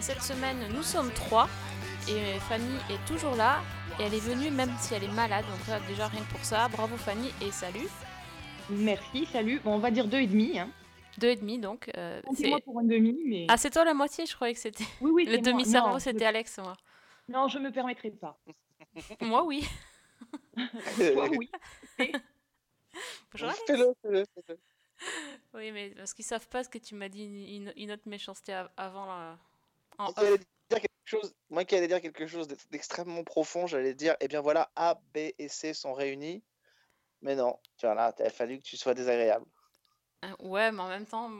et cette semaine nous sommes trois et Fanny est toujours là et elle est venue même si elle est malade donc là, déjà rien que pour ça, bravo Fanny et salut. Merci, salut. Bon, on va dire deux et demi. Hein. Deux et demi donc. euh, c'est- pour un demi, mais. Ah c'est toi la moitié je croyais que c'était... oui, oui, Le c'est moi. demi-cerveau Non, c'était je- Alex moi. Non, je me permettrai pas. Moi oui. Toi, oui. Bonjour Alex. Fais-le. Oui mais parce qu'ils savent pas ce que tu m'as dit une, une- une autre méchanceté av- avant là. En Moi qui off. allais dire quelque chose, moi qui allais dire quelque chose d'ex- d'extrêmement profond, j'allais dire, eh bien voilà, A, B et C sont réunis. Mais non, tu vois là, il a fallu que tu sois désagréable. Euh, Ouais, mais en même temps,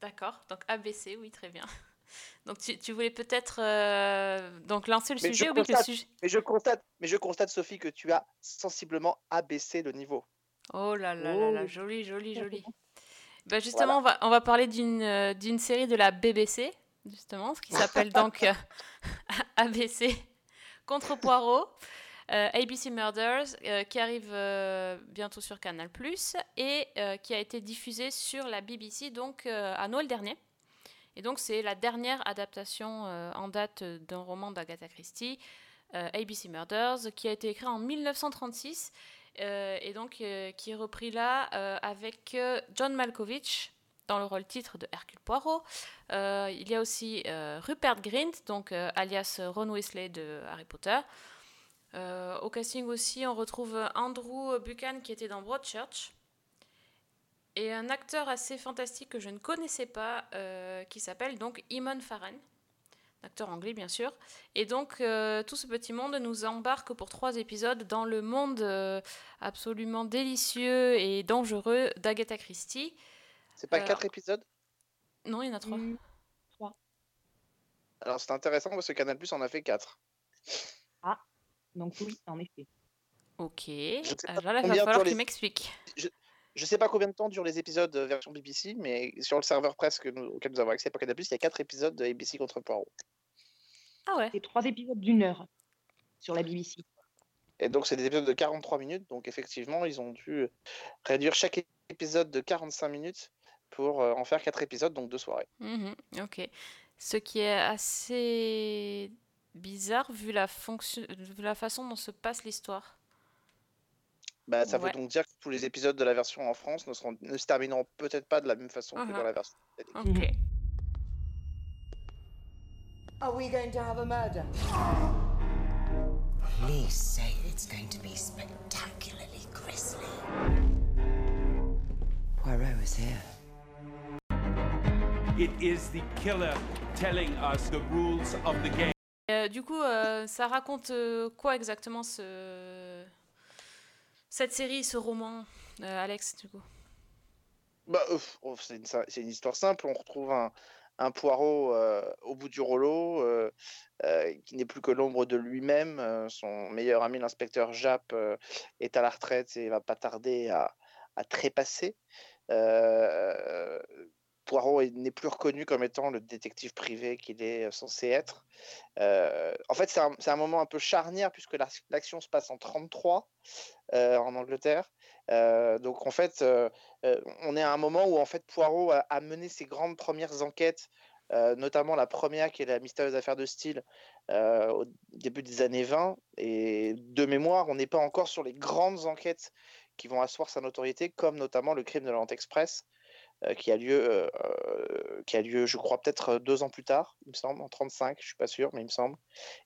d'accord. Donc ABC, oui, très bien. Donc tu, tu voulais peut-être euh, donc lancer le Mais sujet, le constate- sujet? Mais je constate, mais je constate, Sophie, que tu as sensiblement abaissé le niveau. Oh là là là là, Oh. joli, joli, joli. bon. Bah justement, on, va, on va parler d'une euh, d'une série de la BBC, justement, ce qui s'appelle donc euh, ABC contre Poirot, euh, ABC Murders, euh, qui arrive bientôt sur Canal+, et qui a été diffusé sur la BBC donc à Noël dernier. Et donc c'est la dernière adaptation en date d'un roman d'Agatha Christie, ABC Murders, qui a été écrit en 1936 euh, et donc qui est repris là avec John Malkovich dans le rôle titre de Hercule Poirot. Euh, il y a aussi euh, Rupert Grint, donc euh, alias Ron Weasley de Harry Potter. Au casting aussi, on retrouve Andrew Buchan qui était dans Broadchurch. Et un acteur assez fantastique que je ne connaissais pas, qui s'appelle donc Eamon Farren, acteur anglais bien sûr. Et donc tout ce petit monde nous embarque pour trois épisodes dans le monde absolument délicieux et dangereux d'Agatha Christie. C'est pas Euh, quatre épisodes? Non, il y en a trois. Mm. Alors c'est intéressant parce que Canal Plus en a fait quatre. Donc, oui, en effet. Ok. Ah, pas Là, il va falloir pour que tu les- m'expliques. Je sais pas combien de temps durent les épisodes euh, version BBC, mais sur le serveur presse que nous- auquel nous avons accès pour Canal Plus, il y a quatre épisodes de ABC contre Poirot. Ah ouais. C'est trois épisodes d'une heure sur la BBC. Et donc, c'est des épisodes de 43 minutes. Donc, effectivement, ils ont dû réduire chaque épisode de 45 minutes pour euh, en faire quatre épisodes, donc deux soirées. Mhm, ok. Ce qui est assez bizarre vu la, fonction... vu la façon dont se passe l'histoire. Bah, ça Ouais. veut donc dire que tous les épisodes de la version en France ne, seront, ne se termineront peut-être pas de la même façon que dans la version. Ok. Are we going to have a murder? Police say it's going to be spectacularly grisly. Poirot is here. It is the killer telling us the rules of the game. Euh, du coup, euh, ça raconte euh, quoi exactement ce... cette série, ce roman, euh, Alex, du coup? Bah, euh, oh, c'est une, une histoire simple. On retrouve un, un poireau euh, au bout du rouleau qui n'est plus que l'ombre de lui-même. Euh, son meilleur ami, l'inspecteur Japp, euh, est à la retraite et va pas tarder à, à trépasser. Euh, Poirot est- n'est plus reconnu comme étant le détective privé qu'il est euh, censé être. Euh, en fait, c'est un, moment un peu charnière puisque la- l'action se passe en 33 euh, en Angleterre. Euh, donc en fait, on est à un moment où en fait Poirot a, a mené ses grandes premières enquêtes, notamment la première qui est la mystérieuse affaire de style au début des années 20. Et de mémoire, on n'est pas encore sur les grandes enquêtes qui vont asseoir sa notoriété, comme notamment le crime de l'Orient Express, qui a lieu, euh, euh, qui a lieu, je crois, peut-être deux ans plus tard, il me semble, en 35, je suis pas sûr, mais il me semble.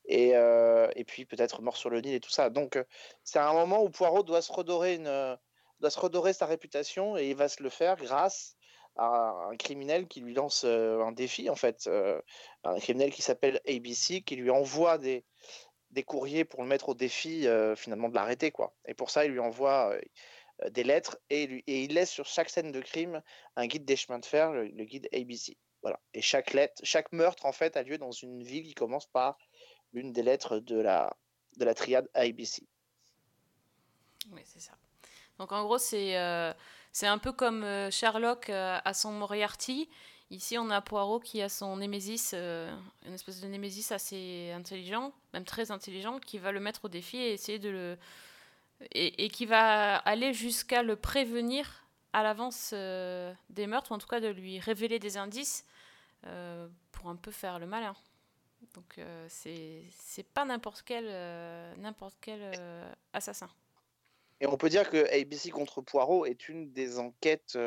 Et, euh, et puis peut-être Mort sur le Nil et tout ça. Donc euh, c'est un moment où Poirot doit se redorer une euh, doit se redorer sa réputation et il va se le faire grâce à un criminel qui lui lance euh, un défi en fait, euh, un criminel qui s'appelle ABC qui lui envoie des, des courriers pour le mettre au défi euh, finalement de l'arrêter quoi. Et pour ça il lui envoie euh, euh, des lettres et, il laisse sur chaque scène de crime un guide des chemins de fer, le, guide ABC. Voilà. Et chaque lettre, chaque meurtre en fait a lieu dans une ville qui commence par l'une des lettres de la de la triade ABC. Oui, c'est ça. Donc en gros, c'est euh, c'est un peu comme euh, Sherlock euh, à son Moriarty. Ici, on a Poirot qui a son némésis, euh, une espèce de némésis assez intelligent, même très intelligent, qui va le mettre au défi et essayer de le. Et, et qui va aller jusqu'à le prévenir à l'avance euh, des meurtres, ou en tout cas de lui révéler des indices euh, pour un peu faire le malin. Donc, euh, c'est pas n'importe quel, n'importe quel assassin. Et on peut dire que ABC contre Poirot est une des enquêtes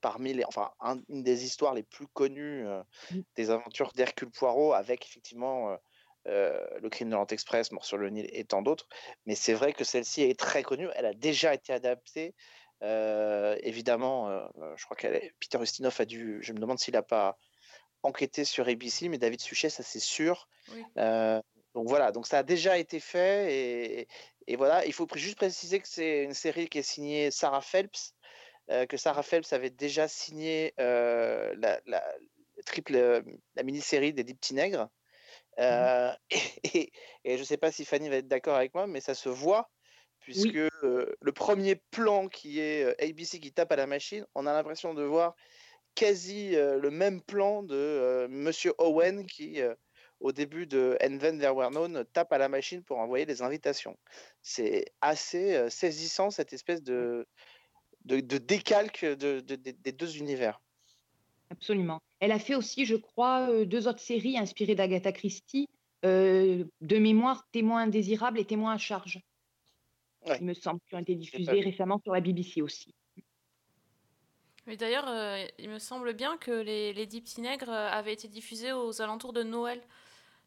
parmi les, enfin, un- une des histoires les plus connues des aventures d'Hercule Poirot, avec effectivement euh, le crime de l'Orient Express, Mort sur le Nil et tant d'autres. Mais c'est vrai que celle-ci est très connue. Elle a déjà été adaptée. Euh, évidemment, euh, je crois qu'elle est- Peter Ustinov a dû. Je me demande s'il n'a pas enquêté sur ABC, mais David Suchet, ça c'est sûr. Oui. Donc voilà, donc ça a déjà été fait et, et voilà, il faut juste préciser que c'est une série qui est signée Sarah Phelps, que Sarah Phelps avait déjà signé la, la triple, la mini-série des Dix Petits Nègres. Euh, et, et je ne sais pas si Fanny va être d'accord avec moi, mais ça se voit, puisque euh, le premier plan qui est ABC qui tape à la machine, on a l'impression de voir quasi euh, le même plan de Monsieur Owen qui, au début de And Then There Were None, tape à la machine pour envoyer les invitations. C'est assez saisissant cette espèce de, de, de décalque de- de- de- des deux univers. Absolument. Elle a fait aussi, je crois, euh, deux autres séries inspirées d'Agatha Christie, euh, de mémoire, Témoins indésirables et Témoins à charge. Ouais. Il me semble, qui ont été diffusées récemment sur la BBC aussi. Mais d'ailleurs, euh, il me semble bien que les, les Dix Petits Nègres avaient été diffusés aux alentours de Noël.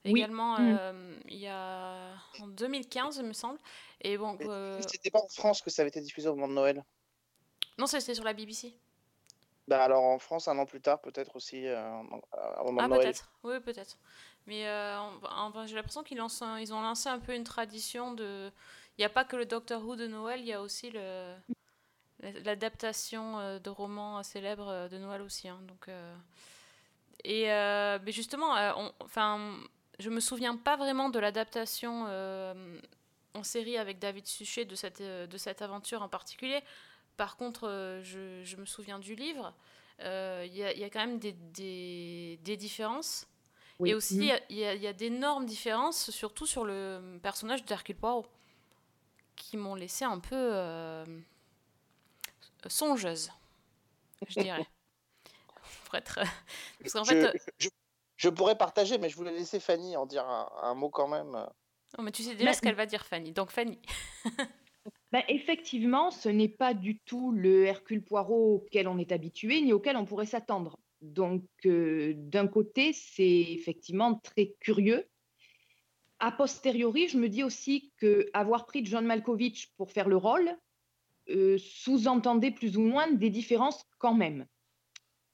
Oui. Également, Mm. euh, il y a en 2015, il me semble. Et bon, Mais euh, C'était pas en France que ça avait été diffusé au moment de Noël? non, c'était sur la BBC. Bah alors en France, un an plus tard, peut-être aussi euh, moment Ah, peut-être. Oui, peut-être. Mais euh, j'ai l'impression qu'ils un- ils ont lancé un peu une tradition de. Il n'y a pas que le Doctor Who de Noël, il y a aussi le l'adaptation euh, de romans célèbres euh, de Noël aussi. hein, donc, euh, Et euh, mais justement, euh, on- enfin, je me souviens pas vraiment de l'adaptation en série avec David Suchet de cette, de cette aventure en particulier. Par contre, euh, je, je me souviens du livre. Euh, Il y, a, il y a quand même des, des, des différences. Oui. Et aussi, il Mhm. y a- il y, a- d'énormes différences, surtout sur le personnage d'Hercule Poirot, qui m'ont laissé un peu euh, songeuse, je dirais. Pour être... Parce qu'en je, fait, je, je pourrais partager, mais je voulais laisser Fanny en dire un, un mot quand même. non, mais tu sais déjà Mais- ce qu'elle va dire, Fanny. Donc, Fanny. Ben, effectivement, ce n'est pas du tout le Hercule Poirot auquel on est habitué, ni auquel on pourrait s'attendre. Donc, euh, d'un côté, c'est effectivement très curieux. A posteriori, je me dis aussi que avoir pris John Malkovich pour faire le rôle euh, sous-entendait plus ou moins des différences quand même.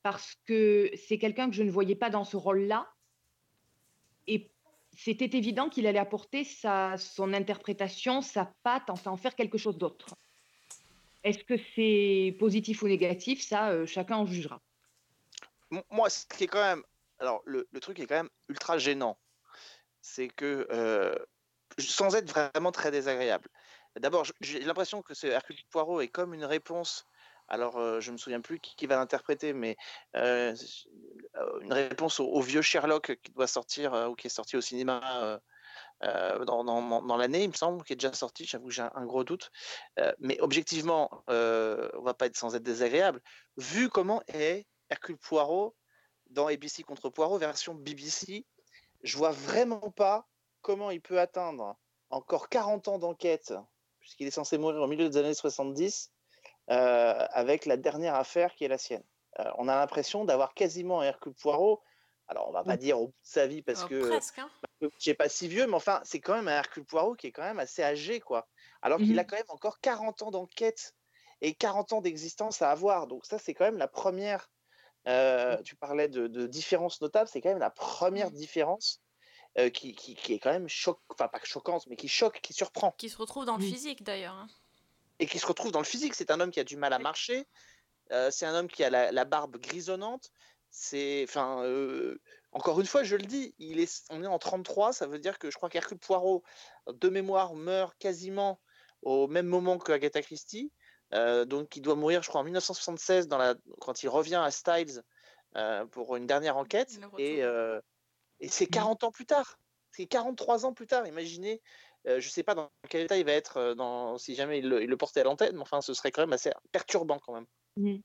Parce que c'est quelqu'un que je ne voyais pas dans ce rôle-là. Et c'était évident qu'il allait apporter sa, son interprétation, sa patte, enfin en faire quelque chose d'autre. Est-ce que c'est positif ou négatif Ça, euh, chacun en jugera. Moi, ce qui est quand même. Alors, le, le truc est quand même ultra gênant, c'est que, euh, sans être vraiment très désagréable, d'abord, j'ai l'impression que ce Hercule Poirot est comme une réponse. Alors, euh, je me souviens plus qui, va l'interpréter, mais euh, euh, une réponse au, vieux Sherlock qui doit sortir ou qui est sorti au cinéma dans, l'année, il me semble, qui est déjà sorti. J'avoue que j'ai un, un gros doute. Mais objectivement, on va pas être sans être désagréable. Vu comment est Hercule Poirot dans ABC contre Poirot version BBC, je vois vraiment pas comment il peut atteindre encore 40 ans d'enquête, puisqu'il est censé mourir au milieu des années 70, euh, avec la dernière affaire qui est la sienne. Euh, on a l'impression d'avoir quasiment un Hercule Poirot. Alors, on va pas Oui. dire au bout de sa vie parce Euh, que Presque, hein. j'ai pas si vieux, mais enfin, c'est quand même un Hercule Poirot qui est quand même assez âgé, quoi. Alors qu'il Mhm. a quand même encore 40 ans d'enquête et 40 ans d'existence à avoir. Donc ça, c'est quand même la première. euh, tu parlais de, de différence notable, c'est quand même la première Mhm. différence euh, qui, qui, qui est quand même choc, enfin pas choquante, mais qui choque, qui surprend Qui se retrouve dans le physique, d'ailleurs. Et qui se retrouve dans le physique. C'est un homme qui a du mal à marcher. euh, c'est un homme qui a la, la barbe grisonnante. C'est, enfin, euh, encore une fois, je le dis, il est, on est en 33, ça veut dire que je crois qu'Hercule Poirot, de mémoire, meurt quasiment au même moment que Agatha Christie. Euh, donc, il doit mourir, je crois, en 1976, dans la, quand il revient à Styles pour une dernière enquête. Et c'est 40 ans plus tard. C'est 43 ans plus tard. Imaginez, euh, je sais pas dans quel état il va être euh, dans, si jamais il le, il le portait à l'antenne, mais enfin, ce serait quand même assez perturbant quand même. Mhm.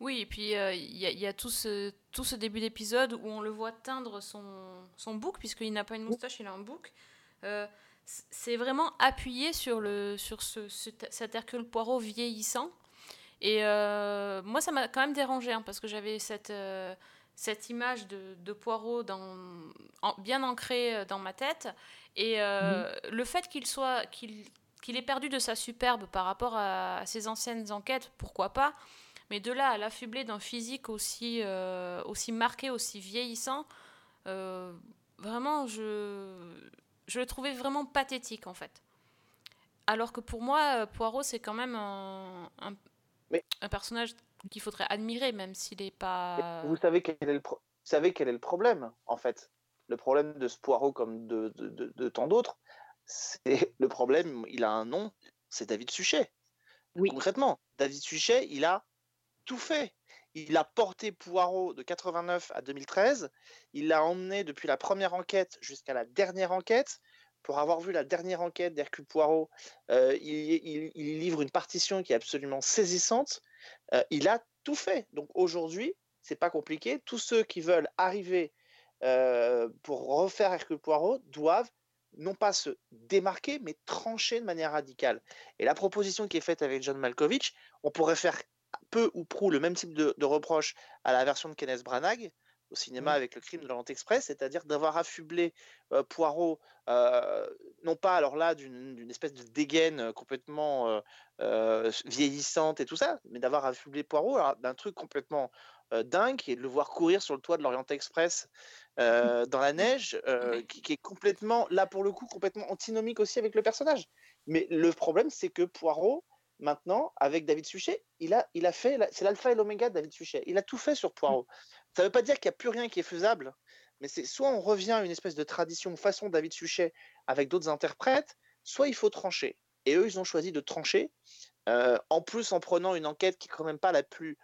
Oui, et puis euh, il y, a- il y a tout ce, tout ce début d'épisode où on le voit teindre son, son bouc, puisqu'il n'a pas une moustache, il a un bouc. Euh, c'est vraiment appuyé sur, le, sur ce, ce- cet Hercule Poirot vieillissant. Et euh, moi, ça m'a quand même dérangé, hein, parce que j'avais cette, euh, cette image de, de Poirot dans, en- bien ancrée euh, dans ma tête. Et euh, le fait qu'il soit qu'il qu'il ait perdu de sa superbe par rapport à, à ses anciennes enquêtes, pourquoi pas mais de là à l'affubler d'un physique aussi, euh, aussi marqué, aussi vieillissant, euh, vraiment, je, je le trouvais vraiment pathétique en fait. Alors que pour moi, Poirot, c'est quand même un, un, Mais- un personnage qu'il faudrait admirer, même s'il n'est pas. Vous savez quel est le, pro- vous savez quel est le problème, en fait Le problème de ce Poirot, comme de, de- de- de tant d'autres, c'est le problème, il a un nom, c'est David Suchet. Oui. Concrètement, David Suchet, il a tout fait. Il a porté Poirot de 89 à 2013. Il l'a emmené depuis la première enquête jusqu'à la dernière enquête. Pour avoir vu la dernière enquête d'Hercule Poirot, euh, il, il- il livre une partition qui est absolument saisissante. Euh, il a tout fait. Donc aujourd'hui, c'est pas compliqué. Tous ceux qui veulent arriver euh, pour refaire Hercule Poirot doivent non pas se démarquer, mais trancher de manière radicale. Et la proposition qui est faite avec John Malkovich, on pourrait faire peu ou prou le même type de, de reproche à la version de Kenneth Branagh au cinéma Oui. avec le crime de l'Orient Express, c'est-à-dire d'avoir affublé euh, Poirot, euh, non pas alors là d'une espèce de dégaine euh, complètement euh, vieillissante et tout ça, mais d'avoir affublé Poirot d'un truc complètement dingue et de le voir courir sur le toit de l'Orient Express dans la neige, qui, qui est complètement, là pour le coup, complètement antinomique aussi avec le personnage. Mais le problème, c'est que Poirot, maintenant, avec David Suchet, il a, il a fait, c'est l'alpha et l'oméga de David Suchet. Il a tout fait sur Poirot. Ça ne veut pas dire qu'il n'y a plus rien qui est faisable, mais c'est soit on revient à une espèce de tradition façon David Suchet avec d'autres interprètes, soit il faut trancher. Et eux, ils ont choisi de trancher, euh, en plus en prenant une enquête qui est quand même pas la plus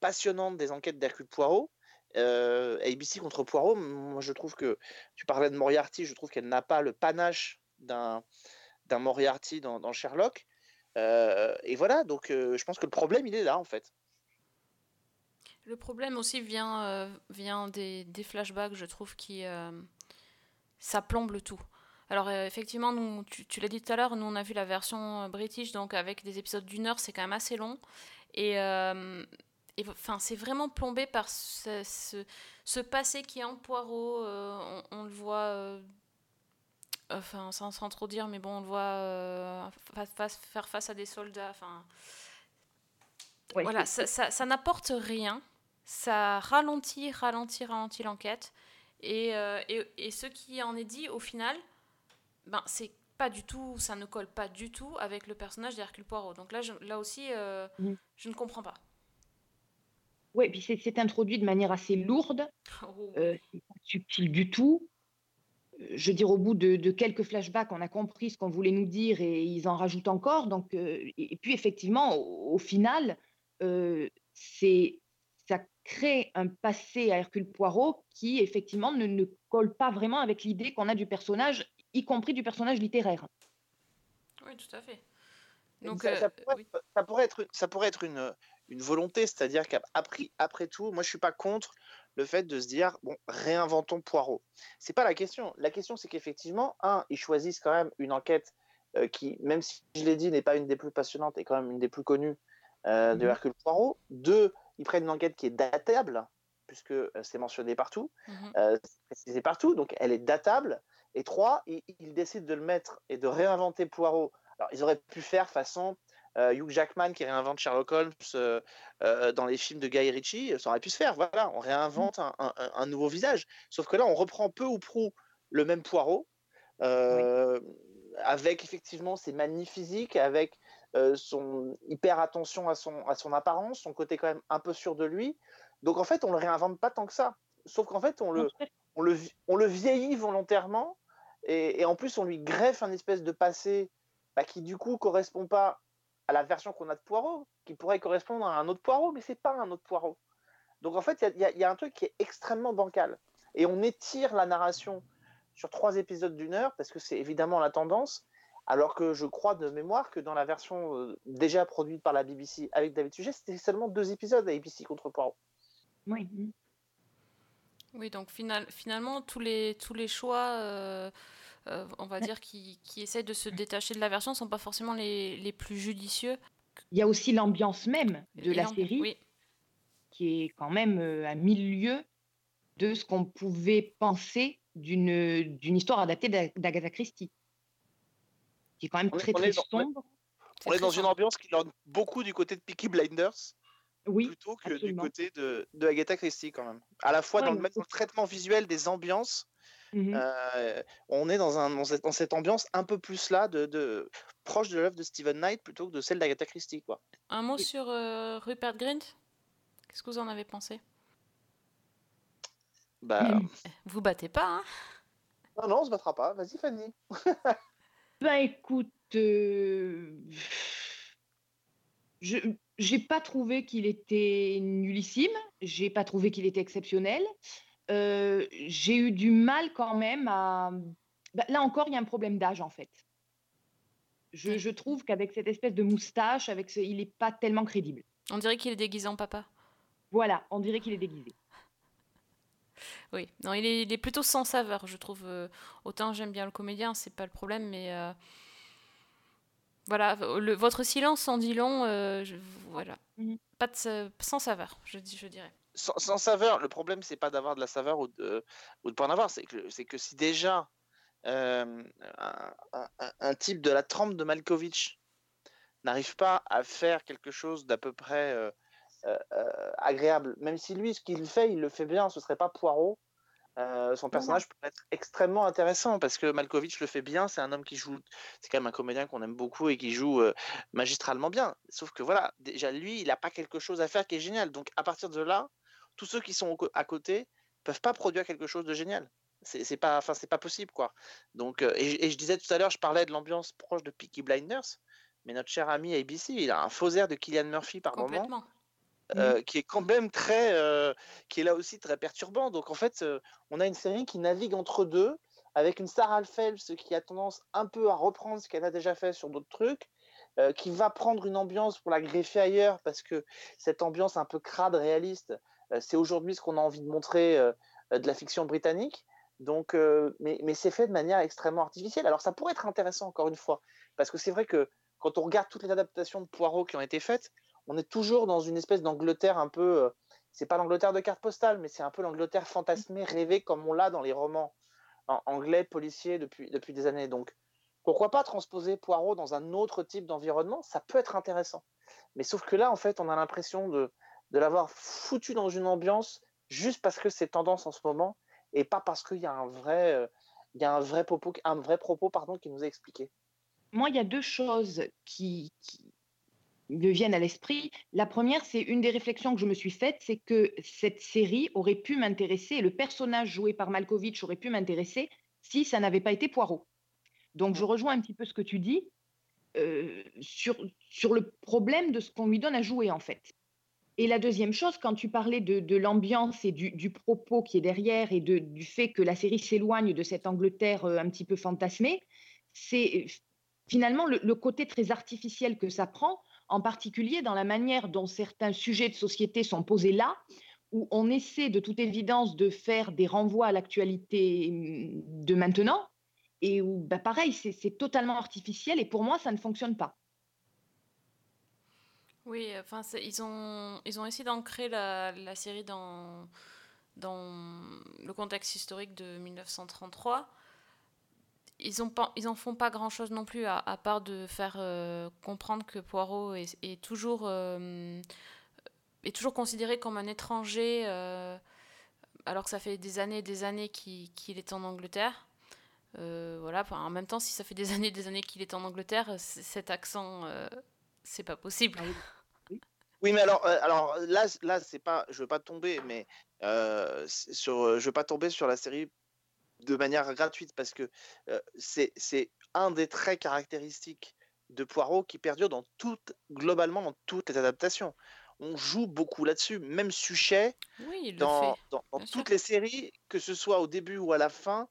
passionnante des enquêtes d'Hercule Poirot. Euh, ABC contre Poirot, moi je trouve que tu parlais de Moriarty, je trouve qu'elle n'a pas le panache d'un Moriarty dans, dans Sherlock. Euh, et voilà, donc euh, je pense que le problème il est là en fait. Le problème aussi vient, euh, vient des, des flashbacks, je trouve, qui. euh, ça plombe le tout. Alors, euh, effectivement, nous, tu, tu l'as dit tout à l'heure, nous, on a vu la version british, donc avec des épisodes d'une heure, c'est quand même assez long. Et. enfin, c'est vraiment plombé par ce, ce, ce passé qui est en Poirot. on, on le voit. enfin, sans, sans trop dire, mais bon, on le voit euh, fa- fa- faire face à des soldats. Enfin, voilà, c'est- ça, ça, ça n'apporte rien. Ça ralentit, ralentit, ralentit l'enquête. Et, euh, et, et ce qui en est dit, au final, ben, c'est pas du tout, ça ne colle pas du tout avec le personnage d'Hercule Poirot. Donc là, je- là aussi, euh, je ne comprends pas. Ouais, puis c'est introduit de manière assez lourde, Oh, euh, c'est pas subtil du tout. Euh, Je veux dire, au bout de, de quelques flashbacks, on a compris ce qu'on voulait nous dire et ils en rajoutent encore. Donc, et, puis effectivement, au, au final, c'est ça crée un passé à Hercule Poirot qui effectivement ne, ne colle pas vraiment avec l'idée qu'on a du personnage, y compris du personnage littéraire. Oui, tout à fait. Donc, ça, ça euh, pourrait, oui. ça pourrait être, ça pourrait être une, une volonté, c'est-à-dire qu'après après tout, moi je suis pas contre le fait de se dire bon réinventons Poirot. C'est pas la question. La question c'est qu'effectivement, un, ils choisissent quand même une enquête euh, qui, même si je l'ai dit, n'est pas une des plus passionnantes, est quand même une des plus connues euh, de Mhm. Hercule Poirot. Deux, ils prennent une enquête qui est datable puisque euh, c'est mentionné partout, Mhm. euh, c'est précisé partout, donc elle est datable. Et trois, ils, ils décident de le mettre et de réinventer Poirot. Alors ils auraient pu faire façon euh, Hugh Jackman qui réinvente Sherlock Holmes euh, dans les films de Guy Ritchie, ça aurait pu se faire. Voilà, on réinvente un, un- un nouveau visage. Sauf que là, on reprend peu ou prou le même Poirot, avec effectivement ses manies physiques, avec euh, son hyper attention à son, à son apparence, son côté quand même un peu sûr de lui. Donc en fait, on le réinvente pas tant que ça. Sauf qu'en fait, on le, on le, on le vieillit volontairement et, et en plus on lui greffe un espèce de passé bah, qui du coup correspond pas à la version qu'on a de Poirot, qui pourrait correspondre à un autre Poirot, mais c'est pas un autre Poirot. Donc en fait, il y, y a un truc qui est extrêmement bancal. Et on étire la narration sur trois épisodes d'une heure, parce que c'est évidemment la tendance, alors que je crois de mémoire que dans la version euh, déjà produite par la BBC avec David Sujet, c'était seulement deux épisodes à ABC contre Poirot. Oui. Oui, donc final- finalement, tous les, tous les choix, euh, euh, on va dire, qui, qui essayent de se détacher de la version ne sont pas forcément les, les plus judicieux. Il y a aussi l'ambiance même de Et la série Oui, qui est quand même à mille lieues de ce qu'on pouvait penser d'une d'une histoire adaptée d'A- d'Agatha Christie, qui est quand même On est- très très dans- on est- sombre. On est dans une sombre. ambiance qui donne beaucoup du côté de Peaky Blinders, Oui, plutôt que absolument. du côté de, de Agatha Christie quand même. À la fois Ouais, dans, le, dans traitement visuel des ambiances, Mhm. euh, on est dans, un, dans, cette, dans cette ambiance un peu plus là, de, de proche de l'œuvre de Stephen Knight plutôt que de celle d'Agatha Christie. Quoi. Un mot Oui. sur euh, Rupert Grint? Qu'est-ce que vous en avez pensé? Bah, Mhm. Vous battez pas, hein? Non, non, on se battra pas. Vas-y, Fanny. Ben écoute, euh, je j'ai pas trouvé qu'il était nullissime, j'ai pas trouvé qu'il était exceptionnel. Euh, j'ai eu du mal quand même à. ben, là encore, il y a un problème d'âge en fait. Je, je trouve qu'avec cette espèce de moustache, avec ce, il n'est pas tellement crédible. On dirait qu'il est déguisé en papa. Voilà, on dirait qu'il est déguisé. Oui, non, il est, il est plutôt sans saveur, je trouve. euh, autant j'aime bien le comédien, c'est pas le problème, mais euh, voilà, le- votre silence en dit long. euh, je- voilà, Mhm. pas de, sans saveur, je, dis- je dirais. Sans, sans saveur, le problème, c'est pas d'avoir de la saveur ou de, ou de pas en avoir. C'est que, c'est que si déjà euh, un, un- un- un type de la trempe de Malkovich n'arrive pas à faire quelque chose d'à peu près agréable, même si lui, ce qu'il fait, il le fait bien, ce serait pas Poirot. euh, son personnage peut être extrêmement intéressant parce que Malkovich le fait bien. C'est un homme qui joue, c'est quand même un comédien qu'on aime beaucoup et qui joue euh, magistralement bien. Sauf que voilà, déjà lui, il n'a pas quelque chose à faire qui est génial. Donc à partir de là, tous ceux qui sont à côté peuvent pas produire quelque chose de génial. C'est pas, enfin c'est pas possible quoi. Donc euh, et, je- et je disais tout à l'heure, je parlais de l'ambiance proche de Peaky Blinders, mais notre cher ami ABC, il a un faux air de Killian Murphy par moment Euh, qui est quand même très, euh, qui est là aussi très perturbant. Donc en fait, euh, on a une série qui navigue entre deux, avec une Sarah Phelps qui a tendance un peu à reprendre ce qu'elle a déjà fait sur d'autres trucs, qui va prendre une ambiance pour la greffer ailleurs, parce que cette ambiance un peu crade, réaliste, c'est aujourd'hui ce qu'on a envie de montrer de la fiction britannique. Donc, mais, mais c'est fait de manière extrêmement artificielle. Alors ça pourrait être intéressant encore une fois, parce que c'est vrai que quand on regarde toutes les adaptations de Poirot qui ont été faites, on est toujours dans une espèce d'Angleterre un peu. euh, c'est pas l'Angleterre de carte postale, mais c'est un peu l'Angleterre fantasmée, rêvée, comme on l'a dans les romans anglais policiers depuis, depuis des années. Donc, pourquoi pas transposer Poirot dans un autre type d'environnement? Ça peut être intéressant. Mais sauf que là, en fait, on a l'impression de, de l'avoir foutu dans une ambiance juste parce que c'est tendance en ce moment et pas parce qu'il y a un vrai, euh, il y a un vrai propos, un vrai propos pardon, qui nous est expliqué. Moi, il y a deux choses qui, qui me viennent à l'esprit. La première, c'est une des réflexions que je me suis faites, c'est que cette série aurait pu m'intéresser, le personnage joué par Malkovich aurait pu m'intéresser si ça n'avait pas été Poirot. Donc, je rejoins un petit peu ce que tu dis euh, sur, sur le problème de ce qu'on lui donne à jouer, en fait. Et la deuxième chose, quand tu parlais de, de l'ambiance et du, du propos qui est derrière et de, du fait que la série s'éloigne de cette Angleterre euh, un petit peu fantasmée, c'est finalement le, le côté très artificiel que ça prend, en particulier dans la manière dont certains sujets de société sont posés là, où on essaie de toute évidence de faire des renvois à l'actualité hum, de maintenant, et où, bah, pareil, c'est totalement artificiel, et pour moi, ça ne fonctionne pas. Oui, enfin, ils ont, ils ont essayé d'ancrer la, la série dans, dans le contexte historique de 1933. Ils ont pas, ils en font pas grand-chose non plus, à, à part de faire euh, comprendre que Poirot est, est toujours, euh, est toujours considéré comme un étranger, euh, alors que ça fait des années et des années qu'il est en Angleterre. Euh, voilà, en même temps, si ça fait des années et des années qu'il est en Angleterre, cet accent, euh, c'est pas possible. Oui, mais alors, alors là, là, c'est pas, je veux pas tomber, mais euh, sur, je veux pas tomber sur la série de manière gratuite parce que euh, c'est, un des traits caractéristiques de Poirot qui perdure dans toutes, globalement dans toutes les adaptations. on joue beaucoup là-dessus. Même Suchet, Oui, dans, dans- toutes sûr. les séries, que ce soit au début ou à la fin,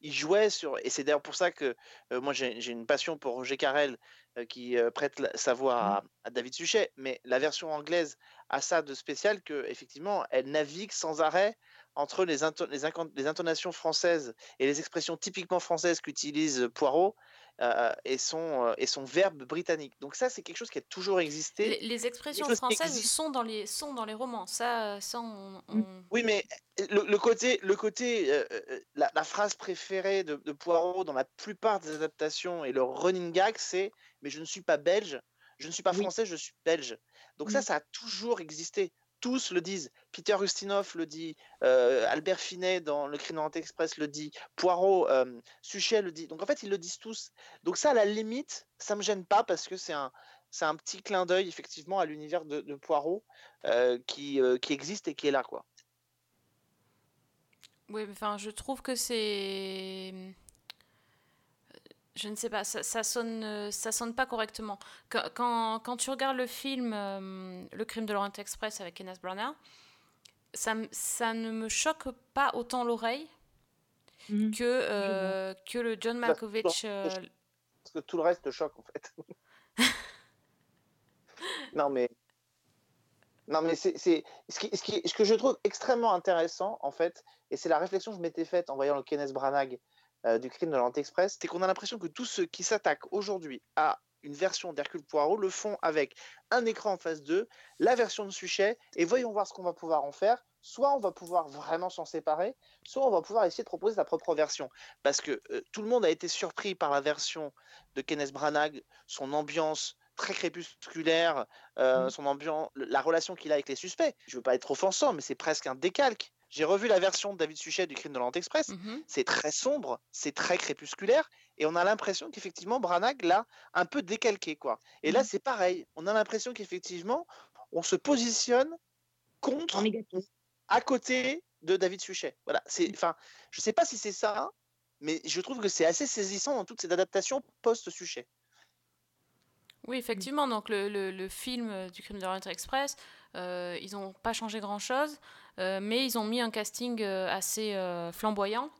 il jouait sur. Et c'est d'ailleurs pour ça que euh, moi j'ai j'ai une passion pour Roger Carrel euh, qui euh, prête la- sa voix à, à David Suchet. Mais la version anglaise a ça de spécial que effectivement elle navigue sans arrêt entre les, into- les, incon- les intonations françaises et les expressions typiquement françaises qu'utilise Poirot euh, et, son, euh, et son verbe britannique. Donc ça c'est quelque chose qui a toujours existé. Les, les expressions françaises sont dans les, sont dans les romans. Ça, euh, ça on, on- Oui, mais le, le côté, le côté euh, euh, la, la phrase préférée de, de Poirot dans la plupart des adaptations et le running gag, c'est Mais je ne suis pas belge, je ne suis pas Oui. français, je suis belge. Donc, ça, Mm. ça a toujours existé. Tous le disent. Peter Ustinov le dit, euh, Albert Finet dans Le Crime Express le dit, Poirot, euh, Suchet le dit. Donc, en fait, ils le disent tous. Donc, ça, à la limite, ça me gêne pas parce que c'est un. Un petit clin d'œil effectivement à l'univers de, Poirot euh, qui, qui existe et qui est là quoi. Oui, enfin, je trouve que c'est. Je ne sais pas, ça, ça sonne, euh, ça sonne pas correctement. Quand, quand, quand tu regardes le film euh, Le crime de l'Orient Express avec Kenneth Branagh, ça, ne me choque pas autant l'oreille Mhm. que, euh, que le John Malkovich. euh, Parce que tout le reste te choque en fait. non mais non mais c'est c'est- ce, qui, ce, qui- ce que je trouve extrêmement intéressant en fait, et c'est la réflexion que je m'étais faite en voyant le Kenneth Branagh euh, du crime de l'Orient Express, c'est qu'on a l'impression que tous ceux qui s'attaquent aujourd'hui à une version d'Hercule Poirot le font avec un écran en face d'eux, la version de Suchet, et voyons voir ce qu'on va pouvoir en faire. Soit on va pouvoir vraiment s'en séparer, soit on va pouvoir essayer de proposer sa propre version. Parce que euh, tout le monde a été surpris par la version de Kenneth Branagh, son ambiance très crépusculaire, euh, Mm. son ambiance, la relation qu'il a avec les suspects. Je veux pas être offensant, mais c'est presque un décalque. J'ai revu la version de David Suchet du Crime de l'Orient Express. mhm. C'est très sombre, c'est très crépusculaire, et on a l'impression qu'effectivement Branagh l'a un peu décalqué, quoi. Et là, Mhm. c'est pareil. On a l'impression qu'effectivement, on se positionne contre à côté de David Suchet. Voilà, c'est, enfin, je sais pas si c'est ça, mais je trouve que c'est assez saisissant dans toutes ces adaptations post-Suchet. Oui, effectivement. Donc, le, le- le film euh, du crime de l'Orient Express, ils n'ont pas changé grand-chose, euh, mais ils ont mis un casting euh, assez euh, flamboyant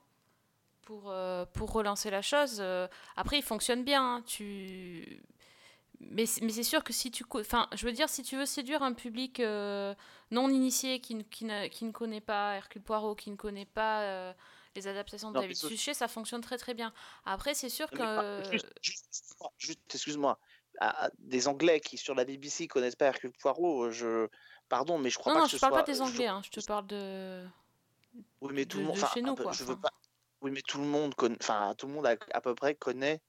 pour, euh, pour relancer la chose. Euh, après, il fonctionne bien. hein, tu... Mais, c'est- mais c'est sûr que si tu... Enfin, je veux dire, si tu veux séduire un public euh, non initié qui, ne- qui, qui ne connaît pas Hercule Poirot, qui ne connaît pas euh, les adaptations de Non, David Suchet, ça fonctionne très très bien. Après, c'est sûr Non, que... juste, juste- juste, excuse-moi, à- des Anglais qui sur la BBC connaissent pas Hercule Poirot, je, pardon, mais je crois Non, pas non, que je ce parle soit. pas des je- Anglais, hein, je te parle de... Oui, mais tout de- le monde, de enfin, chez un nous, peu- quoi, je veux pas. Oui, mais tout le monde connaît, enfin, tout le monde à, à peu près connaît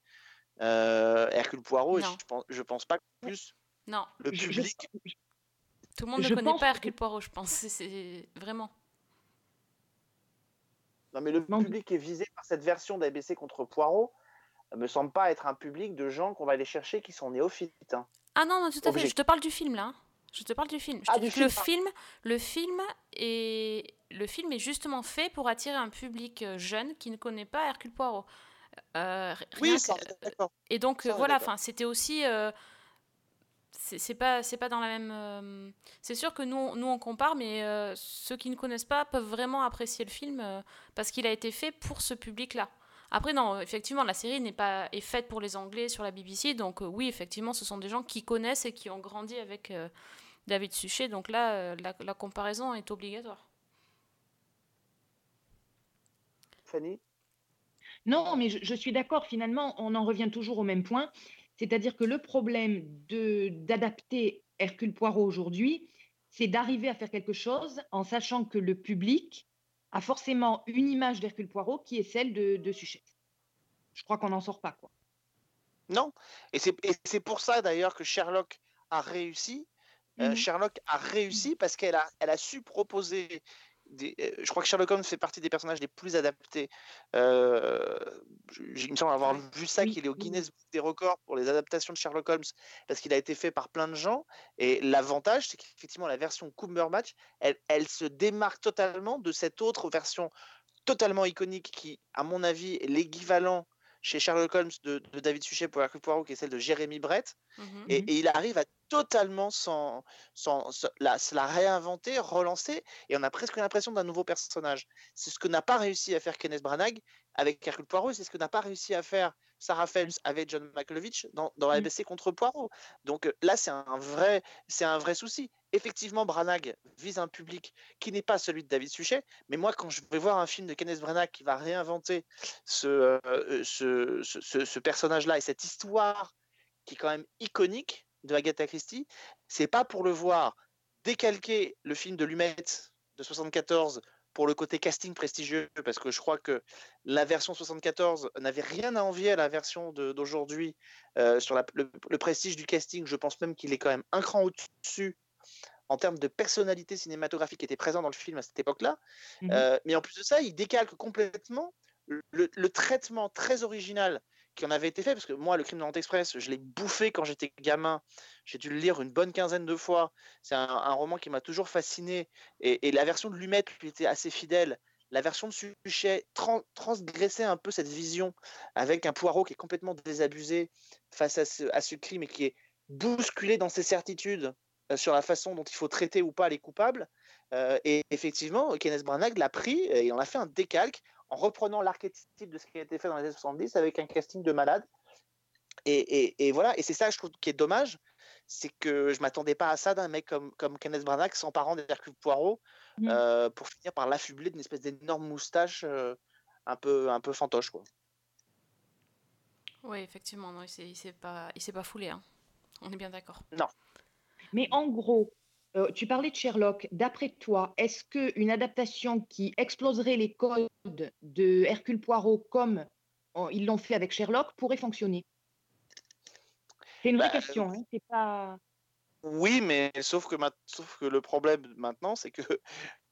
euh, Hercule Poirot, et Non. je pense, je pense pas que plus Non, le Je- je- public. tout le monde Je ne connaît pas Hercule Poirot, je pense. C'est- vraiment. Non, mais le Non. public est visé par cette version d'ABC contre Poirot euh, me semble pas être un public de gens qu'on va aller chercher qui sont néophytes. hein. Ah non, non, tout à fait. Je te parle du film là. hein. Je te parle du film. Je Ah, te du dis que le film, film, le film est, le film est justement fait pour attirer un public euh, jeune qui ne connaît pas Hercule Poirot. Euh, Oui, que- d'accord. Et donc Ça, euh, voilà, enfin c'était aussi euh, c'est pas c'est pas dans la même euh, c'est sûr que nous nous on compare mais euh, ceux qui ne connaissent pas peuvent vraiment apprécier le film euh, parce qu'il a été fait pour ce public-là. Après non, effectivement la série n'est pas est faite pour les Anglais sur la BBC donc euh, oui, effectivement ce sont des gens qui connaissent et qui ont grandi avec euh, David Suchet donc là euh, la, la comparaison est obligatoire. Fanny? Non, mais je, je suis d'accord. Finalement, on en revient toujours au même point. C'est-à-dire que le problème de d'adapter Hercule Poirot aujourd'hui, c'est d'arriver à faire quelque chose en sachant que le public a forcément une image d'Hercule Poirot qui est celle de, de Suchet. Je crois qu'on n'en sort pas, quoi. Non. Et c'est pour ça d'ailleurs que Sherlock a réussi. Euh, Mhm. Sherlock a réussi parce qu'elle a, elle a su proposer. Des, euh, je crois que Sherlock Holmes fait partie des personnages les plus adaptés. Euh, il me semble avoir vu ça qu'il est au. Guinness des records pour les adaptations de Sherlock Holmes parce qu'il a été fait par plein de gens. Et l'avantage, c'est qu'effectivement, la version Cumberbatch, elle, elle se démarque totalement de cette autre version totalement iconique qui, à mon avis, est l'équivalent chez Sherlock Holmes de, de David Suchet pour Hercule Poirot, qui est celle de Jérémy Brett. Et, et il arrive à totalement s'en, s'en- se- la, se la réinventer, relancer, et on a presque l'impression d'un nouveau personnage. C'est ce que n'a pas réussi à faire Kenneth Branagh avec Hercule Poirot, et c'est ce que n'a pas réussi à faire Sarah Phelps avec John Malkovich dans, dans Mm. ABC contre Poirot. Donc euh, là, c'est un vrai, c'est un vrai souci. Effectivement, Branagh vise un public qui n'est pas celui de David Suchet, mais moi, quand je vais voir un film de Kenneth Branagh qui va réinventer ce, euh, ce, ce- ce- ce personnage-là et cette histoire qui est quand même iconique de Agatha Christie, c'est pas pour le voir décalquer le film de Lumet de 74 pour le côté casting prestigieux, parce que je crois que la version 74 n'avait rien à envier à la version d'aujourd'hui euh, sur la- le, le prestige du casting. Je pense même qu'il est quand même un cran au-dessus en termes de personnalité cinématographique qui était présent dans le film à cette époque-là. Mhm. Euh, mais en plus de ça, il décalque complètement le, le traitement très original qui en avait été fait, parce que moi, le crime de l'Orient Express, je l'ai bouffé quand j'étais gamin. J'ai dû le lire une bonne quinzaine de fois. C'est un, roman qui m'a toujours fasciné. Et, la version de Lumet lui était assez fidèle. La version de Suchet tran- transgressait un peu cette vision avec un Poirot qui est complètement désabusé face à ce, crime et qui est bousculé dans ses certitudes euh, sur la façon dont il faut traiter ou pas les coupables. Euh, et effectivement, Kenneth Branagh l'a pris et en a fait un décalque en reprenant l'archétype de ce qui a été fait dans les années 70 avec un casting de malade. Et, et- et voilà, et c'est ça je trouve qui est dommage, c'est que je m'attendais pas à ça d'un mec comme, comme Kenneth Branagh s'emparant d'Hercule Poirot Mhm. euh, pour finir par l'affubler d'une espèce d'énorme moustache euh, un, peu, un peu fantoche. Quoi. Oui, effectivement, non, il s'est il s'est pas, il s'est pas foulé. hein. On est bien d'accord. Mais en gros, euh, tu parlais de Sherlock. D'après toi, est-ce qu'une adaptation qui exploserait les codes de Hercule Poirot comme ils l'ont fait avec Sherlock pourrait fonctionner? C'est une vraie Bah, question. Hein, c'est pas... Oui, mais sauf que, ma- sauf que le problème maintenant, c'est que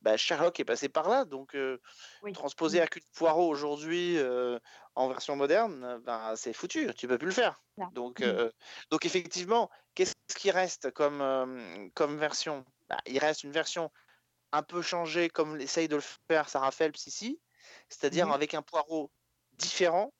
bah, Sherlock est passé par là. Donc, euh, Oui. transposer Hercule Poirot aujourd'hui euh, en version moderne, ben, c'est foutu. Tu peux plus le faire. Donc, Mm. euh, donc effectivement, qu'est-ce qui reste comme, comme version? Bah, Il reste une version un peu changée, comme essaye de le faire Sarah Phelps ici, c'est-à-dire Mhm. avec un Poirot différent,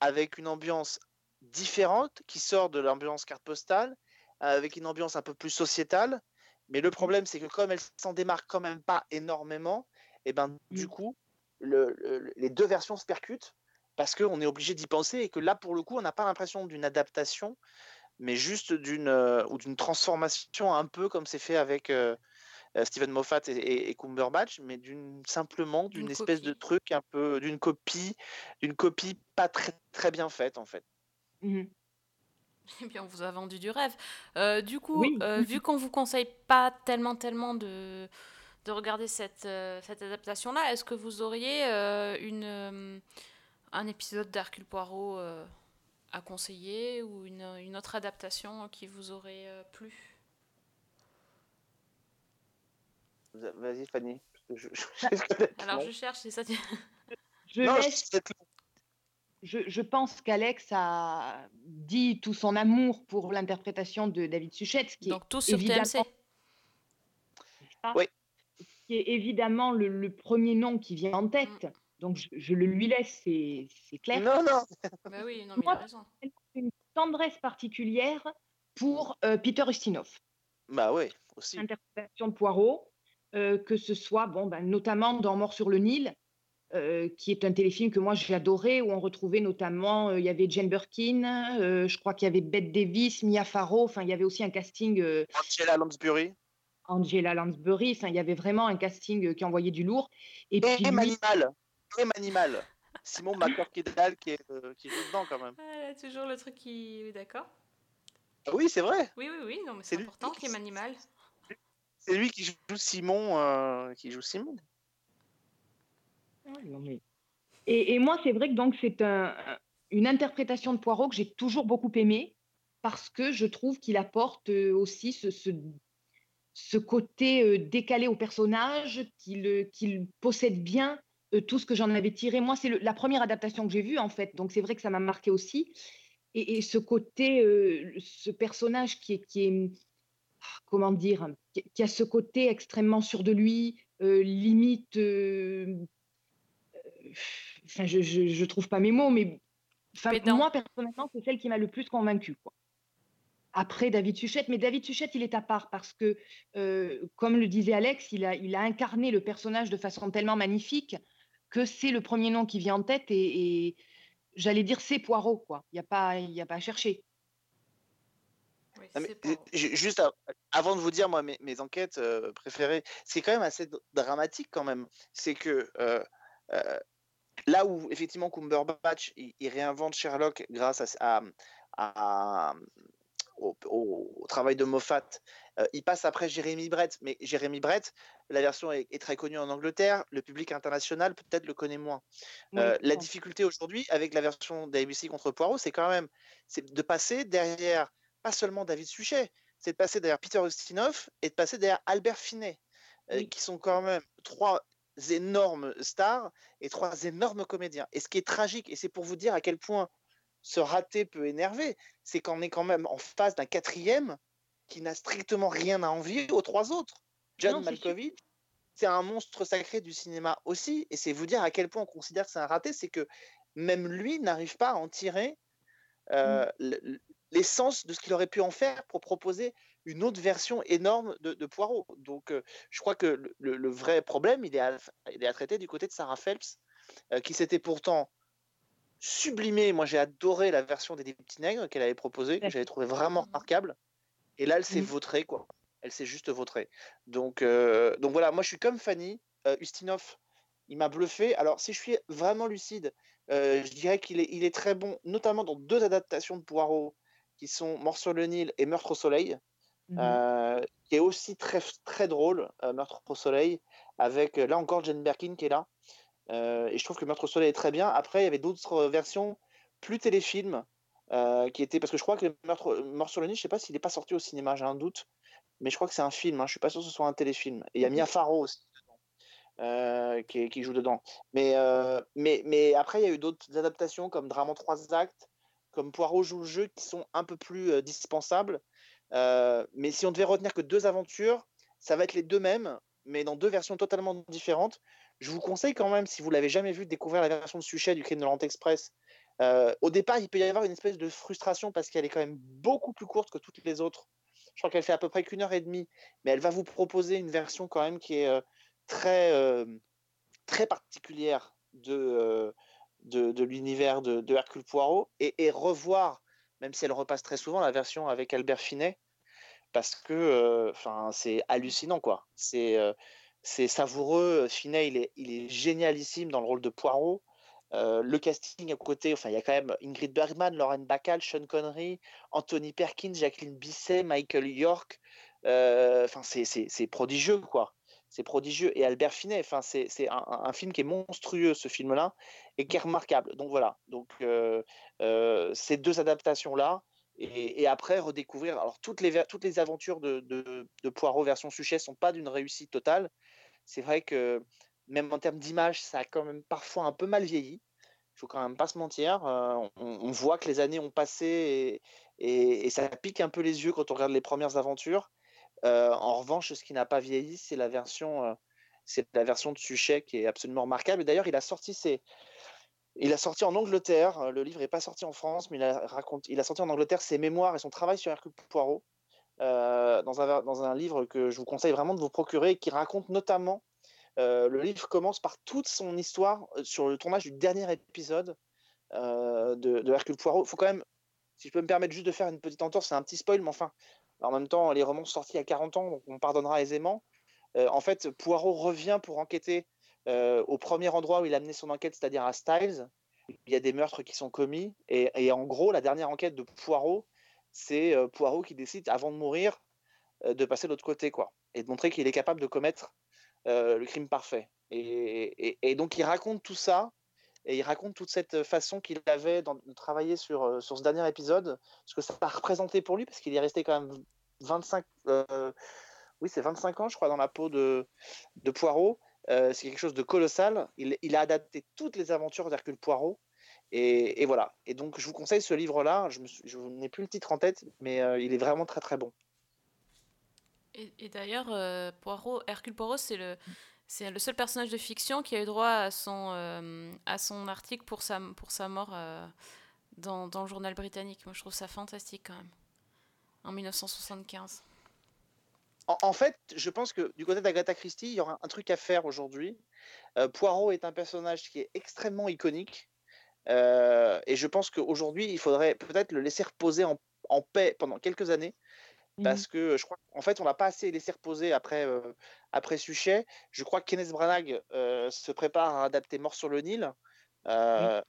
avec une ambiance différente qui sort de l'ambiance carte postale, avec une ambiance un peu plus sociétale. Mais le problème, c'est que comme elle s'en démarque quand même pas énormément, et ben du Mm. coup, le- le- les deux versions se percutent parce qu'on est obligé d'y penser et que là, pour le coup, on n'a pas l'impression d'une adaptation, mais juste d'une euh, ou d'une transformation un peu comme c'est fait avec euh, euh, Stephen Moffat et, et- et Cumberbatch, mais d'une simplement d'une espèce de truc un peu d'une copie, d'une copie pas très très bien faite en fait. Mhm. Eh bien, on vous a vendu du rêve. Euh, du coup, Oui. euh, vu qu'on vous conseille pas tellement, tellement de, de regarder cette, euh, cette adaptation-là, est-ce que vous auriez euh, une, euh, un épisode d'Hercule Poirot euh, à conseiller ou une, une autre adaptation qui vous aurait euh, plu? Vas-y Fanny. Je- je- je risque d'être Alors, je cherche, c'est ça. Je Non, je laisse. Je, je pense qu'Alex a dit tout son amour pour l'interprétation de David Suchet, ce qui, est, Donc, tous sur évidemment- TMC. Oui. qui est évidemment le, le premier nom qui vient en tête. Donc je, je le lui laisse, c'est c'est clair. Non, non. Bah oui, non, mais il Moi- a raison. Une tendresse particulière pour euh, Peter Ustinov, Bah oui, aussi. interprétation de Poirot, euh, que ce soit bon, ben, notamment dans Mort sur le Nil, euh, qui est un téléfilm que moi j'ai adoré, où on retrouvait notamment, euh, il y avait Jane Birkin, euh, je crois qu'il y avait Bette Davis, Mia Farrow, enfin il y avait aussi un casting euh, Angela Lansbury. Angela Lansbury, enfin il y avait vraiment un casting euh, qui envoyait du lourd. Et Et puis lui- Manimal. Et Manimal. Simon McCorkidal qui, est, euh, qui joue dedans quand même. Ah, toujours le truc qui. oui, D'accord. Ah oui, c'est vrai. Oui, oui, oui, non, mais C'est important qui- qu'il y ait Manimal. C'est lui qui joue Simon. euh, qui joue Simon. Mais- Et, moi, c'est vrai que donc c'est un- un- une interprétation de Poirot que j'ai toujours beaucoup aimée parce que je trouve qu'il apporte euh, aussi ce, ce, côté euh, décalé au personnage, qu'il euh, qu'il possède bien tout ce que j'en avais tiré. Moi, c'est la première adaptation que j'ai vue en fait, donc c'est vrai que ça m'a marqué aussi. Et, ce côté, ce personnage qui est, qui est, ah, comment dire, qui, a ce côté extrêmement sûr de lui, limite. Enfin, je, je, je trouve pas mes mots, mais Enfin, moi, personnellement, c'est celle qui m'a le plus convaincue. Quoi. Après, David Suchet, mais David Suchet, il est à part parce que, euh, comme le disait Alex, il a, il a incarné le personnage de façon tellement magnifique que c'est le premier nom qui vient en tête et, et j'allais dire c'est Poirot, quoi. Il n'y a, pas- il y a pas à chercher. Oui, Non, mais, juste av- avant de vous dire moi mes, mes enquêtes euh, préférées, c'est quand même assez dramatique quand même. C'est que euh, euh, là où effectivement Cumberbatch il, il réinvente Sherlock grâce à, à- à- au, travail de Moffat, euh, il passe après Jérémy Brett. Mais Jérémy Brett, la version est, est très connue en Angleterre, le public international peut-être le connaît moins. Oui, Euh, la difficulté aujourd'hui avec la version d'ABC contre Poirot, c'est quand même de passer derrière pas seulement David Suchet, c'est de passer derrière Peter Ustinov et de passer derrière Albert Finet, euh, Oui. qui sont quand même trois énormes stars et trois énormes comédiens. Et ce qui est tragique, et c'est pour vous dire à quel point ce raté peut énerver, c'est qu'on est quand même en face d'un quatrième qui n'a strictement rien à envier aux trois autres. John Non. Malkovich, c'est un monstre sacré du cinéma aussi, et c'est vous dire à quel point on considère que c'est un raté, c'est que même lui n'arrive pas à en tirer euh, l- l'essence de ce qu'il aurait pu en faire pour proposer une autre version énorme de, de Poirot. Donc, euh, je crois que le, vrai problème, il est, à, il est à traiter du côté de Sarah Phelps, euh, qui s'était pourtant sublimée. Moi, j'ai adoré la version des petits nègres qu'elle avait proposée, que j'avais trouvé vraiment remarquable. Et là, elle s'est Mhm. vautrée, quoi. Elle s'est juste vautrée. Donc, euh, donc voilà, moi, je suis comme Fanny. Ustinov, il m'a bluffé. Alors, si je suis vraiment lucide, je dirais qu'il est, il est très bon, notamment dans deux adaptations de Poirot, qui sont Mort sur le Nil et Meurtre au Soleil, Mhm. euh, qui est aussi très, très drôle, euh, Meurtre au Soleil, avec euh, là encore Jane Birkin qui est là. Euh, et je trouve que Meurtre au Soleil est très bien. Après, il y avait d'autres versions plus téléfilms, qui étaient, parce que je crois que Meurtre, Mort sur le Nil, je sais pas s'il n'est pas sorti au cinéma, j'ai un doute, mais je crois que c'est un film, hein, je suis pas sûr que ce soit un téléfilm. Et il y a Mia Farrow aussi dedans, qui, qui joue dedans. Mais, mais, mais après, il y a eu d'autres adaptations comme Drame en trois actes, comme Poirot joue le jeu, qui sont un peu plus dispensables. Euh, mais si on devait retenir que deux aventures, ça va être les deux mêmes, mais dans deux versions totalement différentes. Je vous conseille quand même, si vous l'avez jamais vu, de découvrir la version de Suchet du Crime de l'Orient Express. Euh, au départ, il peut y avoir une espèce de frustration parce qu'elle est quand même beaucoup plus courte que toutes les autres. Je crois qu'elle fait à peu près qu'une heure et demie, mais elle va vous proposer une version quand même qui est euh, très, très particulière de, de, l'univers de, Hercule Poirot et revoir, même si elle repasse très souvent, la version avec Albert Finet, parce que euh, c'est hallucinant, quoi. C'est euh, c'est savoureux. Finet, il est, il est génialissime dans le rôle de Poirot. Euh, le casting à côté, enfin, il y a quand même Ingrid Bergman, Lauren Bacall, Sean Connery, Anthony Perkins, Jacqueline Bisset, Michael York. Enfin, c'est prodigieux, quoi. C'est prodigieux. Et Albert Finet, c'est c'est un, film qui est monstrueux, ce film-là, et qui est remarquable. Donc voilà. Donc euh, euh, ces deux adaptations-là, et, après redécouvrir. Alors toutes les toutes les aventures de, de, de Poirot version Suchet sont pas d'une réussite totale. C'est vrai que même en termes d'image, ça a quand même parfois un peu mal vieilli. Il faut quand même pas se mentir. Euh, on, voit que les années ont passé et ça pique un peu les yeux quand on regarde les premières aventures. Euh, en revanche, ce qui n'a pas vieilli, c'est la version, euh, c'est la version de Suchet qui est absolument remarquable. Et D'ailleurs, il a sorti en Angleterre. euh, Le livre n'est pas sorti en France, mais il a, raconté, il a sorti en Angleterre ses mémoires et son travail sur Hercule Poirot dans, un, livre que je vous conseille vraiment de vous procurer et qui raconte notamment. le livre commence par toute son histoire sur le tournage du dernier épisode de, de Hercule Poirot. Il faut quand même, si je peux me permettre juste de faire une petite entorse, c'est un petit spoil, mais enfin, en même temps, les romans sont sortis il y a 40 ans, donc on pardonnera aisément. Euh, en fait, Poirot revient pour enquêter euh, au premier endroit où il a mené son enquête, c'est-à-dire à Styles. Il y a des meurtres qui sont commis. Et, en gros, la dernière enquête de Poirot, c'est euh, Poirot qui décide, avant de mourir, de passer de l'autre côté, quoi. Et de montrer qu'il est capable de commettre le crime parfait. Et donc, il raconte tout ça. Et il raconte toute cette façon qu'il avait de travailler sur, euh, sur ce dernier épisode, ce que ça a représenté pour lui, parce qu'il est resté quand même 25, euh, oui, c'est 25 ans, je crois, dans la peau de, de Poirot. Euh, c'est quelque chose de colossal. Il, a adapté toutes les aventures d'Hercule Poirot. Et, voilà. Et donc, je vous conseille ce livre-là. Je, n'ai plus le titre en tête, mais euh, il est vraiment très très bon. Et, d'ailleurs, euh, Hercule Poirot, c'est le, c'est le seul personnage de fiction qui a eu droit à son, euh, article pour sa, mort euh, dans, le journal britannique. Moi, je trouve ça fantastique quand même. En 1975. En, fait, je pense que du côté d'Agatha Christie, il y aura un truc à faire aujourd'hui. Euh, Poirot est un personnage qui est extrêmement iconique. Et je pense qu'aujourd'hui, il faudrait peut-être le laisser reposer en paix pendant quelques années. Parce que je crois qu'en fait, on l'a pas assez laissé reposer après, euh, après Suchet. Je crois que Kenneth Branagh euh, se prépare à adapter Mort sur le Nil. Euh,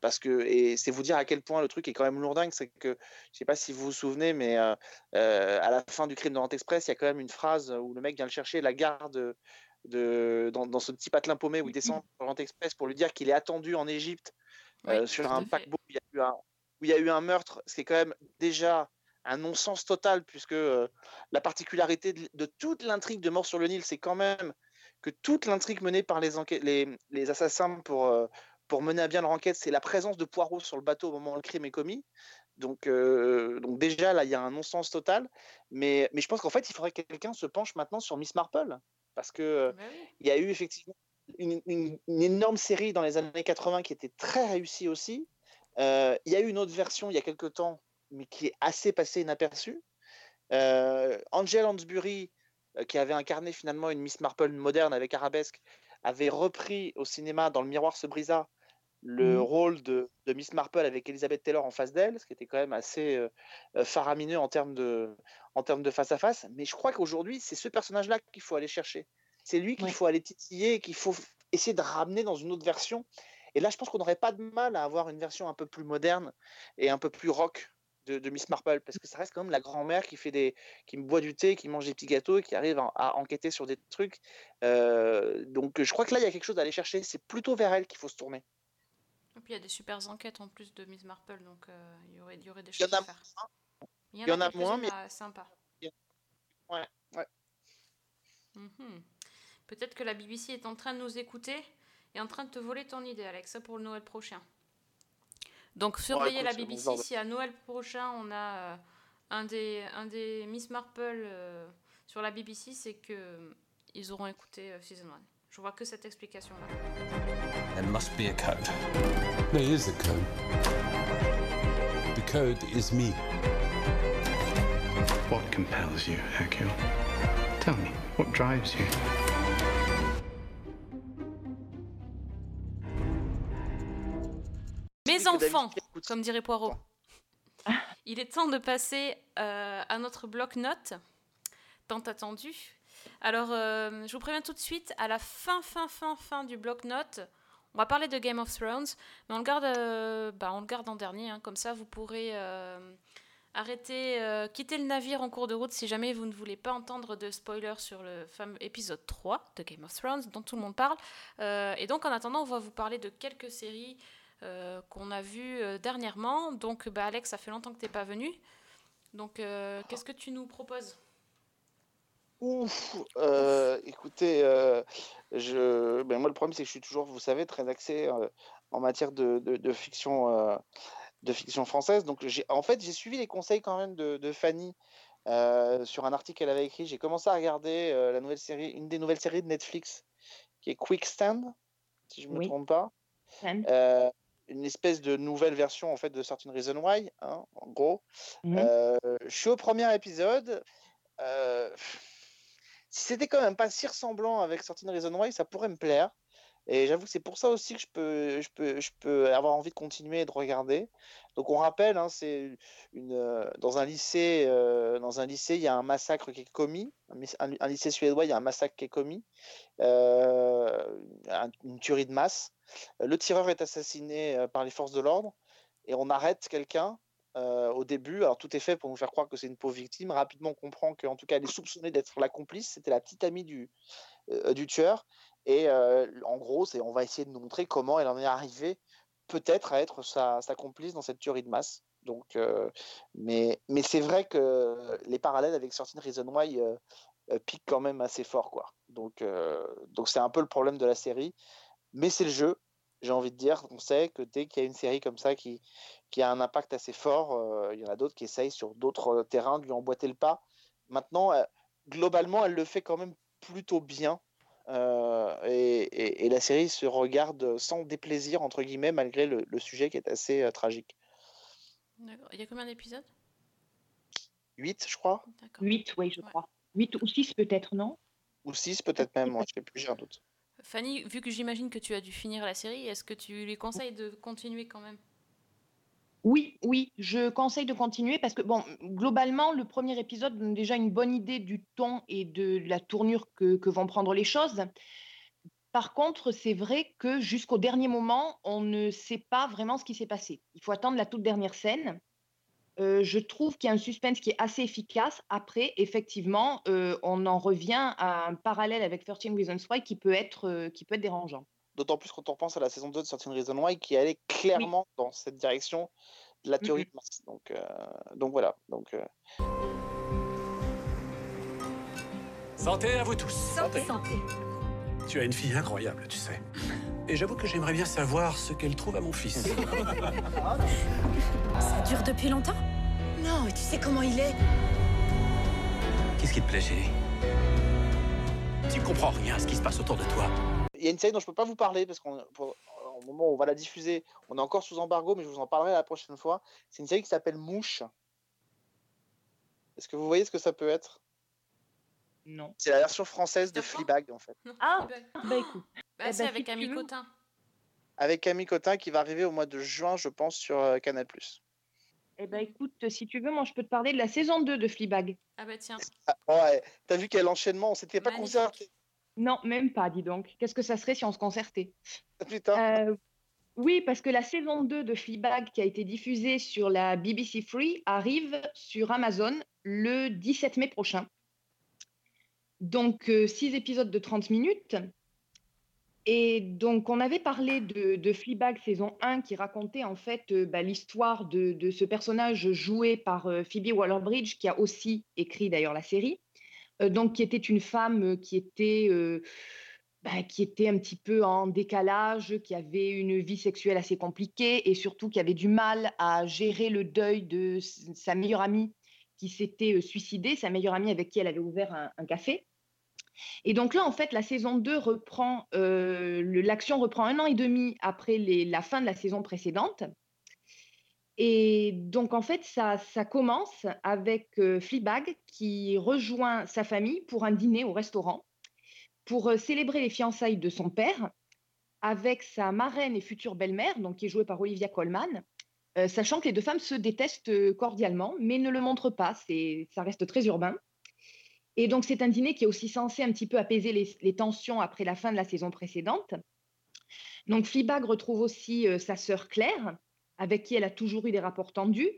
Parce que, et c'est vous dire à quel point le truc est quand même lourdingue, c'est que, je sais pas si vous vous souvenez, mais à la fin du crime de Rente Express, il y a quand même une phrase où le mec vient le chercher, la garde de, dans, dans ce petit patelin paumé où il descend sur Rente Express pour lui dire qu'il est attendu en Égypte Oui, sur un paquebot où il y a eu un, où il y a eu un meurtre, ce qui est quand même déjà un non-sens total, puisque euh, la particularité de, de toute l'intrigue de Mort sur le Nil, c'est quand même que toute l'intrigue menée par les, les, les assassins pour, euh, pour mener à bien leur enquête, c'est la présence de Poirot sur le bateau au moment où le crime est commis. Donc, euh, donc déjà, là, il y a un non-sens total. Mais, mais je pense qu'en fait, il faudrait que quelqu'un se penche maintenant sur Miss Marple, parce que Bah il y a eu effectivement une, une- une énorme série dans les années 80 qui était très réussie aussi. Il y a eu une autre version il y a quelques temps, mais qui est assez passée inaperçue. Euh, Angel Hansbury, euh, qui avait incarné finalement une Miss Marple moderne avec Arabesque, avait repris au cinéma dans Le Miroir se brisa le Mhm. rôle de, de Miss Marple avec Elizabeth Taylor en face d'elle, ce qui était quand même assez euh, faramineux en termes de en termes de face à face. Mais je crois qu'aujourd'hui, c'est ce personnage-là qu'il faut aller chercher. C'est lui qu'il Ouais. faut aller titiller, qu'il faut essayer de ramener dans une autre version. Et là, je pense qu'on n'aurait pas de mal à avoir une version un peu plus moderne et un peu plus rock de, de Miss Marple, parce que ça reste quand même la grand-mère qui fait des, qui me boit du thé, qui mange des petits gâteaux et qui arrive à, à enquêter sur des trucs. Euh, donc, je crois que là, il y a quelque chose à aller chercher. C'est plutôt vers elle qu'il faut se tourner. Et puis il y a des super enquêtes en plus de Miss Marple, donc euh, il y aurait, il y aurait des choses à faire. Il y en a moins, mais- sympas. Ouais, ouais. Mhm. Peut-être que la BBC est en train de nous écouter et en train de te voler ton idée, Alex, ça pour le Noël prochain. Donc surveillez écoute, la BBC, si à Noël prochain on a euh, un, des, un des Miss Marple euh, sur la BBC, c'est que euh, ils auront écouté euh, Season 1. Je vois que cette explication-là. There must be a code. There is a code. The code is me. What compels you, Hercule? Tell me, what drives you? Enfants, comme dirait Poirot. Il est temps de passer euh, à notre bloc-notes, tant attendu. Alors, euh, je vous préviens tout de suite, à la fin, fin, fin, fin du bloc-notes, on va parler de Game of Thrones, mais on le garde, euh, bah, on le garde en dernier, hein, comme ça vous pourrez arrêter, quitter le navire en cours de route si jamais vous ne voulez pas entendre de spoilers sur le fameux épisode 3 de Game of Thrones dont tout le monde parle. Et donc en attendant, on va vous parler de quelques séries qu'on a vues euh, dernièrement. Donc bah, Alex, ça fait longtemps que tu n'es pas venu. Donc euh, qu'est-ce que tu nous proposes? Ouf, euh, écoutez, euh, je, ben moi le problème c'est que je suis toujours, vous savez, très axé euh, en matière de, de, de fiction, euh, de fiction française. Donc j'ai, en fait, j'ai suivi les conseils quand même de, de Fanny euh, sur un article qu'elle avait écrit. J'ai commencé à regarder euh, la nouvelle série, une des nouvelles séries de Netflix, qui est Quick Stand, si je me Oui. trompe pas. Une espèce de nouvelle version en fait de Certain Reason Why, hein, en gros. Mhm. Euh, je suis au premier épisode. Euh, si c'était quand même pas si ressemblant avec Certain Reason Why, ça pourrait me plaire. Et j'avoue que c'est pour ça aussi que je peux, je peux, je peux avoir envie de continuer et de regarder. Donc on rappelle, hein, c'est une, euh, dans un lycée, euh, dans un lycée, il y a un massacre qui est commis. Un, lycée suédois, il y a un massacre qui est commis, euh, un- une tuerie de masse. Le tireur est assassiné par les forces de l'ordre et on arrête quelqu'un au début. Alors tout est fait pour nous faire croire que c'est une pauvre victime. Rapidement, on comprend qu'en tout cas, elle est soupçonnée d'être la complice. C'était la petite amie du, du tueur. Et en gros, on va essayer de nous montrer comment elle en est arrivée peut-être à être sa, complice dans cette tuerie de masse. Donc, euh, mais, c'est vrai que les parallèles avec Certain Reason Why euh, euh, piquent quand même assez fort, quoi. Donc, c'est un peu le problème de la série. Mais c'est le jeu, j'ai envie de dire. On sait que dès qu'il y a une série comme ça qui, a un impact assez fort, il y en a d'autres qui essayent sur d'autres terrains de lui emboîter le pas. Maintenant, globalement, elle le fait quand même plutôt bien. Euh, et, et- et la série se regarde sans déplaisir, entre guillemets, malgré le, le sujet qui est assez euh, tragique. D'accord. Il y a combien d'épisodes? 8, je crois. D'accord. 8, oui, je crois. 8 ou 6 peut-être, non? Ou 6 peut-être même, moi, je sais plus, j'ai un doute. Fanny, vu que j'imagine que tu as dû finir la série, est-ce que tu lui conseilles de continuer quand même? Oui, oui, je conseille de continuer parce que, bon, globalement, le premier épisode donne déjà une bonne idée du ton et de la tournure que, vont prendre les choses. Par contre, c'est vrai que jusqu'au dernier moment, on ne sait pas vraiment ce qui s'est passé. Il faut attendre la toute dernière scène. Euh, je trouve qu'il y a un suspense qui est assez efficace. Après, effectivement, euh, on en revient à un parallèle avec 13 Reasons Why qui peut être, euh, qui peut être dérangeant. D'autant plus quand on pense à la saison 2 de Certain Reason Why qui allait clairement dans cette direction de la théorie Mhm. de masse. Donc, euh, donc voilà. Donc, euh, Santé à vous tous. Santé. Tu as une fille incroyable, tu sais. Et j'avoue que j'aimerais bien savoir ce qu'elle trouve à mon fils. Ça dure depuis longtemps? Non, mais tu sais comment il est. Qu'est-ce qui te plaît, chérie? Tu comprends rien à ce qui se passe autour de toi. Il y a une série dont je peux pas vous parler parce qu'au moment où on va la diffuser, on est encore sous embargo, mais je vous en parlerai la prochaine fois. C'est une série qui s'appelle Mouche. Est-ce que vous voyez ce que ça peut être? Non. C'est la version française de. Fleabag en fait, Ah, Eh ben, bah écoute. bah, eh c'est ben, avec Camille. Cotin. avec Camille Cotin qui va arriver au mois de juin, je pense, sur euh, Canal+. Eh ben écoute, si tu veux, moi je peux te parler de la saison 2 de Fleabag. Ah bah tiens. Ah, ouais, t'as vu quel enchaînement, on s'était pas concerté. Non, même pas, dis donc. Qu'est-ce que ça serait si on se concertait? Putain. Euh, Oui, parce que la saison 2 de Fleabag qui a été diffusée sur la BBC Free arrive sur Amazon le 17 mai prochain. Donc, 6 épisodes de 30 minutes. Et donc, on avait parlé de, de Fleabag saison 1 qui racontait en fait euh, bah, l'histoire de, de ce personnage joué par euh, Phoebe Waller-Bridge, qui a aussi écrit d'ailleurs la série. Euh, donc, qui était une femme euh, qui était euh, bah, qui était un petit peu en décalage, qui avait une vie sexuelle assez compliquée et surtout qui avait du mal à gérer le deuil de sa meilleure amie qui s'était suicidée, sa meilleure amie avec qui elle avait ouvert un, café. Et donc là, en fait, la saison 2 reprend, l'action reprend un an et demi après la fin de la saison précédente. Et donc, en fait, ça, commence avec euh, Fleabag qui rejoint sa famille pour un dîner au restaurant pour euh, célébrer les fiançailles de son père avec sa marraine et future belle-mère, donc qui est jouée par Olivia Colman, euh, sachant que les deux femmes se détestent euh, cordialement, mais ne le montrent pas, ça reste très urbain. Et donc c'est un dîner qui est aussi censé un petit peu apaiser les, les tensions après la fin de la saison précédente. Donc Fleabag retrouve aussi sa sœur Claire, avec qui elle a toujours eu des rapports tendus,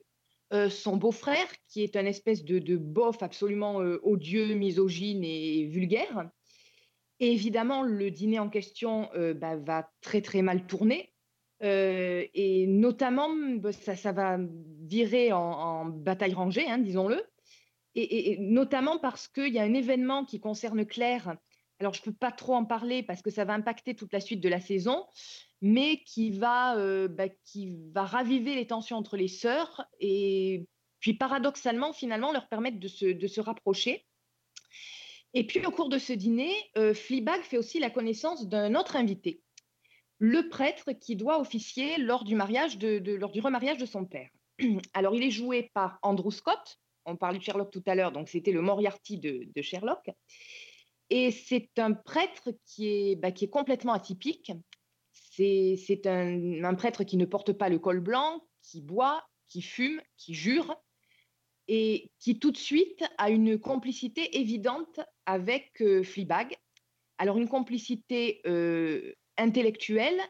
euh, son beau-frère, qui est un espèce de, bof absolument euh, odieux, misogyne et vulgaire. Évidemment, le dîner en question euh, bah, va très très mal tourner. Et notamment, bah, ça, va virer en, bataille rangée, hein, disons-le. Et, et- et notamment parce qu'il y a un événement qui concerne Claire. Alors, je ne peux pas trop en parler parce que ça va impacter toute la suite de la saison, mais qui va, euh, bah, qui va raviver les tensions entre les sœurs et puis paradoxalement, finalement, leur permettre de se, de se rapprocher. Et puis, au cours de ce dîner, euh, Fleabag fait aussi la connaissance d'un autre invité, le prêtre qui doit officier lors du, mariage de, lors du remariage de son père. Alors, il est joué par Andrew Scott. On parlait de Sherlock tout à l'heure, donc c'était le Moriarty de, de Sherlock. Et c'est un prêtre qui est, bah, qui est complètement atypique. C'est un, prêtre qui ne porte pas le col blanc, qui boit, qui fume, qui jure, et qui tout de suite a une complicité évidente avec euh, Fleabag. Alors une complicité euh, intellectuelle,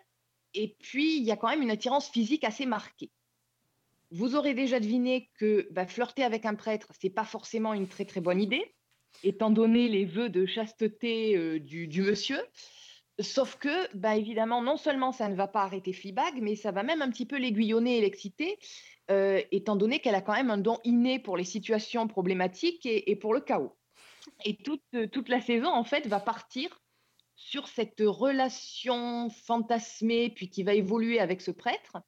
et puis il y a quand même une attirance physique assez marquée. Vous aurez déjà deviné que bah, flirter avec un prêtre, c'est pas forcément une très très bonne idée, étant donné les vœux de chasteté euh, du monsieur. Sauf que, bah, évidemment, non seulement ça ne va pas arrêter Fleabag, mais ça va même un petit peu l'aiguillonner et l'exciter, euh, étant donné qu'elle a quand même un don inné pour les situations problématiques et, pour le chaos. Et toute, euh, toute la saison, en fait, va partir sur cette relation fantasmée, puis qui va évoluer avec ce prêtre.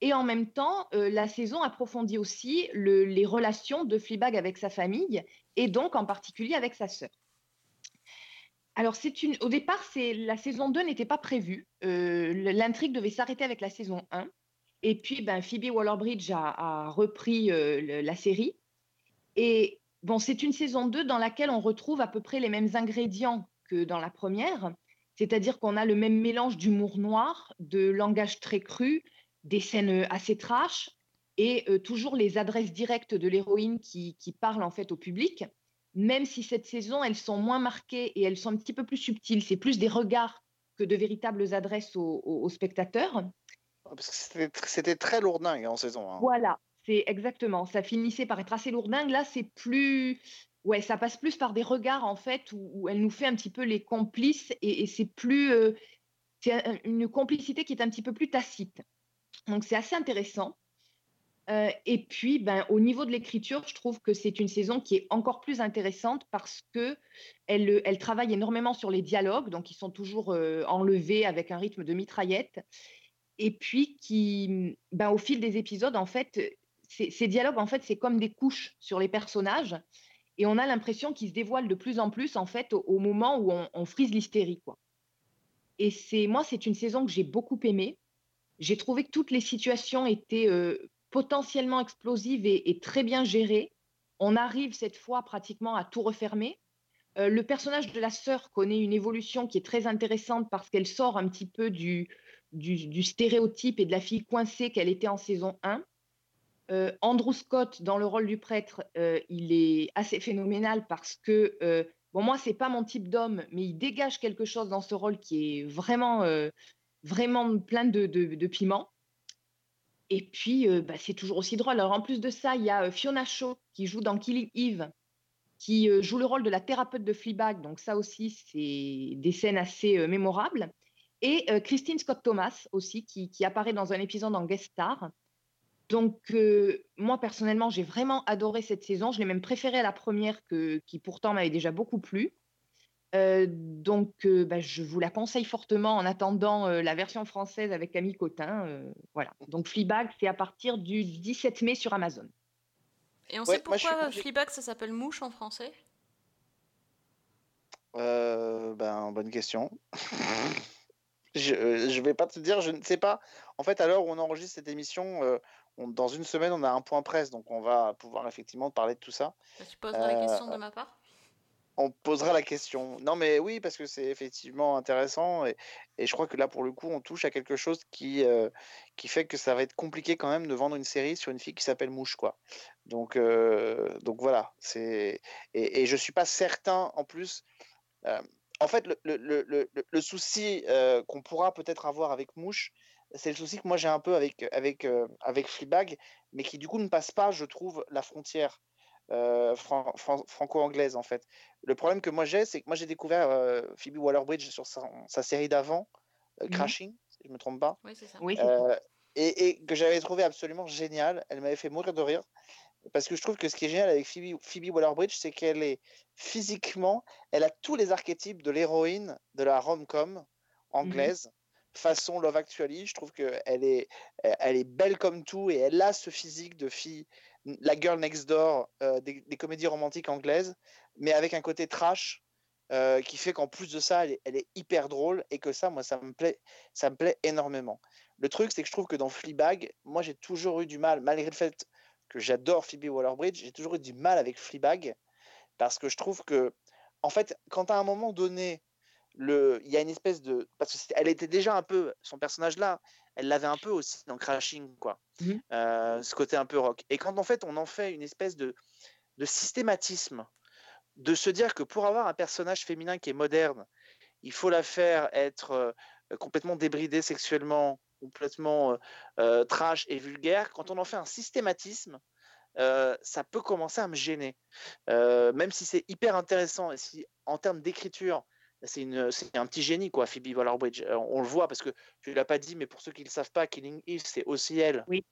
Et en même temps, euh, la saison approfondit aussi le- les relations de Fleabag avec sa famille, et donc en particulier avec sa sœur. Alors, c'est une... au départ, c'est... la saison 2 n'était pas prévue. Euh, L'intrigue devait s'arrêter avec la saison 1. Et puis, ben, Phoebe Waller-Bridge a, repris euh, la série. Et bon, c'est une saison 2 dans laquelle on retrouve à peu près les mêmes ingrédients que dans la première. C'est-à-dire qu'on a le même mélange d'humour noir, de langage très cru, des scènes euh, assez trash et toujours les adresses directes de l'héroïne qui, qui parlent en fait au public. Même si cette saison, elles sont moins marquées et elles sont un petit peu plus subtiles. C'est plus des regards que de véritables adresses aux, aux- aux spectateurs. Parce que c'était tr- c'était très lourdingue en saison 1. Voilà, c'est exactement. Ça finissait par être assez lourdingue. Là, c'est plus. Ouais, ça passe plus par des regards, en fait, où, où elle nous fait un petit peu les complices et, et c'est plus. euh, c'est un- une complicité qui est un petit peu plus tacite. Donc, c'est assez intéressant. Euh, et puis, ben, au niveau de l'écriture, je trouve que c'est une saison qui est encore plus intéressante parce que elle, elle travaille énormément sur les dialogues, donc ils sont toujours euh, enlevés avec un rythme de mitraillette et puis qui, ben, au fil des épisodes, en fait, ces, dialogues, en fait, c'est comme des couches sur les personnages, et on a l'impression qu'ils se dévoilent de plus en plus, en fait, au, moment où on, frise l'hystérie, quoi. Et c'est, moi, c'est une saison que j'ai beaucoup aimée. J'ai trouvé que toutes les situations étaient euh, potentiellement explosives et, très bien gérées. On arrive cette fois pratiquement à tout refermer. Euh, le personnage de la sœur connaît une évolution qui est très intéressante parce qu'elle sort un petit peu du, du, stéréotype et de la fille coincée qu'elle était en saison 1. Euh, Andrew Scott, dans le rôle du prêtre, euh, il est assez phénoménal parce que, bon, moi, c'est pas mon type d'homme, mais il dégage quelque chose dans ce rôle qui est vraiment, vraiment plein de, de, de piment. Et puis, bah, c'est toujours aussi drôle. Alors, en plus de ça, il y a Fiona Shaw qui joue dans Killing Eve, qui joue le rôle de la thérapeute de Fleabag. Donc, ça aussi, c'est des scènes assez mémorables. Et Christine Scott Thomas aussi, qui, apparaît dans un épisode en guest star. Donc, moi, personnellement, j'ai vraiment adoré cette saison. Je l'ai même préférée à la première, que, qui pourtant m'avait déjà beaucoup plu. Euh, donc, euh, bah, je vous la conseille fortement en attendant euh, la version française avec Camille Cotin. euh, voilà. Donc, Fleabag, c'est à partir du 17 mai sur Amazon. Et on Ouais, sait suis pourquoi Fleabag ça s'appelle mouche en français? Euh, ben, bonne question. je, je vais pas te dire, je ne sais pas. En fait, à l'heure où on enregistre cette émission, euh, on- dans une semaine, on a un point presse, donc on va pouvoir effectivement parler de tout ça. Bah, Tu poseras la question de ma part? On posera la question. Non, mais oui, parce que c'est effectivement intéressant et, je crois que là, pour le coup, on touche à quelque chose qui, euh, qui fait que ça va être compliqué quand même de vendre une série sur une fille qui s'appelle Mouche, quoi. Donc, euh, donc voilà. Et, et je suis pas certain, en plus. euh, en fait, le, le, le, le, souci qu'on pourra peut-être avoir avec Mouche, c'est le souci que moi j'ai un peu avec avec avec Fleabag, mais qui du coup ne passe pas, je trouve, la frontière euh, fran- fran- franco-anglaise en fait. Le problème que moi j'ai, c'est que moi j'ai découvert euh, Phoebe Waller-Bridge sur sa, sa série d'avant, euh, Mhm. Crashing, si je me trompe pas, Oui, c'est ça. Oui, euh, et, et que j'avais trouvé absolument génial. Elle m'avait fait mourir de rire. Parce que je trouve que ce qui est génial avec Phoebe, Phoebe Waller-Bridge, c'est qu'elle est physiquement, elle a tous les archétypes de l'héroïne de la rom-com anglaise, façon Love Actually. Je trouve qu'elle est, elle est belle comme tout et elle a ce physique de fille, la girl next door euh, des, comédies romantiques anglaises, mais avec un côté trash. euh, qui fait qu'en plus de ça, elle est, hyper drôle et que ça, moi, ça me plaît, ça me plaît énormément. Le truc, c'est que je trouve que dans Fleabag, moi, j'ai toujours eu du mal, malgré le fait que j'adore Phoebe Waller-Bridge, j'ai toujours eu du mal avec Fleabag parce que je trouve que, en fait, quand à un moment donné, il y a une espèce de, parce que c'était- elle était déjà un peu son personnage là, elle l'avait un peu aussi dans Crashing, quoi, Mhm. Euh, ce côté un peu rock. Et quand en fait on en fait une espèce de, de systématisme, de se dire que pour avoir un personnage féminin qui est moderne, il faut la faire être euh, complètement débridée sexuellement, complètement euh, euh, trash et vulgaire, quand on en fait un systématisme, euh, ça peut commencer à me gêner. Euh, même si c'est hyper intéressant et si en termes d'écriture, c'est un petit génie, quoi, Phoebe Waller-Bridge. Euh, on le voit parce que tu l'as pas dit, mais pour ceux qui ne le savent pas, Killing Eve, c'est aussi elle Oui.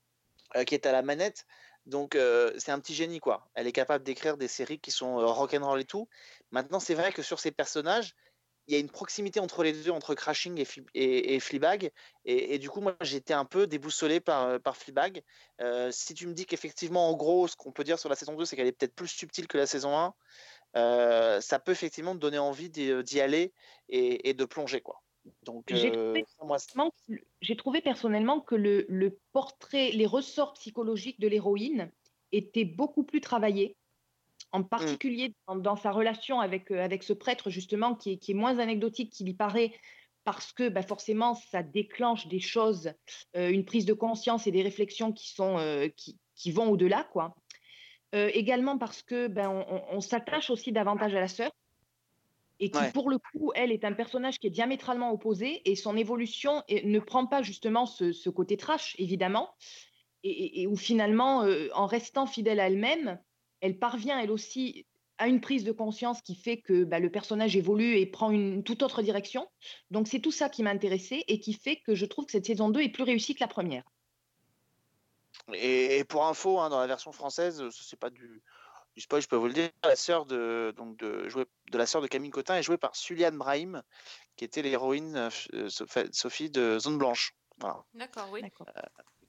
euh, qui est à la manette. Donc euh, c'est un petit génie, quoi. Elle est capable d'écrire des séries qui sont euh, rock'n'roll et tout. Maintenant, c'est vrai que sur ces personnages, il y a une proximité entre les deux, entre Crashing et, et, et Fleabag. Et, et du coup, moi, j'étais un peu déboussolé par, par Fleabag. Si tu me dis qu'effectivement, en gros, ce qu'on peut dire sur la saison 2, c'est qu'elle est peut-être plus subtile que la saison 1, euh, ça peut effectivement te donner envie d'y d'y aller et, et de plonger, quoi. Donc, J'ai euh, trouvé personnellement que le, le portrait, les ressorts psychologiques de l'héroïne étaient beaucoup plus travaillés, en Mmh. particulier dans, dans sa relation avec, euh, avec ce prêtre, justement, qui est, qui est moins anecdotique qu'il y paraît, parce que bah, forcément, ça déclenche des choses, euh, une prise de conscience et des réflexions qui, sont, euh, qui, qui vont au-delà, quoi. Euh, également parce que ben, on, s'attache aussi davantage à la sœur et qui, Ouais. pour le coup, elle est un personnage qui est diamétralement opposé et son évolution ne prend pas justement ce, ce côté trash, évidemment, et, et- et où finalement, euh, en restant fidèle à elle-même, elle parvient elle aussi à une prise de conscience qui fait que bah, le personnage évolue et prend une toute autre direction. Donc c'est tout ça qui m'a intéressée et qui fait que je trouve que cette saison 2 est plus réussie que la première. Et, et pour info, hein, dans la version française, euh, c'est pas du, du spoil, je peux vous le dire, la sœur de, donc de, jouée- de la sœur de Camille Cotin est jouée par Suliane Brahim, qui était l'héroïne euh, euh, Soph- Sophie de Zone Blanche. Voilà. D'accord, oui. D'accord.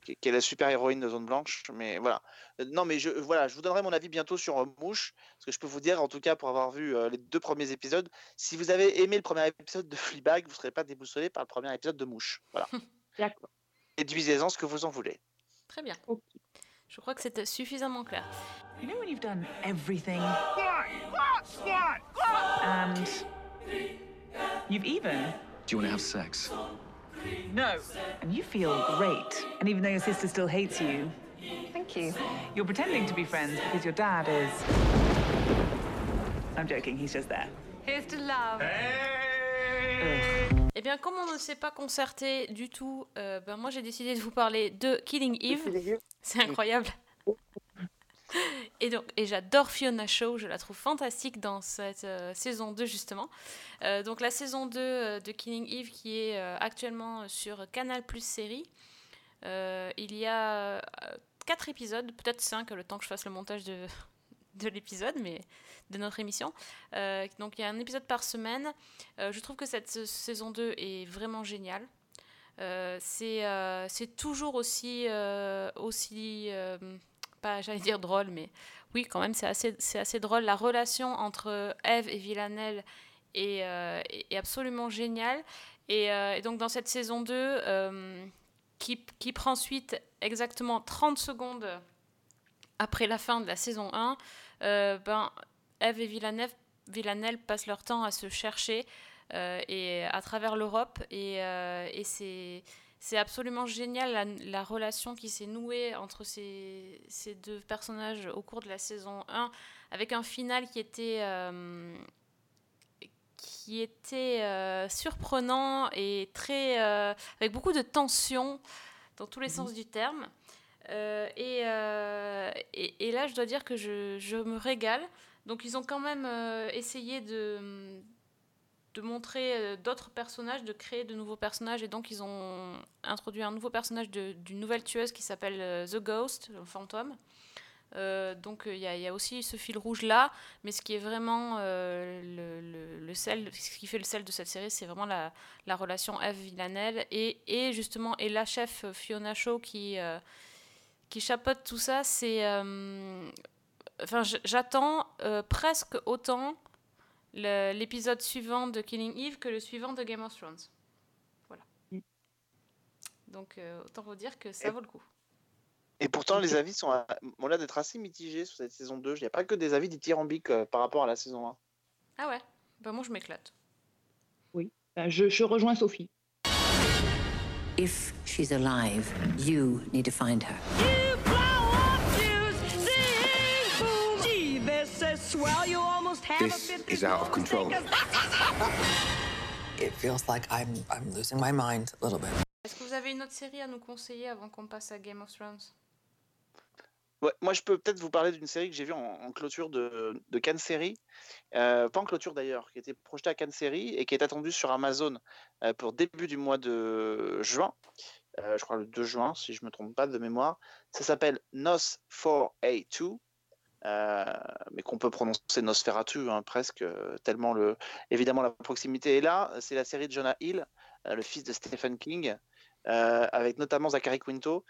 qui, qui est la super héroïne de Zone Blanche. Mais voilà. Euh, Non, mais je, voilà, je vous donnerai mon avis bientôt sur euh, Mouche. Parce que je peux vous dire, en tout cas, pour avoir vu euh, les deux premiers épisodes, si vous avez aimé le premier épisode de Fleabag, vous ne serez pas déboussolé par le premier épisode de Mouche. Voilà. D'accord. Déduisez-en ce que vous en voulez. Très bien. Ok. Je crois que c'était suffisamment clair. You know when you've done everything? And you've even Do you want to have sex? no. And you feel great. And even though your sister still hates you. Thank you. You're pretending to be friends because your dad is. I'm joking. He's just there. Here's to love. Eh bien, comme on ne s'est pas concerté du tout, euh, ben moi j'ai décidé de vous parler de Killing Eve. C'est incroyable. Et donc, et j'adore Fiona Shaw, je la trouve fantastique dans cette euh, saison 2 justement. Euh, donc la saison 2 euh, de Killing Eve qui est actuellement sur Canal Plus série. Il y a 4 épisodes, peut-être 5 le temps que je fasse le montage de, de l'épisode, mais de notre émission. Euh, donc il y a un épisode par semaine. Euh, je trouve que cette sa- saison 2 est vraiment géniale. Euh, c'est toujours aussi, aussi pas j'allais dire drôle, mais oui, quand même, c'est assez, assez drôle. La relation entre Eve et Villanelle est, est- absolument géniale. Et, donc, dans cette saison 2, euh, qui, qui prend suite exactement 30 secondes après la fin de la saison 1, euh, ben, Eve et Villanelle, Villanelle passent leur temps à se chercher euh, et à travers l'Europe. Et, euh, et c'est, c'est absolument génial la, la relation qui s'est nouée entre ces, ces deux personnages au cours de la saison 1, avec un final qui était, euh, qui était euh, surprenant et très, euh, avec beaucoup de tension dans tous les sens du terme. Euh, et, euh, et, là, je dois dire que je, me régale. Donc, ils ont quand même euh, essayé de, montrer d'autres personnages, de créer de nouveaux personnages. Et donc, ils ont introduit un nouveau personnage d'une nouvelle tueuse qui s'appelle The Ghost, le fantôme. Donc, il y, a- aussi ce fil rouge-là. Mais ce qui est vraiment le, sel, ce qui fait le sel de cette série, c'est vraiment la, la relation Eve Villanelle et, et justement, et la chef Fiona Shaw qui, qui chapeaute tout ça. C'est. euh, Enfin, j'attends euh, presque autant l'épisode suivant de Killing Eve que le suivant de Game of Thrones. Voilà. Mm. Donc, euh, autant vous dire que ça Et- vaut le coup. Et pourtant, les avis sont, à- ont l'air d'être assez mitigés sur cette saison 2. Il n'y a pas que des avis dithyrambiques euh, par rapport à la saison 1. Ah ouais Bah, moi, je m'éclate. Ben, je, je rejoins Sophie. If she's alive, you need to find her. This is out of control. It feels like I'm I'm losing my mind a little bit. Est-ce que vous avez une autre série à nous conseiller avant qu'on passe à Game of Thrones? Ouais, moi, je peux peut-être vous parler d'une série que j'ai vue en, en clôture de, de Cannes Série. Euh, pas en clôture d'ailleurs, qui était projetée à Cannes Série et qui est attendue sur Amazon euh, pour début du mois de juin. Euh, je crois le 2 juin, si je ne me trompe pas de mémoire. Ça s'appelle Nos 4A2. Euh, mais qu'on peut prononcer Nosferatu hein, presque, euh, tellement le, évidemment la proximité est là. C'est la série de Jonah Hill, euh, le fils de Stephen King, avec notamment Zachary Quinto.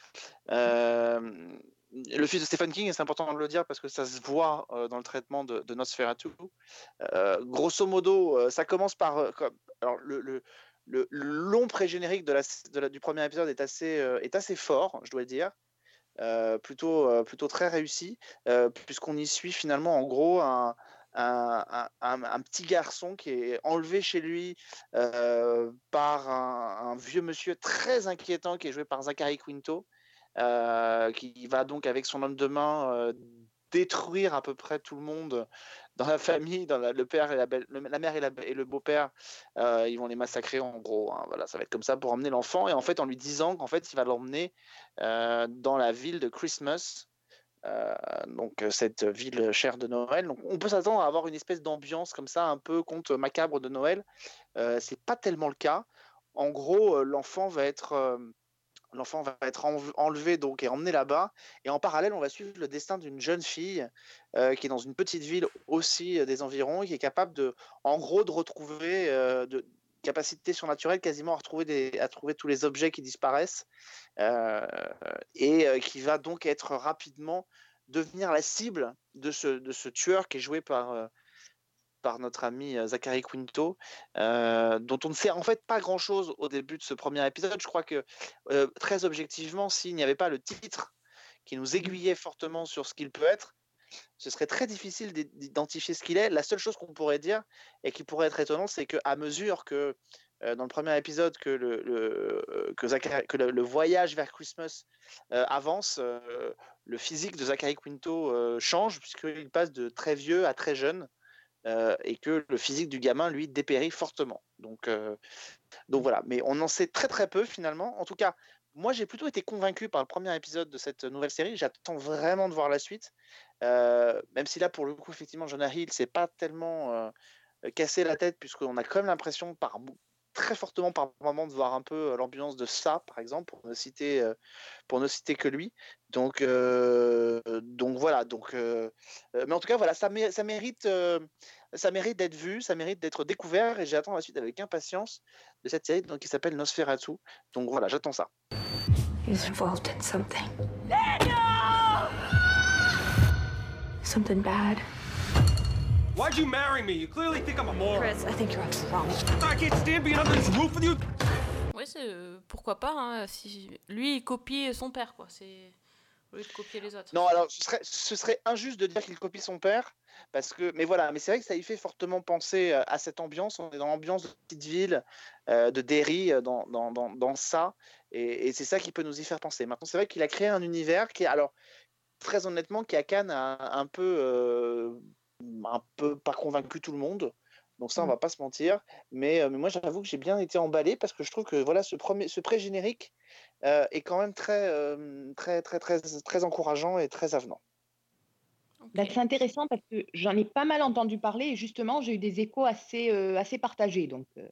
Le fils de Stephen King, c'est important de le dire parce que ça se voit dans le traitement de, Nosferatu. Grosso modo, ça commence par. alors, le, long pré-générique du premier épisode est assez, est assez fort, je dois dire. Euh, plutôt, euh, plutôt très réussi, euh, puisqu'on y suit finalement en gros un, un, petit garçon qui est enlevé chez lui par un, vieux monsieur très inquiétant qui est joué par Zachary Quinto, qui va donc avec son homme de main détruire à peu près tout le monde dans la famille, la, le père et la, mère et, le beau-père, euh, ils vont les massacrer en gros. hein. voilà, ça va être comme ça pour emmener l'enfant et en fait en lui disant qu'en fait il va l'emmener euh, dans la ville de Christmas. euh, donc cette ville chère de Noël. On peut s'attendre à avoir une espèce d'ambiance comme ça, un peu conte macabre de Noël. C'est pas tellement le cas. En gros, l'enfant va être l'enfant va être enlevé donc et emmené là-bas. Et en parallèle, on va suivre le destin d'une jeune fille euh, qui est dans une petite ville aussi euh, des environs, qui est capable de, en gros, de retrouver euh, de capacité surnaturelle quasiment à retrouver trouver tous les objets qui disparaissent euh, et qui va donc être rapidement devenir la cible de ce, tueur qui est joué par par notre ami euh, Zachary Quinto, euh, dont on ne sait en fait pas grand-chose au début de ce premier épisode. Je crois que euh, très objectivement, s'il n'y avait pas le titre qui nous aiguillait fortement sur ce qu'il peut être, ce serait très difficile d'id- d'identifier ce qu'il est. La seule chose qu'on pourrait dire et qui pourrait être étonnant, c'est qu'à mesure que euh, dans le premier épisode que le, le- que, Zachary- que le, le voyage vers Christmas euh, avance, euh, le physique de Zachary Quinto change puisqu'il passe de très vieux à très jeune euh, et que le physique du gamin, lui, dépérit fortement. Donc, euh, donc voilà, mais on en sait très très peu finalement. En tout cas, moi j'ai plutôt été convaincu par le premier épisode de cette nouvelle série. J'attends vraiment de voir la suite. Euh, même si là, pour le coup, effectivement, Jonah Hill s'est pas tellement cassé la tête, puisqu'on a quand même l'impression par très fortement par moment de voir un peu euh, l'ambiance de ça, par exemple, pour ne citer, euh, pour ne citer que lui. Donc, euh, donc voilà. Donc, euh, mais en tout cas, voilà, ça, mé- ça mérite, euh, ça mérite d'être vu, ça mérite d'être découvert, et j'attends la suite avec impatience de cette série donc, qui s'appelle Nosferatu. Donc voilà, j'attends ça. He's involved in something. Something bad. Why'd you marry me? You clearly think I'm a moron. Chris, I think you're up to the wrong. I can't stand being under this roof with you. Oui, c'est euh, pourquoi pas. hein, si lui, il copie son père, quoi. C'est au lieu de copier les autres. Non, alors ce serait, ce serait injuste de dire qu'il copie son père, parce que, mais voilà, mais c'est vrai que ça y fait fortement penser euh, à cette ambiance. On est dans l'ambiance de petite ville, euh, de Derry, dans, dans, dans, dans ça, et, et c'est ça qui peut nous y faire penser. Maintenant, c'est vrai qu'il a créé un univers qui est, alors, très honnêtement, qui à Cannes a un peu, euh, un peu pas convaincu tout le monde. Donc ça, on va pas se mentir. Mais, euh, mais moi, j'avoue que j'ai bien été emballé parce que je trouve que voilà, ce, premier, ce pré-générique euh, est quand même très, euh, très, très, très, très encourageant et très avenant. Bah, c'est intéressant parce que j'en ai pas mal entendu parler et justement, j'ai eu des échos assez, euh, assez partagés. Donc, euh,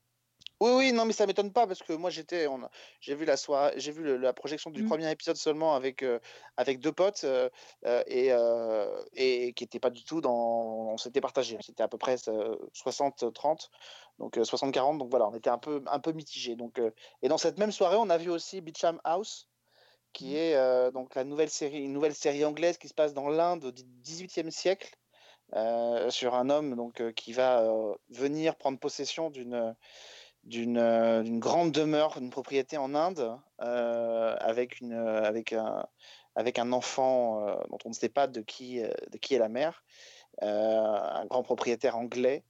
Oui, oui, non, mais ça m'étonne pas parce que moi j'étais, on j'ai vu la soirée, j'ai vu le- la projection du Mm. premier épisode seulement avec euh, avec deux potes euh, euh, et euh, et qui n'étaient pas du tout dans, on s'était partagé, c'était à peu près 60-30, donc 60-40, donc voilà, on était un peu un peu mitigé. Donc et dans cette même soirée, on a vu aussi Beecham House, qui est euh, donc la nouvelle série, une nouvelle série anglaise qui se passe dans l'Inde au XVIIIe siècle. sur un homme donc qui va venir prendre possession d'une d'une euh, d'une grande demeure, une propriété en Inde, euh, avec, une, euh, avec, un, avec un enfant dont on ne sait pas de qui, de qui est la mère, un grand propriétaire anglais,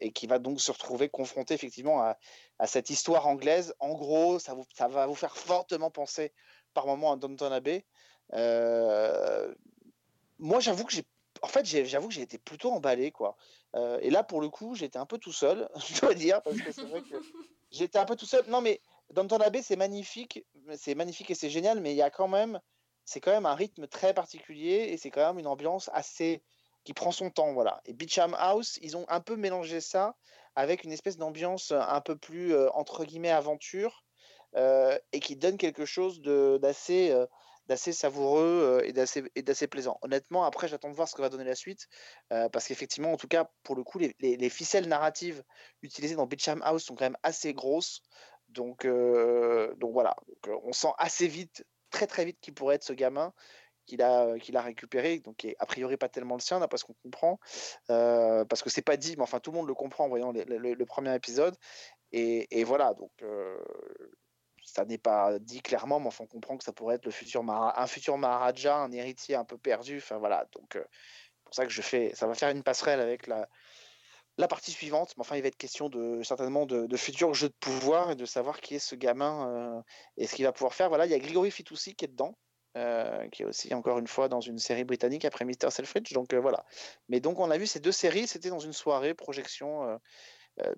et qui va donc se retrouver confronté effectivement à, à cette histoire anglaise. En gros, ça, vous, ça va vous faire fortement penser par moment à Downton Abbey. Moi, j'avoue que j'ai en fait, été plutôt emballé, quoi. Euh, et là, pour le coup, j'étais un peu tout seul, je dois dire, j'étais un peu tout seul. Non, mais Downton Abbey, c'est magnifique, c'est magnifique et c'est génial, mais il y a quand même, c'est quand même un rythme très particulier et c'est quand même une ambiance assez qui prend son temps, voilà. Et Beecham House, ils ont un peu mélangé ça avec une espèce d'ambiance un peu plus euh, entre guillemets aventure euh, et qui donne quelque chose d'assez d'assez savoureux et d'assez plaisant. Honnêtement, après, j'attends de voir ce que va donner la suite, parce qu'effectivement, en tout cas, pour le coup, les, les- les ficelles narratives utilisées dans Beecham House sont quand même assez grosses. Donc, donc voilà, Donc, on sent assez vite, très très vite, qui pourrait être ce gamin qu'il a, qu'il a récupéré, donc qui est a priori pas tellement le sien, d'après ce qu'on comprend, parce que c'est pas dit, mais enfin tout le monde le comprend en voyant le, premier épisode. Et, voilà, donc ça n'est pas dit clairement, mais on comprend que ça pourrait être le futur un futur Maharaja, un héritier un peu perdu. Enfin voilà, donc euh, pour ça que je fais, ça va faire une passerelle avec la, partie suivante. Mais enfin, il va être question de certainement de, de futurs jeux de pouvoir et de savoir qui est ce gamin euh, et ce qu'il va pouvoir faire. Voilà, il y a Grigory Fitoussi qui est dedans. euh, qui est aussi encore une fois dans une série britannique après Mr. Selfridge. Donc voilà. Mais donc on a vu ces deux séries, c'était dans une soirée projection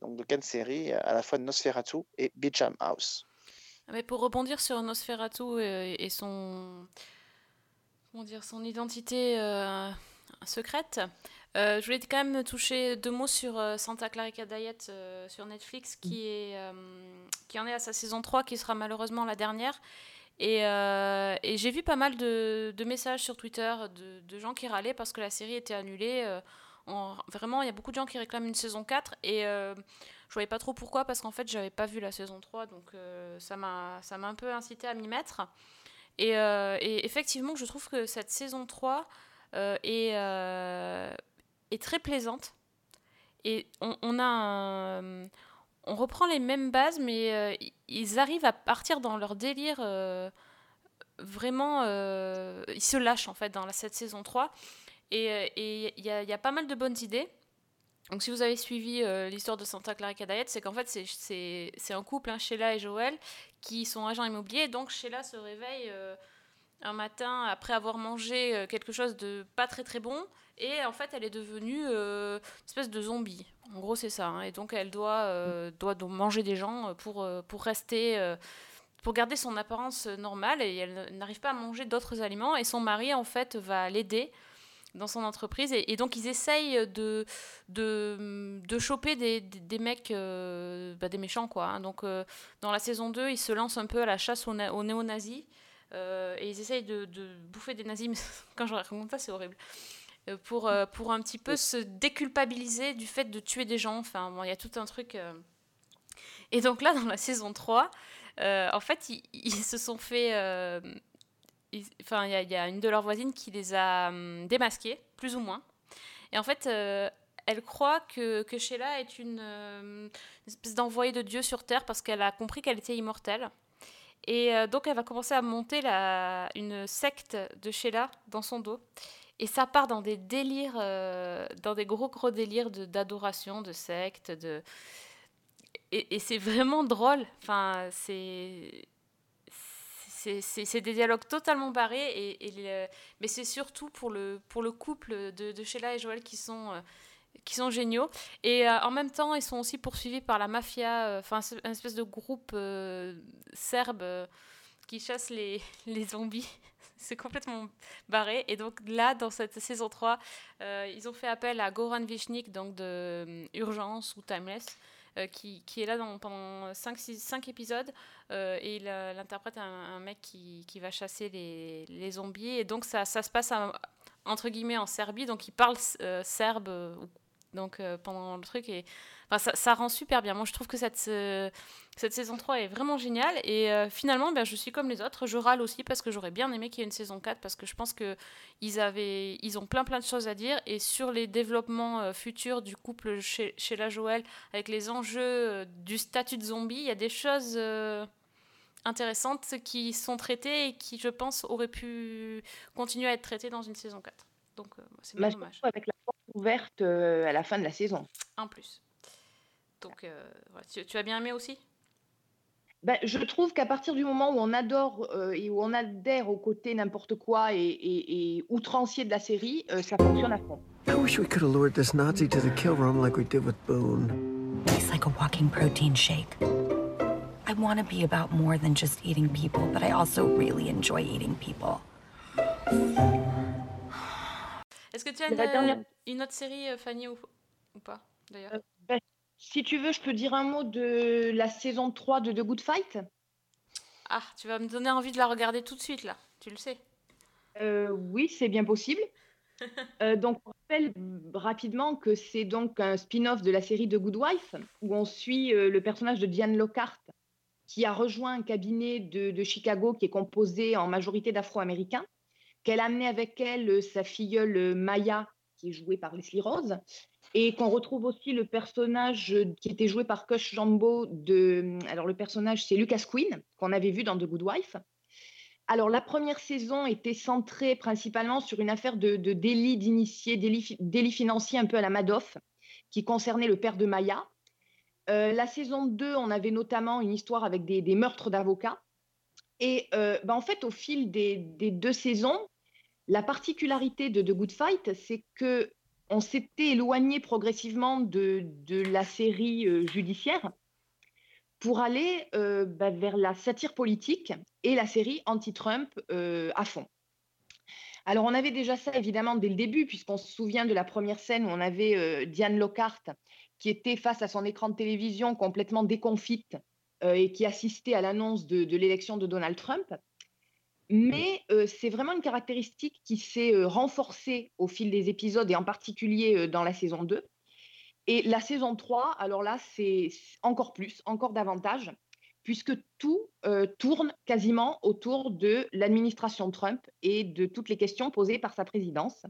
donc de quatre séries, à la fois de Nosferatu et Beecham House. Mais pour rebondir sur Nosferatu et son, comment dire, son identité euh, secrète, euh, je voulais quand même toucher deux mots sur euh, Santa Clarita Diet euh, sur Netflix, qui, est, qui en est à sa saison 3, qui sera malheureusement la dernière. Et, et j'ai vu pas mal de, de messages sur Twitter de, de gens qui râlaient parce que la série était annulée. en- vraiment, il y a beaucoup de gens qui réclament une saison 4 et je voyais pas trop pourquoi parce qu'en fait, j'avais pas vu la saison 3 donc euh, ça m'a un peu incité à m'y mettre. Et, euh, effectivement, je trouve que cette saison 3 euh, est, euh, est très plaisante. Et on, a on reprend les mêmes bases, mais ils arrivent à partir dans leur délire vraiment. euh, ils se lâchent en fait dans cette saison 3. Et il il y a pas mal de bonnes idées. Donc, si vous avez suivi euh, l'histoire de Santa Clarita Diet, c'est qu'en fait, c'est- un couple, hein, Sheila et Joël, qui sont agents immobiliers. Donc, Sheila se réveille euh, un matin après avoir mangé euh, quelque chose de pas très très bon. Et en fait, elle est devenue une espèce de zombie. En gros, c'est ça. hein. Et donc, elle doit, doit manger des gens pour, pour rester. pour garder son apparence normale et elle n'arrive pas à manger d'autres aliments et son mari en fait va l'aider dans son entreprise et, et donc ils essayent de, de, de choper des, des, des mecs, euh, bah, des méchants quoi. hein. Donc euh, dans la saison 2, ils se lancent un peu à la chasse aux, aux néo-nazis euh, et ils essayent de, de bouffer des nazis, mais quand je raconte ça c'est horrible. Pour, pour un petit peu se déculpabiliser du fait de tuer des gens. Enfin, bon, il y a tout un truc. Et donc là, dans la saison 3, euh, en fait, ils, ils se sont fait. Enfin, il y, a- une de leurs voisines qui les a hum, démasqués, plus ou moins. Et en fait, euh, elle croit que, que Sheila est une, euh, une espèce d'envoyée de Dieu sur Terre parce qu'elle a compris qu'elle était immortelle. Et euh, donc, elle va commencer à monter la, une secte de Sheila dans son dos. Et ça part dans des délires, euh, dans des gros gros délires d'adoration, de, secte, de... Et, et c'est vraiment drôle. Enfin, c'est c'est- des dialogues totalement barrés, et, mais c'est surtout pour le, couple de, Sheila et Joël qui sont, euh, qui sont géniaux. Et euh, en même temps, ils sont aussi poursuivis par la mafia, euh, enfin c'est un espèce de groupe euh, serbe euh, qui chasse les, les zombies. c'est complètement barré. Et donc là, dans cette saison 3, euh, ils ont fait appel à Goran Vishnik, donc de euh, Urgence ou Timeless, euh, qui, qui est là pendant 5 épisodes. euh, et il, euh, interprète un, mec qui, va chasser les, zombies. Et donc ça, se passe entre guillemets en Serbie. Donc il parle euh, serbe euh, donc, euh, pendant le truc. Enfin, ça, ça rend super bien. Moi, je trouve que cette, euh, cette saison 3 est vraiment géniale. Et euh, finalement, ben, je suis comme les autres. Je râle aussi parce que j'aurais bien aimé qu'il y ait une saison 4 parce que je pense qu'ils avaient, ils ont plein plein de choses à dire. Et sur les développements euh, futurs du couple chez, chez la Joël, avec les enjeux du statut de zombie, il y a des choses intéressantes qui sont traitées et qui, je pense, auraient pu continuer à être traitées dans une saison 4. Donc, c'est Bah, dommage. avec la porte ouverte à la fin de la saison. En plus. Donc, euh, voilà. tu, tu as bien aimé aussi? Ben, je trouve qu'à partir du moment où on adore euh, et où on adhère au côté n'importe quoi et, et- et outrancier de la série, euh, ça fonctionne à fond. I wish we could have lured this Nazi to the kill room like we did with Boone. It's like a walking protein shake. I want to be about more than just eating people, but I also really enjoy eating people. Est-ce que tu as une, dernière- une autre série, Fanny, ou, ou pas, d'ailleurs? Si tu veux, je peux dire un mot de la saison 3 de The Good Fight? Ah, tu vas me donner envie de la regarder tout de suite, là. Tu le sais. Euh, oui, c'est bien possible. Euh, donc, on rappelle rapidement que c'est donc un spin-off de la série The Good Wife, où on suit euh, le personnage de Diane Lockhart, qui a rejoint un cabinet de, de Chicago qui est composé en majorité d'Afro-Américains, qu'elle a amené avec elle sa filleule Maya, qui est jouée par Leslie Rose. Et qu'on retrouve aussi le personnage qui était joué par Kush Jambo de. Alors, le personnage, c'est Lucas Quinn, qu'on avait vu dans The Good Wife. Alors, la première saison était centrée principalement sur une affaire de, de délit d'initié, délit, fi- délit financier un peu à la Madoff, qui concernait le père de Maya. Euh, la saison 2, on avait notamment une histoire avec des, des meurtres d'avocats. Et euh, ben, en fait, au fil des, des deux saisons, la particularité de The Good Fight, c'est que on s'était éloigné progressivement de, la série euh, judiciaire pour aller euh, bah, vers la satire politique et la série anti-Trump euh, à fond. Alors, on avait déjà ça évidemment dès le début, puisqu'on se souvient de la première scène où on avait Diane Lockhart qui était face à son écran de télévision complètement déconfite et qui assistait à l'annonce de l'élection de Donald Trump. Mais euh, c'est vraiment une caractéristique qui s'est renforcée au fil des épisodes et en particulier dans la saison 2. Et la saison 3, alors là, c'est encore plus, encore davantage, puisque tout tourne quasiment autour de l'administration Trump et de toutes les questions posées par sa présidence.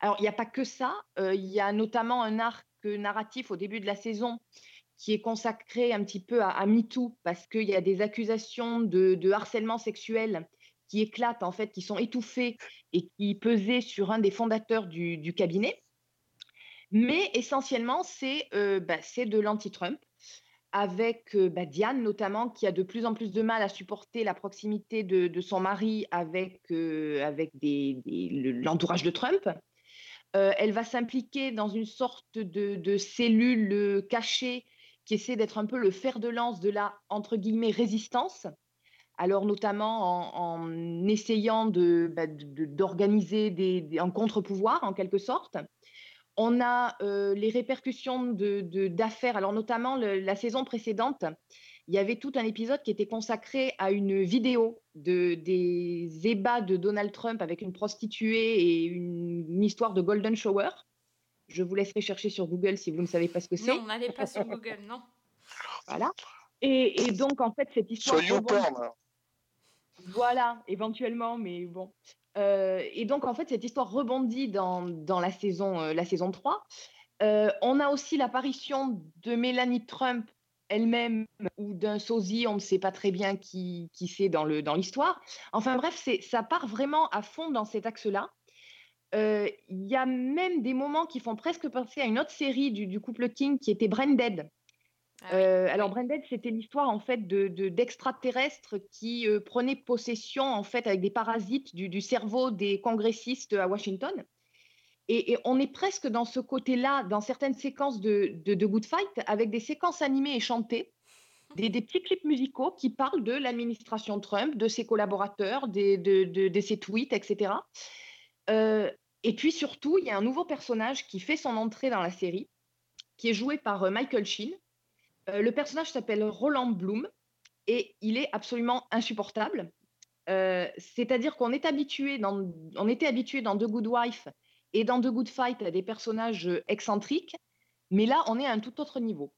Alors, il n'y a pas que ça, il y a notamment un arc narratif au début de la saison qui est consacré un petit peu à, MeToo, parce qu'il y a des accusations de harcèlement sexuel qui éclatent, en fait, qui sont étouffées et qui pesaient sur un des fondateurs du, cabinet. Mais essentiellement, c'est euh, bah, de l'anti-Trump, avec euh, bah, Diane notamment, qui a de plus en plus de mal à supporter la proximité de, son mari avec, euh, avec des, des- le- l'entourage de Trump. Euh, elle va s'impliquer dans une sorte de, de cellule cachée qui essaie d'être un peu le fer de lance de la, entre guillemets, résistance. Alors notamment en, en essayant de, bah, de- de- d'organiser des, des- un contre-pouvoir en quelque sorte. On a euh, les répercussions de, de- d'affaires. Alors notamment le- la saison précédente, il y avait tout un épisode qui était consacré à une vidéo de, des ébats de Donald Trump avec une prostituée et une, une histoire de Golden Shower. Je vous laisserai chercher sur Google si vous ne savez pas ce que c'est. Non, n'allez pas sur Google, non. Voilà. Et, et donc, en fait, cette histoire. Sur YouPorn. Voilà, éventuellement, mais bon. Euh, et donc, en fait, cette histoire rebondit dans, dans la, saison, euh, la saison 3. Euh, on a aussi l'apparition de Mélanie Trump elle-même ou d'un sosie, on ne sait pas très bien qui, qui c'est dans le- dans l'histoire. enfin bref, ça part vraiment à fond dans cet axe-là. Il y a même des moments qui font presque penser à une autre série du, du couple King qui était Branded. Euh, alors Branded, c'était l'histoire en fait de, de- d'extraterrestres qui euh, prenaient possession en fait avec des parasites du, du cerveau des congressistes à Washington. Et, et on est presque dans ce côté-là, dans certaines séquences de, de, de Good Fight, avec des séquences animées et chantées, des, des petits clips musicaux qui parlent de l'administration Trump, de ses collaborateurs, des- de, ses tweets, etc. Euh, et puis surtout, il y a un nouveau personnage qui fait son entrée dans la série, qui est joué par Michael Sheen. Euh, le personnage s'appelle Roland Bloom et il est absolument insupportable. Euh, C'est-à-dire qu'on est habitué dans, était habitué dans The Good Wife et dans The Good Fight à des personnages excentriques, mais là, on est à un tout autre niveau.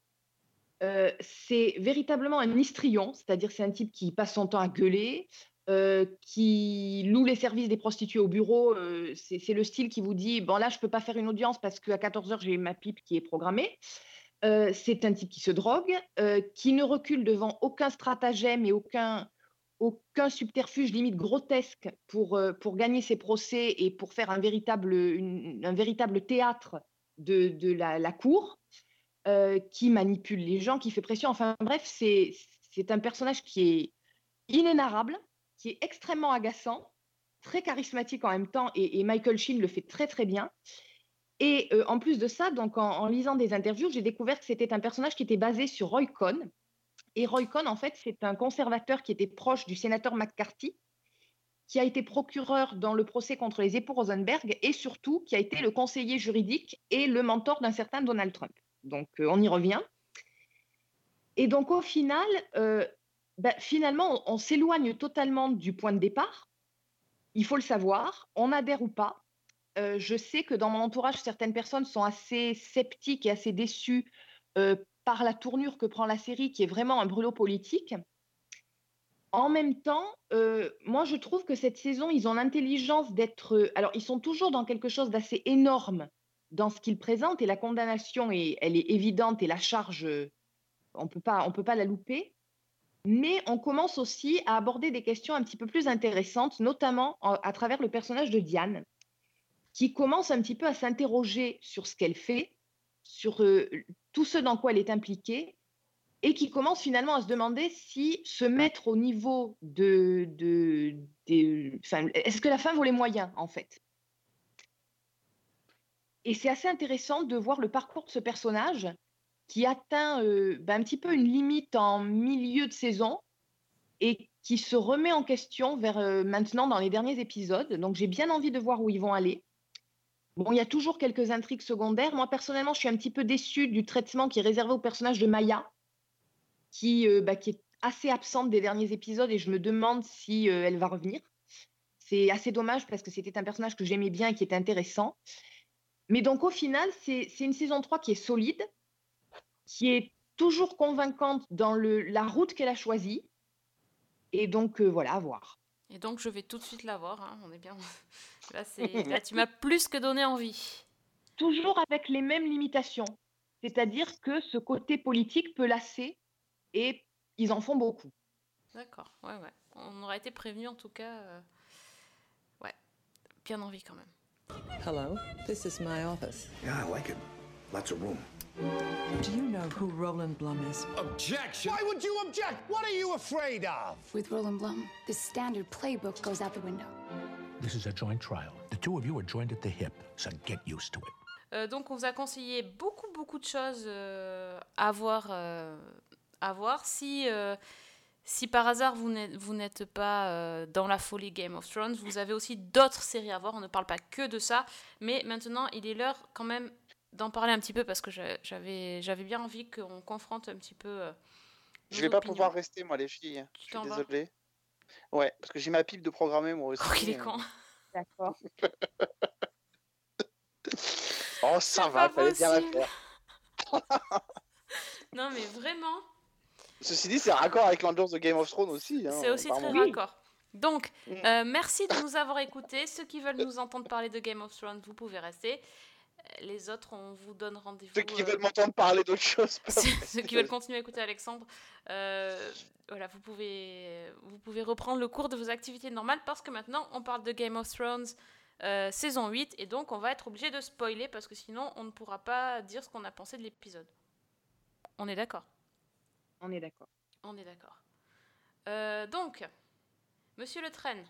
Euh, c'est véritablement un histrion, c'est-à-dire c'est un type qui passe son temps à gueuler, qui loue les services des prostituées au bureau. c'est c'est le style qui vous dit bon là je peux pas faire une audience parce qu'à 14 h j'ai ma pipe qui est programmée. Euh, c'est un type qui se drogue, euh, qui ne recule devant aucun stratagème et aucun aucun subterfuge limite grotesque pour, euh, pour gagner ses procès et pour faire un véritable, un véritable théâtre de, de la, cour, qui manipule les gens, qui fait pression. Enfin bref, c'est c'est un personnage qui est inénarrable, qui est extrêmement agaçant, très charismatique en même temps, et, et Michael Sheen le fait très très bien. Et euh, en plus de ça, donc en, lisant des interviews, j'ai découvert que c'était un personnage qui était basé sur Roy Cohn. Et Roy Cohn, en fait, c'est un conservateur qui était proche du sénateur McCarthy, qui a été procureur dans le procès contre les époux Rosenberg et surtout qui a été le conseiller juridique et le mentor d'un certain Donald Trump. Donc, euh, on y revient. Et donc, au final, euh, bah, finalement, on s'éloigne totalement du point de départ. Il faut le savoir, on adhère ou pas. Euh, je sais que dans mon entourage, certaines personnes sont assez sceptiques et assez déçues euh, par la tournure que prend la série, qui est vraiment un brûlot politique. En même temps, euh, moi, je trouve que cette saison, ils ont l'intelligence d'être. Alors, ils sont toujours dans quelque chose d'assez énorme dans ce qu'il présente et la condamnation, est, elle est évidente et la charge, on peut pas, peut pas la louper. Mais on commence aussi à aborder des questions un petit peu plus intéressantes, notamment en- à travers le personnage de Diane, qui commence un petit peu à s'interroger sur ce qu'elle fait, sur euh, tout ce dans quoi elle est impliquée, et qui commence finalement à se demander si se mettre au niveau de... Est-ce que la fin vaut les moyens, en fait? Et c'est assez intéressant de voir le parcours de ce personnage qui atteint euh, ben, un petit peu une limite en milieu de saison et qui se remet en question vers euh, maintenant dans les derniers épisodes. Donc j'ai bien envie de voir où ils vont aller. Bon, il y a toujours quelques intrigues secondaires. Moi, personnellement, je suis un petit peu déçue du traitement qui est réservé au personnage de Maya, qui, euh, bah, est assez absente des derniers épisodes et je me demande si euh, elle va revenir. C'est assez dommage parce que c'était un personnage que j'aimais bien et qui était intéressant. Mais donc, au final, c'est une saison 3 qui est solide, qui est toujours convaincante dans la route qu'elle a choisie. Et donc, euh, voilà, à voir. Et donc, je vais tout de suite la voir. hein, On est bien. Là, là, tu m'as plus que donné envie. Toujours avec les mêmes limitations. C'est-à-dire que ce côté politique peut lasser et ils en font beaucoup. D'accord, ouais, ouais. On aurait été prévenu en tout cas. euh, Ouais, bien envie quand même. Hello, this is my office. Yeah, I like it. Lots of room. Do you know who Roland Blum is? Objection! Why would you object? What are you afraid of? With Roland Blum, the standard playbook goes out the window. This is a joint trial. The two of you are joined at the hip, so get used to it. Euh, donc, on vous a conseillé beaucoup, beaucoup de choses euh, à voir. euh, à voir. Si, euh, si par hasard vous n'êtes, vous n'êtes pas euh, dans la folie Game of Thrones, vous avez aussi d'autres séries à voir. On ne parle pas que de ça. Mais maintenant, il est l'heure quand même d'en parler un petit peu parce que j'a- j'avais, j'avais bien envie qu'on confronte un petit peu. euh, Je vais pas pouvoir rester, moi, les filles. Je suis t'en vas désolé. Ouais, parce que j'ai ma pipe de programmer, moi aussi. Oh, il est euh. con. D'accord. Oh, ça va, fallait bien la faire. Non, mais vraiment. Ceci dit, c'est raccord avec l'ambiance de Game of Thrones aussi. hein, C'est aussi très raccord. Donc, euh, merci de nous avoir écoutés. Ceux qui veulent nous entendre parler de Game of Thrones, vous pouvez rester. Les autres, on vous donne rendez-vous. Ceux qui euh, veulent m'entendre parler d'autre chose. ceux qui veulent continuer à écouter Alexandre, euh, voilà, vous pouvez, vous pouvez reprendre le cours de vos activités normales parce que maintenant, on parle de Game of Thrones euh, saison 8 et donc on va être obligé de spoiler parce que sinon, on ne pourra pas dire ce qu'on a pensé de l'épisode. On est d'accord? On est d'accord. On est d'accord. Euh, donc, Monsieur Le Train,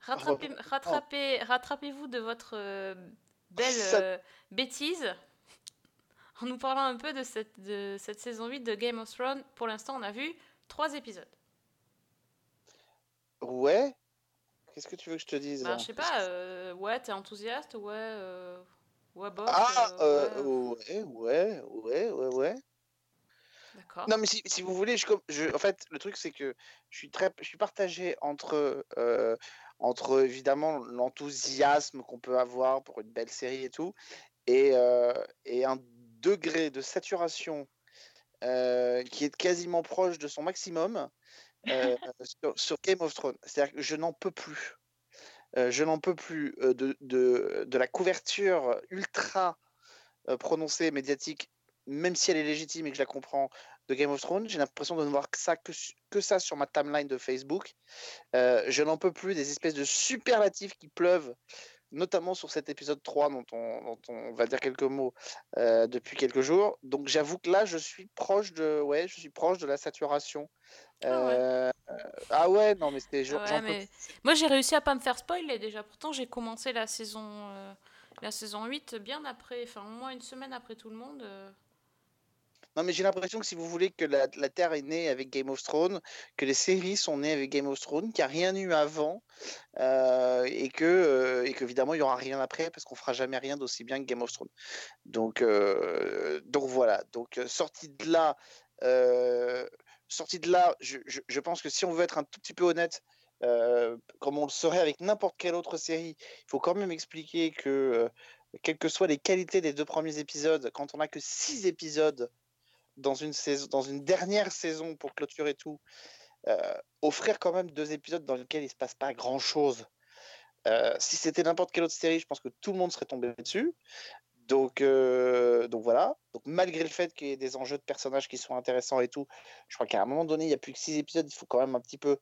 rattrapez, rattrapez, rattrapez-vous de votre euh, belle Ça- euh, bêtise en nous parlant un peu de cette, de cette saison 8 de Game of Thrones. Pour l'instant, on a vu trois épisodes. Ouais. Qu'est-ce que tu veux que je te dise Bah, là je sais pas, euh, ouais, t'es enthousiaste, ouais, euh, ouais, bof. Ah, euh, ouais, ouais, ouais, ouais, ouais. D'accord. Non, mais si, si vous voulez, je, je- en fait, le truc, c'est que je suis très, je suis partagé entre, entre évidemment l'enthousiasme qu'on peut avoir pour une belle série et tout, et, euh, et un degré de saturation euh, qui est quasiment proche de son maximum euh, sur, sur Game of Thrones. C'est-à-dire que je n'en peux plus. Je n'en peux plus de, de, de la couverture ultra prononcée médiatique, même si elle est légitime et que je la comprends, de Game of Thrones. J'ai l'impression de ne voir que ça, que, ça sur ma timeline de Facebook. Euh, je n'en peux plus des espèces de superlatifs qui pleuvent, notamment sur cet épisode 3 dont on, dont on va dire quelques mots euh, depuis quelques jours. Donc j'avoue que là, je suis proche de, ouais, je suis proche de la saturation. Ah ouais. Euh, ah ouais, non, mais c'était. Ouais, peux moi j'ai réussi à pas me faire spoiler déjà. Pourtant j'ai commencé la saison, la saison 8 bien après, enfin au moins une semaine après tout le monde. Non, mais j'ai l'impression que si vous voulez que la, Terre est née avec Game of Thrones, que les séries sont nées avec Game of Thrones, qu'il n'y a rien eu avant, euh, et que, euh, qu'évidemment, il n'y aura rien après, parce qu'on fera jamais rien d'aussi bien que Game of Thrones. Donc, euh, donc voilà. Donc, euh, sorti de là, sorti de là, je, pense que si on veut être un tout petit peu honnête, comme on le serait avec n'importe quelle autre série, il faut quand même expliquer que, quelles que soient les qualités des deux premiers épisodes, quand on n'a que six épisodes dans une dernière saison pour clôturer tout, euh, offrir quand même deux épisodes dans lesquels il se passe pas grand chose. si c'était n'importe quelle autre série, je pense que tout le monde serait tombé dessus. Donc, euh, voilà. Malgré le fait qu'il y ait des enjeux de personnages qui sont intéressants et tout, je crois qu'à un moment donné, il n'y a plus que six épisodes, il faut quand même un petit peu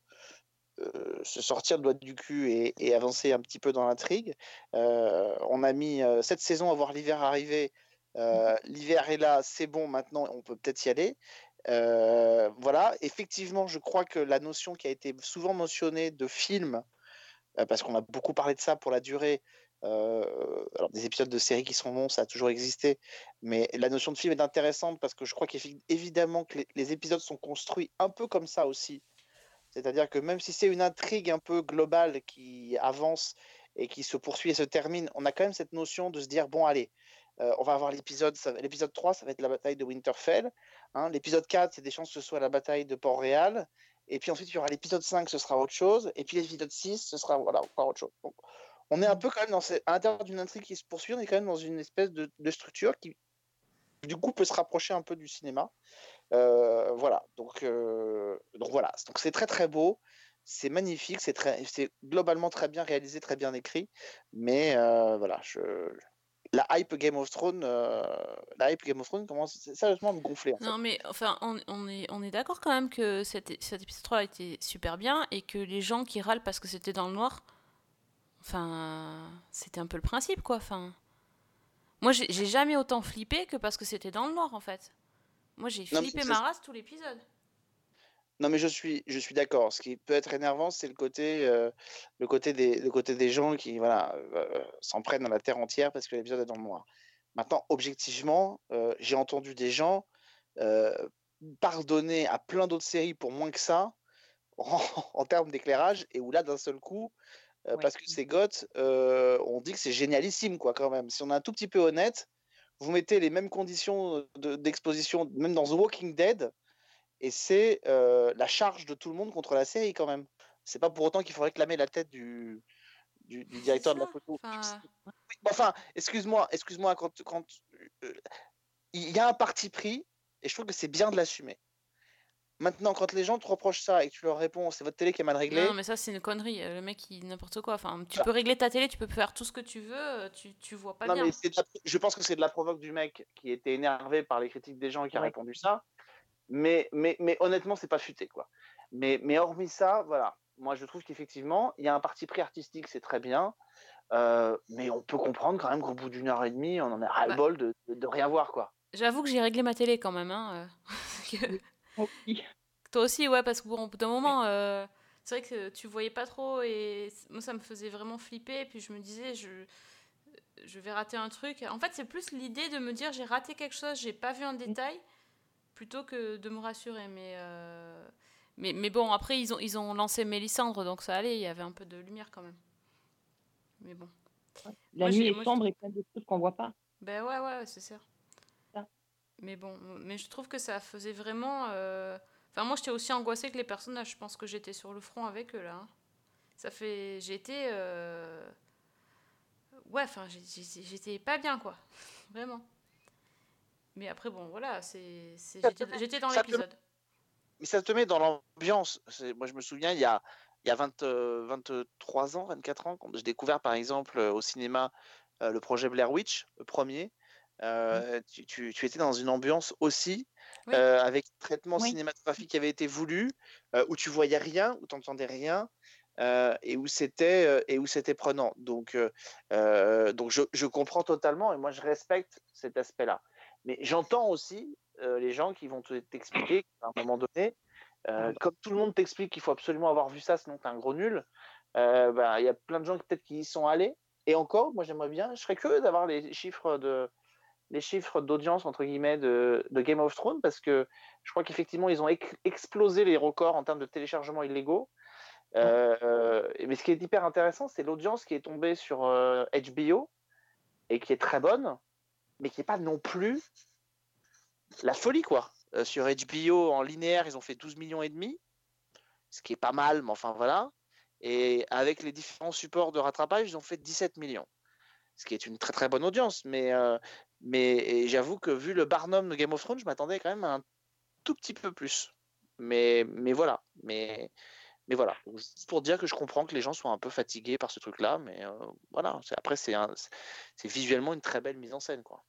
euh, se sortir le doigt du cul et, avancer un petit peu dans l'intrigue. Euh, on a mis euh, cette saison à voir l'hiver arriver. Euh, l'hiver est là, c'est bon, maintenant on peut peut-être y aller. Euh, voilà, effectivement, je crois que la notion qui a été souvent mentionnée de film, euh, parce qu'on a beaucoup parlé de ça pour la durée, alors des épisodes de séries qui sont longs, ça a toujours existé, mais la notion de film est intéressante parce que je crois qu'évidemment que les, les épisodes sont construits un peu comme ça aussi. C'est-à-dire que même si c'est une intrigue un peu globale qui avance et qui se poursuit et se termine, on a quand même cette notion de se dire bon allez, euh, on va avoir l'épisode, l'épisode 3, ça va être la bataille de Winterfell. hein. l'épisode 4, c'est des chances que ce soit la bataille de Port-Réal. Et puis ensuite, il y aura l'épisode 5, ce sera autre chose. Et puis l'épisode 6, ce sera voilà, encore autre chose. Donc, on est un peu quand même dans ce- à l'intérieur d'une intrigue qui se poursuit, on est quand même dans une espèce de, structure qui, du coup, peut se rapprocher un peu du cinéma. Euh, voilà, donc, euh, donc voilà, donc c'est très très beau, c'est magnifique, c'est globalement très bien réalisé, très bien écrit, mais voilà, je, la hype Game of Thrones, euh, la hype Game of Thrones commence sérieusement à me gonfler. en fait. Non, mais enfin, on, on est, on est d'accord quand même que cet, épisode 3 a été super bien et que les gens qui râlent parce que c'était dans le noir, enfin, c'était un peu le principe, quoi. Enfin, moi, j'ai jamais autant flippé que parce que c'était dans le noir, en fait. Moi, j'ai flippé ma race tout l'épisode. Non, mais je suis, je suis d'accord. Ce qui peut être énervant, c'est le côté, euh, le côté des, le côté des gens qui, voilà, euh, s'en prennent à la terre entière parce que l'épisode est dans le noir. Maintenant, objectivement, euh, j'ai entendu des gens euh, pardonner à plein d'autres séries pour moins que ça en, en termes d'éclairage et où là, d'un seul coup, euh, parce que c'est goth, euh, on dit que c'est génialissime, quoi, quand même. Si on est un tout petit peu honnête, vous mettez les mêmes conditions de- d'exposition, même dans The Walking Dead, et c'est euh, la charge de tout le monde contre la série quand même. C'est pas pour autant qu'il faut réclamer la tête du, du, du directeur de la photo. Enfin, Oui, bon, Enfin, excuse-moi, excuse-moi, quand, quand euh, il y a un parti pris, et je trouve que c'est bien de l'assumer. Maintenant, quand les gens te reprochent ça et que tu leur réponds, c'est votre télé qui est mal réglée, Non, mais ça, c'est une connerie. euh, Le mec, il n'importe quoi. Enfin, tu peux régler ta télé, tu peux faire tout ce que tu veux, tu, tu vois pas Non, bien. mais la- je pense que c'est de la provoque du mec qui était énervé par les critiques des gens et qui a répondu ça. Mais, mais, mais honnêtement, c'est pas futé, quoi. Mais, mais hormis ça, voilà. Moi, je trouve qu'effectivement, il y a un parti pris artistique, c'est très bien. Euh, mais on peut comprendre quand même qu'au bout d'une heure et demie, on en a ras-le-bol de, de, de rien voir, quoi. J'avoue que j'ai réglé ma télé quand même. Hein, euh, que- Toi aussi, ouais, parce que bon, au bout d'un moment, euh, c'est vrai que tu voyais pas trop et moi, ça me faisait vraiment flipper. Et puis je me disais, je, je vais rater un truc. En fait, c'est plus l'idée de me dire, j'ai raté quelque chose, j'ai pas vu un détail, plutôt que de me rassurer. Mais, euh, mais, mais bon, après, ils ont, ils ont lancé Mélissandre, donc ça allait, il y avait un peu de lumière quand même. Mais bon. La Moi, nuit est moi, sombre et plein de trucs qu'on voit pas. Ben ouais, ouais, c'est sûr. Mais bon, mais je trouve que ça faisait vraiment. euh, Enfin, moi, j'étais aussi angoissée que les personnages. Je pense que j'étais sur le front avec eux là. hein. Ça fait. J'étais. euh, Ouais, enfin, j'étais pas bien quoi. Vraiment. Mais après, bon, voilà, c'est. J'étais dans l'épisode. Mais ça te met dans l'ambiance. Moi, je me souviens, il y a, il y a 20, euh, 23 ans, 24 ans, quand j'ai découvert, par exemple, euh, au cinéma, euh, le projet Blair Witch, le premier. euh, tu, tu- tu étais dans une ambiance aussi, Oui. euh, avec un traitement Oui. cinématographique qui avait été voulu, euh, où tu voyais rien, où tu n'entendais rien, euh, et où c'était euh, et où c'était prenant. Donc, euh, euh, donc je, je comprends totalement, et moi, je respecte cet aspect-là. Mais j'entends aussi euh, les gens qui vont te- t'expliquer qu'à un moment donné, euh, comme tout le monde t'explique qu'il faut absolument avoir vu ça, sinon t'es un gros nul, euh, bah, il y a plein de gens qui peut-être qui y sont allés. Et encore, moi j'aimerais bien, je serais curieux d'avoir les chiffres de les chiffres d'audience entre guillemets de, de Game of Thrones parce que je crois qu'effectivement ils ont ex- explosé les records en termes de téléchargements illégaux. Mais ce qui est hyper intéressant, c'est l'audience qui est tombée sur HBO et qui est très bonne, mais qui n'est pas non plus la folie quoi. Euh, sur HBO en linéaire, ils ont fait 12 millions et demi, ce qui est pas mal, mais enfin voilà. Et avec les différents supports de rattrapage, ils ont fait 17 millions, ce qui est une très très bonne audience. Mais, euh, mais j'avoue que vu le Barnum de Game of Thrones, je m'attendais quand même à un tout petit peu plus. Mais, mais voilà. Mais, mais voilà, juste pour dire que je comprends que les gens soient un peu fatigués par ce truc-là, mais euh, voilà, après, c'est visuellement une très belle mise en scène, quoi.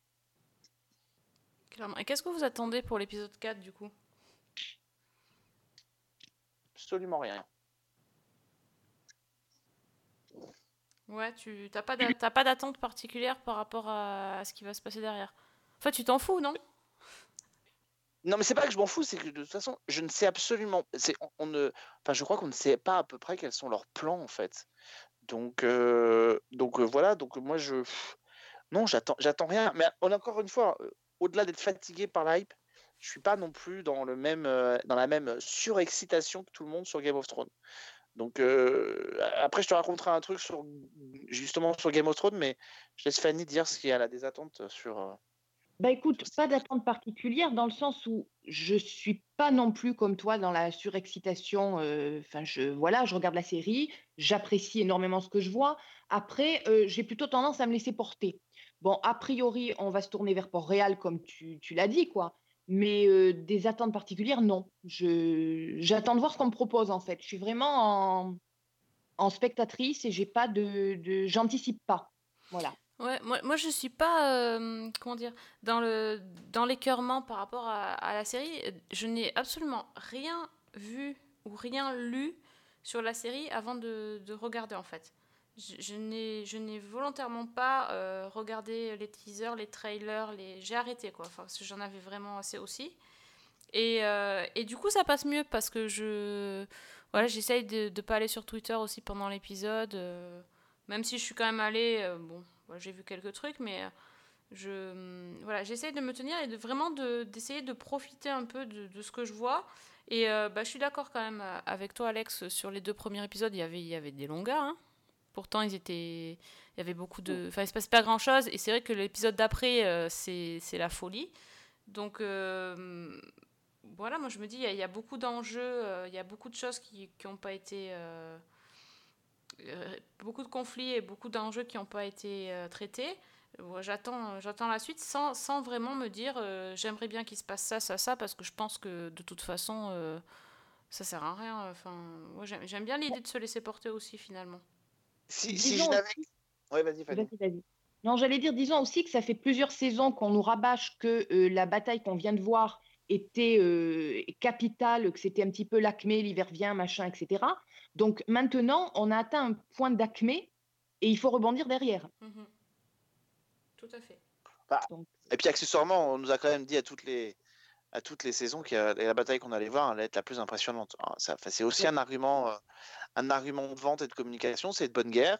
Clairement. Et qu'est-ce que vous attendez pour l'épisode 4 du coup? Absolument rien. Ouais, tu t'as pas d'attente particulière par rapport à, à ce qui va se passer derrière? Enfin, tu t'en fous, non? Non, mais c'est pas que je m'en fous, c'est que de toute façon, je ne sais absolument. C'est, on, on ne, enfin, je crois qu'on ne sait pas à peu près quels sont leurs plans en fait. Donc, euh, donc euh, voilà. Donc moi, je, non, j'attends, j'attends rien. Mais on encore une fois, euh, au-delà d'être fatigué par la hype, je suis pas non plus dans le même, euh, dans la même surexcitation que tout le monde sur Game of Thrones. Donc euh, après, je te raconterai un truc sur justement sur Game of Thrones, mais je laisse Fanny dire ce qu'elle a des attentes sur. euh, Bah écoute, pas d'attente particulière dans le sens où je suis pas non plus comme toi dans la surexcitation. Enfin, je voilà, je regarde la série, j'apprécie énormément ce que je vois. Après, j'ai plutôt tendance à me laisser porter. Bon, a priori, on va se tourner vers Port-Réal comme tu, l'as dit, quoi. Mais euh, des attentes particulières, non. J'attends de voir ce qu'on me propose en fait. Je suis vraiment en, spectatrice et j'ai pas de, j'anticipe pas. Voilà. Ouais, moi, moi je suis pas, euh, comment dire, dans le dans l'écœurement par rapport à, la série. Je n'ai absolument rien vu ou rien lu sur la série avant de regarder en fait. Je, je n'ai volontairement pas euh, regardé les teasers, les trailers, j'ai arrêté quoi, parce que j'en avais vraiment assez aussi. Et, euh, et du coup ça passe mieux parce que je voilà j'essaye de ne pas aller sur Twitter aussi pendant l'épisode. euh, même si je suis quand même allée, bon, j'ai vu quelques trucs, mais je, hum, voilà, j'essaye de me tenir et de vraiment de, d'essayer de profiter un peu de, ce que je vois. Et bah, je suis d'accord quand même avec toi, Alex, sur les deux premiers épisodes, il y avait, il y avait des longueurs. hein. Pourtant, ils étaient, il y avait beaucoup de, enfin, il se passe pas grand chose. Et c'est vrai que l'épisode d'après, euh, c'est, la folie. Donc euh, voilà, moi je me dis, il y a, il y a beaucoup d'enjeux, euh, il y a beaucoup de choses qui n'ont pas été beaucoup de conflits et beaucoup d'enjeux qui n'ont pas été traités. J'attends, la suite sans, sans vraiment me dire j'aimerais bien qu'il se passe ça, ça, ça, parce que je pense que de toute façon ça sert à rien. Enfin, j'aime bien l'idée de se laisser porter aussi finalement. Si, si je Disons n'avais. Ouais, vas-y, Fanny. Vas-y, vas-y. Non, j'allais dire, disons aussi que ça fait plusieurs saisons qu'on nous rabâche que euh, la bataille qu'on vient de voir était euh, capitale, que c'était un petit peu l'acmé, l'hiver vient, machin, etc. Donc maintenant, on a atteint un point d'acmé et il faut rebondir derrière. Mhm. Tout à fait. Bah, Et puis accessoirement, on nous a quand même dit à toutes les, à toutes les saisons que la bataille qu'on allait voir allait être la plus impressionnante. hein. C'est aussi un argument, euh, un argument de vente et de communication, c'est de bonne guerre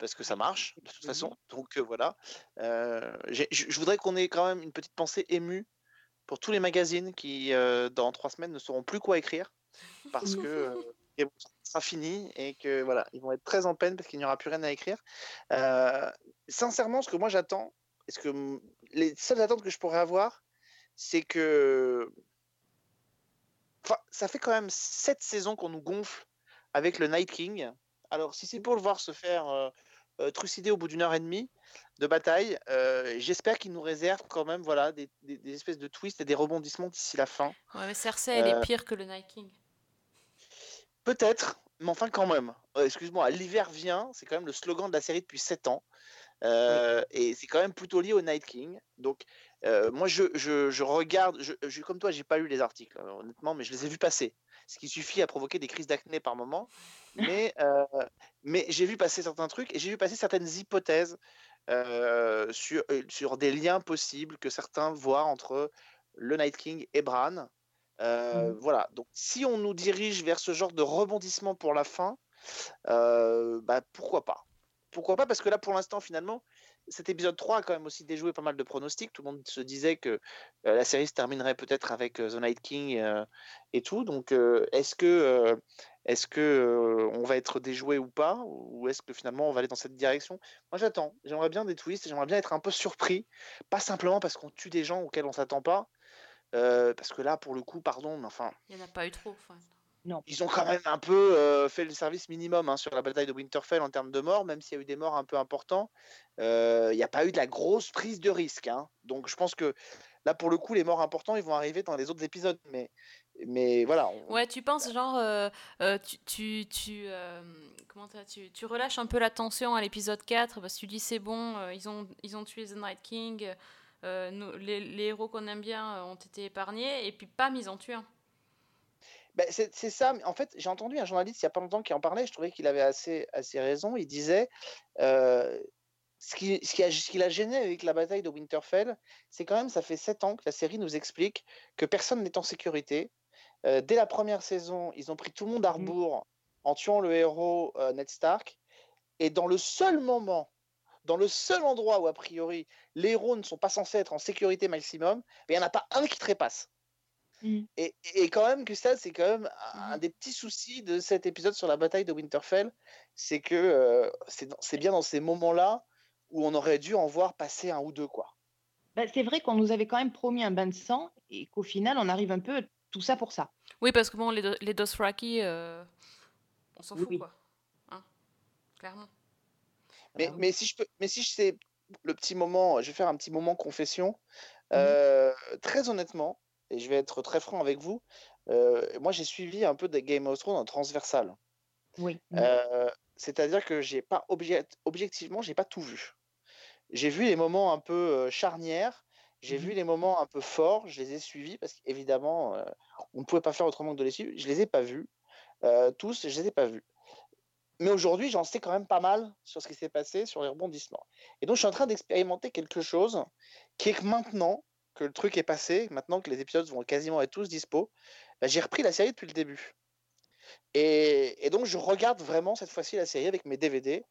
parce que ça marche de toute façon. Donc euh, voilà. Euh, je voudrais qu'on ait quand même une petite pensée émue pour tous les magazines qui, euh, dans trois semaines, ne sauront plus quoi écrire parce que sera fini et que voilà, ils vont être très en peine parce qu'il n'y aura plus rien à écrire. Sincèrement, ce que moi j'attends, est-ce que les seules attentes que je pourrais avoir, c'est que Enfin, ça fait quand même sept saisons qu'on nous gonfle avec le Night King. Alors, si c'est pour le voir se faire euh, euh, trucider au bout d'une heure et demie de bataille, euh, j'espère qu'il nous réserve quand même voilà, des, des- des espèces de twists et des rebondissements d'ici la fin. Ouais, mais Cersei, elle est pire que le Night King. Peut-être, mais enfin quand même. Excuse-moi, l'hiver vient, c'est quand même le slogan de la série depuis 7 ans. Euh, Et c'est quand même plutôt lié au Night King. Donc, euh, moi, je, je- je regarde, je, je- comme toi, j'ai pas lu les articles, euh, honnêtement, mais je les ai vus passer. Ce qui suffit à provoquer des crises d'acné par moment. Mais, euh, mais j'ai vu passer certains trucs et j'ai vu passer certaines hypothèses euh, sur, sur des liens possibles que certains voient entre le Night King et Bran. Euh, Voilà, donc si on nous dirige vers ce genre de rebondissement pour la fin, bah, pourquoi pas? Pourquoi pas? Parce que là, pour l'instant, finalement, cet épisode 3 a quand même aussi déjoué pas mal de pronostics. Tout le monde se disait que euh, la série se terminerait peut-être avec euh, The Night King euh, et tout. Donc, est-ce que, on va être déjoué ou pas? Ou est-ce que finalement on va aller dans cette direction? Moi, j'attends. J'aimerais bien des twists. J'aimerais bien être un peu surpris. Pas simplement parce qu'on tue des gens auxquels on s'attend pas. parce que là, pour le coup, pardon, mais enfin, Il n'y en a pas eu trop. Non. ils ont quand même un peu euh, fait le service minimum hein, sur la bataille de Winterfell en termes de morts, même s'il y a eu des morts un peu importants. euh, Il n'y a pas eu de la grosse prise de risque. hein. Donc je pense que là, pour le coup, les morts importants, ils vont arriver dans les autres épisodes. Mais mais voilà. on- Ouais, tu penses genre, euh, euh, tu, tu, tu, euh, comment t'as- tu, tu relâches un peu la tension à l'épisode 4 parce que tu dis c'est bon, euh, ils, ont, ils ont tué The Night King, euh, nous- les, les héros qu'on aime bien euh, ont été épargnés et puis pam, ils en tuent un. Ben, c'est ça, en fait, j'ai entendu un journaliste il n'y a pas longtemps qui en parlait, je trouvais qu'il avait assez, assez raison. Il disait euh, ce qui, ce, qui a, ce qui l'a gêné avec la bataille de Winterfell, c'est quand même, ça fait sept ans que la série nous explique que personne n'est en sécurité. Euh, dès la première saison, ils ont pris tout le monde à rebours en tuant le héros euh, Ned Stark. Et dans le seul moment, dans le seul endroit où, a priori, les héros ne sont pas censés être en sécurité maximum, ben, il n'y en a pas un qui trépasse. Et, et quand même, Gustave, c'est quand même un des petits soucis de cet épisode sur la bataille de Winterfell, c'est que euh, c'est bien dans ces moments-là où on aurait dû en voir passer un ou deux, quoi. Ben, c'est vrai qu'on nous avait quand même promis un bain de sang et qu'au final, on arrive un peu tout ça pour ça. Oui, parce que bon, les, Do- les Dothraki, euh, on s'en fout Oui. quoi. Hein Clairement. Mais, mais si je peux, mais si je sais le petit moment, je vais faire un petit moment confession. Mmh Euh, très honnêtement, et je vais être très franc avec vous, euh, moi j'ai suivi un peu des Game of Thrones en transversal. Oui. Euh, C'est-à-dire que j'ai pas object- objectivement, j'ai pas tout vu. J'ai vu les moments un peu euh, charnières, j'ai Mmh vu les moments un peu forts, je les ai suivis parce qu'évidemment, euh, on ne pouvait pas faire autrement que de les suivre. Je les ai pas vus euh, tous, je les ai pas vus. Mais aujourd'hui, j'en sais quand même pas mal sur ce qui s'est passé, sur les rebondissements. Et donc, je suis en train d'expérimenter quelque chose qui est que maintenant que le truc est passé, maintenant que les épisodes vont quasiment être tous dispo, bah, j'ai repris la série depuis le début. Et, donc, je regarde vraiment cette fois-ci la série avec mes DVD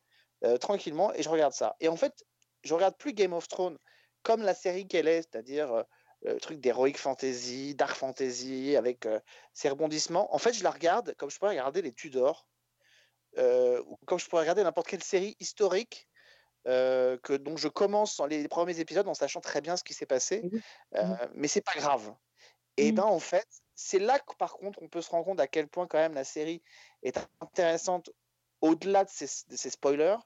euh, tranquillement et je regarde ça. Et en fait, je regarde plus Game of Thrones comme la série qu'elle est, c'est-à-dire euh, le truc d'heroic fantasy, dark fantasy, avec euh, ses rebondissements. En fait, je la regarde comme je pourrais regarder les Tudors, ou comme je pourrais regarder n'importe quelle série historique. Euh, que donc je commence les premiers épisodes en sachant très bien ce qui s'est passé, euh, mais c'est pas grave. Et ben en fait, c'est là que par contre on peut se rendre compte à quel point quand même la série est intéressante au-delà de ces spoilers,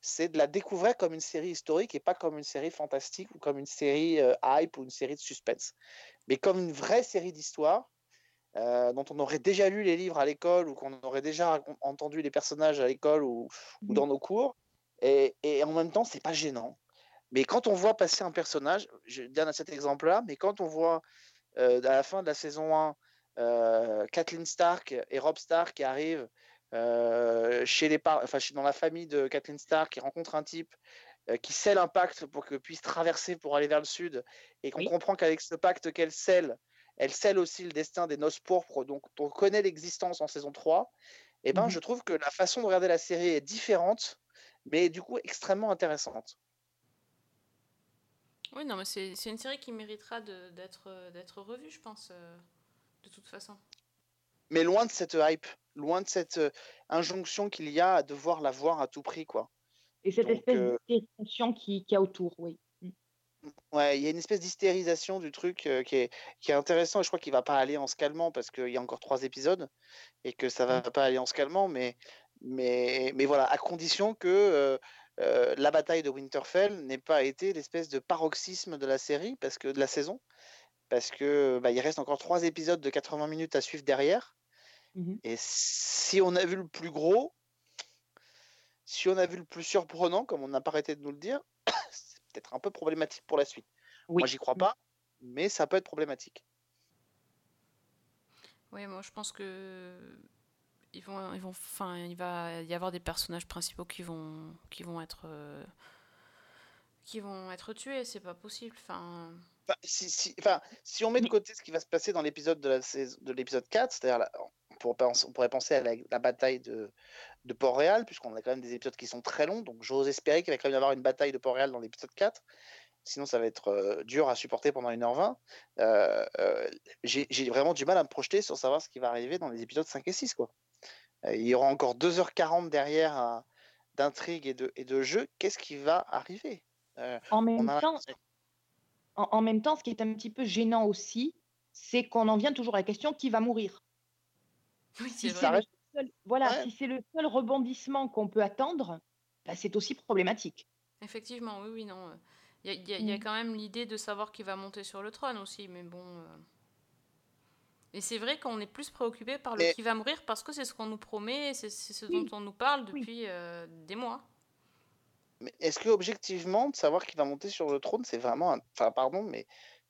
c'est de la découvrir comme une série historique et pas comme une série fantastique ou comme une série euh, hype ou une série de suspense, mais comme une vraie série d'histoire euh, dont on aurait déjà lu les livres à l'école ou qu'on aurait déjà entendu les personnages à l'école ou, ou dans nos cours. Et, et en même temps, c'est pas gênant. Mais quand on voit passer un personnage, je donne cet exemple-là, mais quand on voit euh, à la fin de la saison 1 euh, Kathleen Stark et Rob Stark qui arrivent euh, chez les par- enfin, dans la famille de Kathleen Stark, qui rencontre un type euh, qui scelle un pacte pour que puisse traverser pour aller vers le sud, et qu'on comprend qu'avec ce pacte qu'elle scelle, elle scelle aussi le destin des noces pourpres, donc on connaît l'existence en saison 3, et ben Mhm. je trouve que la façon de regarder la série est différente, mais du coup extrêmement intéressante. Oui, non, mais c'est c'est une série qui méritera de- d'être d'être revue, je pense, euh, de toute façon. Mais loin de cette hype, loin de cette euh, injonction qu'il y a à devoir la voir à tout prix, quoi. Et cette Donc, espèce euh, d'hystérisation qui qu'il y a autour, oui. Mm. Ouais, il y a une espèce d'hystérisation du truc euh, qui est, qui est intéressant. et Je crois qu'il va pas aller en se calmant parce qu'il y a encore trois épisodes et que ça va pas aller en se calmant. Mais, mais, mais voilà, à condition que euh, euh, la bataille de Winterfell n'ait pas été l'espèce de paroxysme de la série, parce que de la saison, parce que bah, il reste encore trois épisodes de 80 minutes à suivre derrière. Mhm. Et si on a vu le plus gros, si on a vu le plus surprenant, comme on n'a pas arrêté de nous le dire, c'est peut-être un peu problématique pour la suite. Moi, j'y crois pas, mais ça peut être problématique. Oui, moi je pense que ils vont, ils vont, enfin, il va y avoir des personnages principaux qui vont, qui vont être, euh, qui vont être tués. C'est pas possible. Enfin, Enfin, si, si- enfin, si on met de côté ce qui va se passer dans l'épisode de la saison- de l'épisode 4, c'est-à-dire on, pourrait penser, on pourrait penser à la, la bataille de, de Port-Réal, puisqu'on a quand même des épisodes qui sont très longs, donc j'ose espérer qu'il va quand même y avoir une bataille de Port-Réal dans l'épisode 4. Sinon, ça va être euh, dur à supporter pendant 1h20. Euh, euh, J'ai j'ai vraiment du mal à me projeter sur savoir ce qui va arriver dans les épisodes 5 et 6. Quoi. Euh, il y aura encore 2h40 derrière à- d'intrigue et de, et de jeu. Qu'est-ce qui va arriver? Euh, En même a- temps, en, en même temps, ce qui est un petit peu gênant aussi, c'est qu'on en vient toujours à la question qui va mourir? oui, Si c'est le seul, voilà, Ouais. si c'est le seul rebondissement qu'on peut attendre, bah, c'est aussi problématique. Effectivement, oui, oui, non. Il y a, il y a- il y a Mm. quand même l'idée de savoir qui va monter sur le trône aussi, mais bon. euh, Et c'est vrai qu'on est plus préoccupé par le qui va mourir parce que c'est ce qu'on nous promet, c'est ce dont on nous parle depuis euh, des mois. Mais est-ce que objectivement, de savoir qu'il va monter sur le trône, c'est vraiment, un- enfin pardon, mais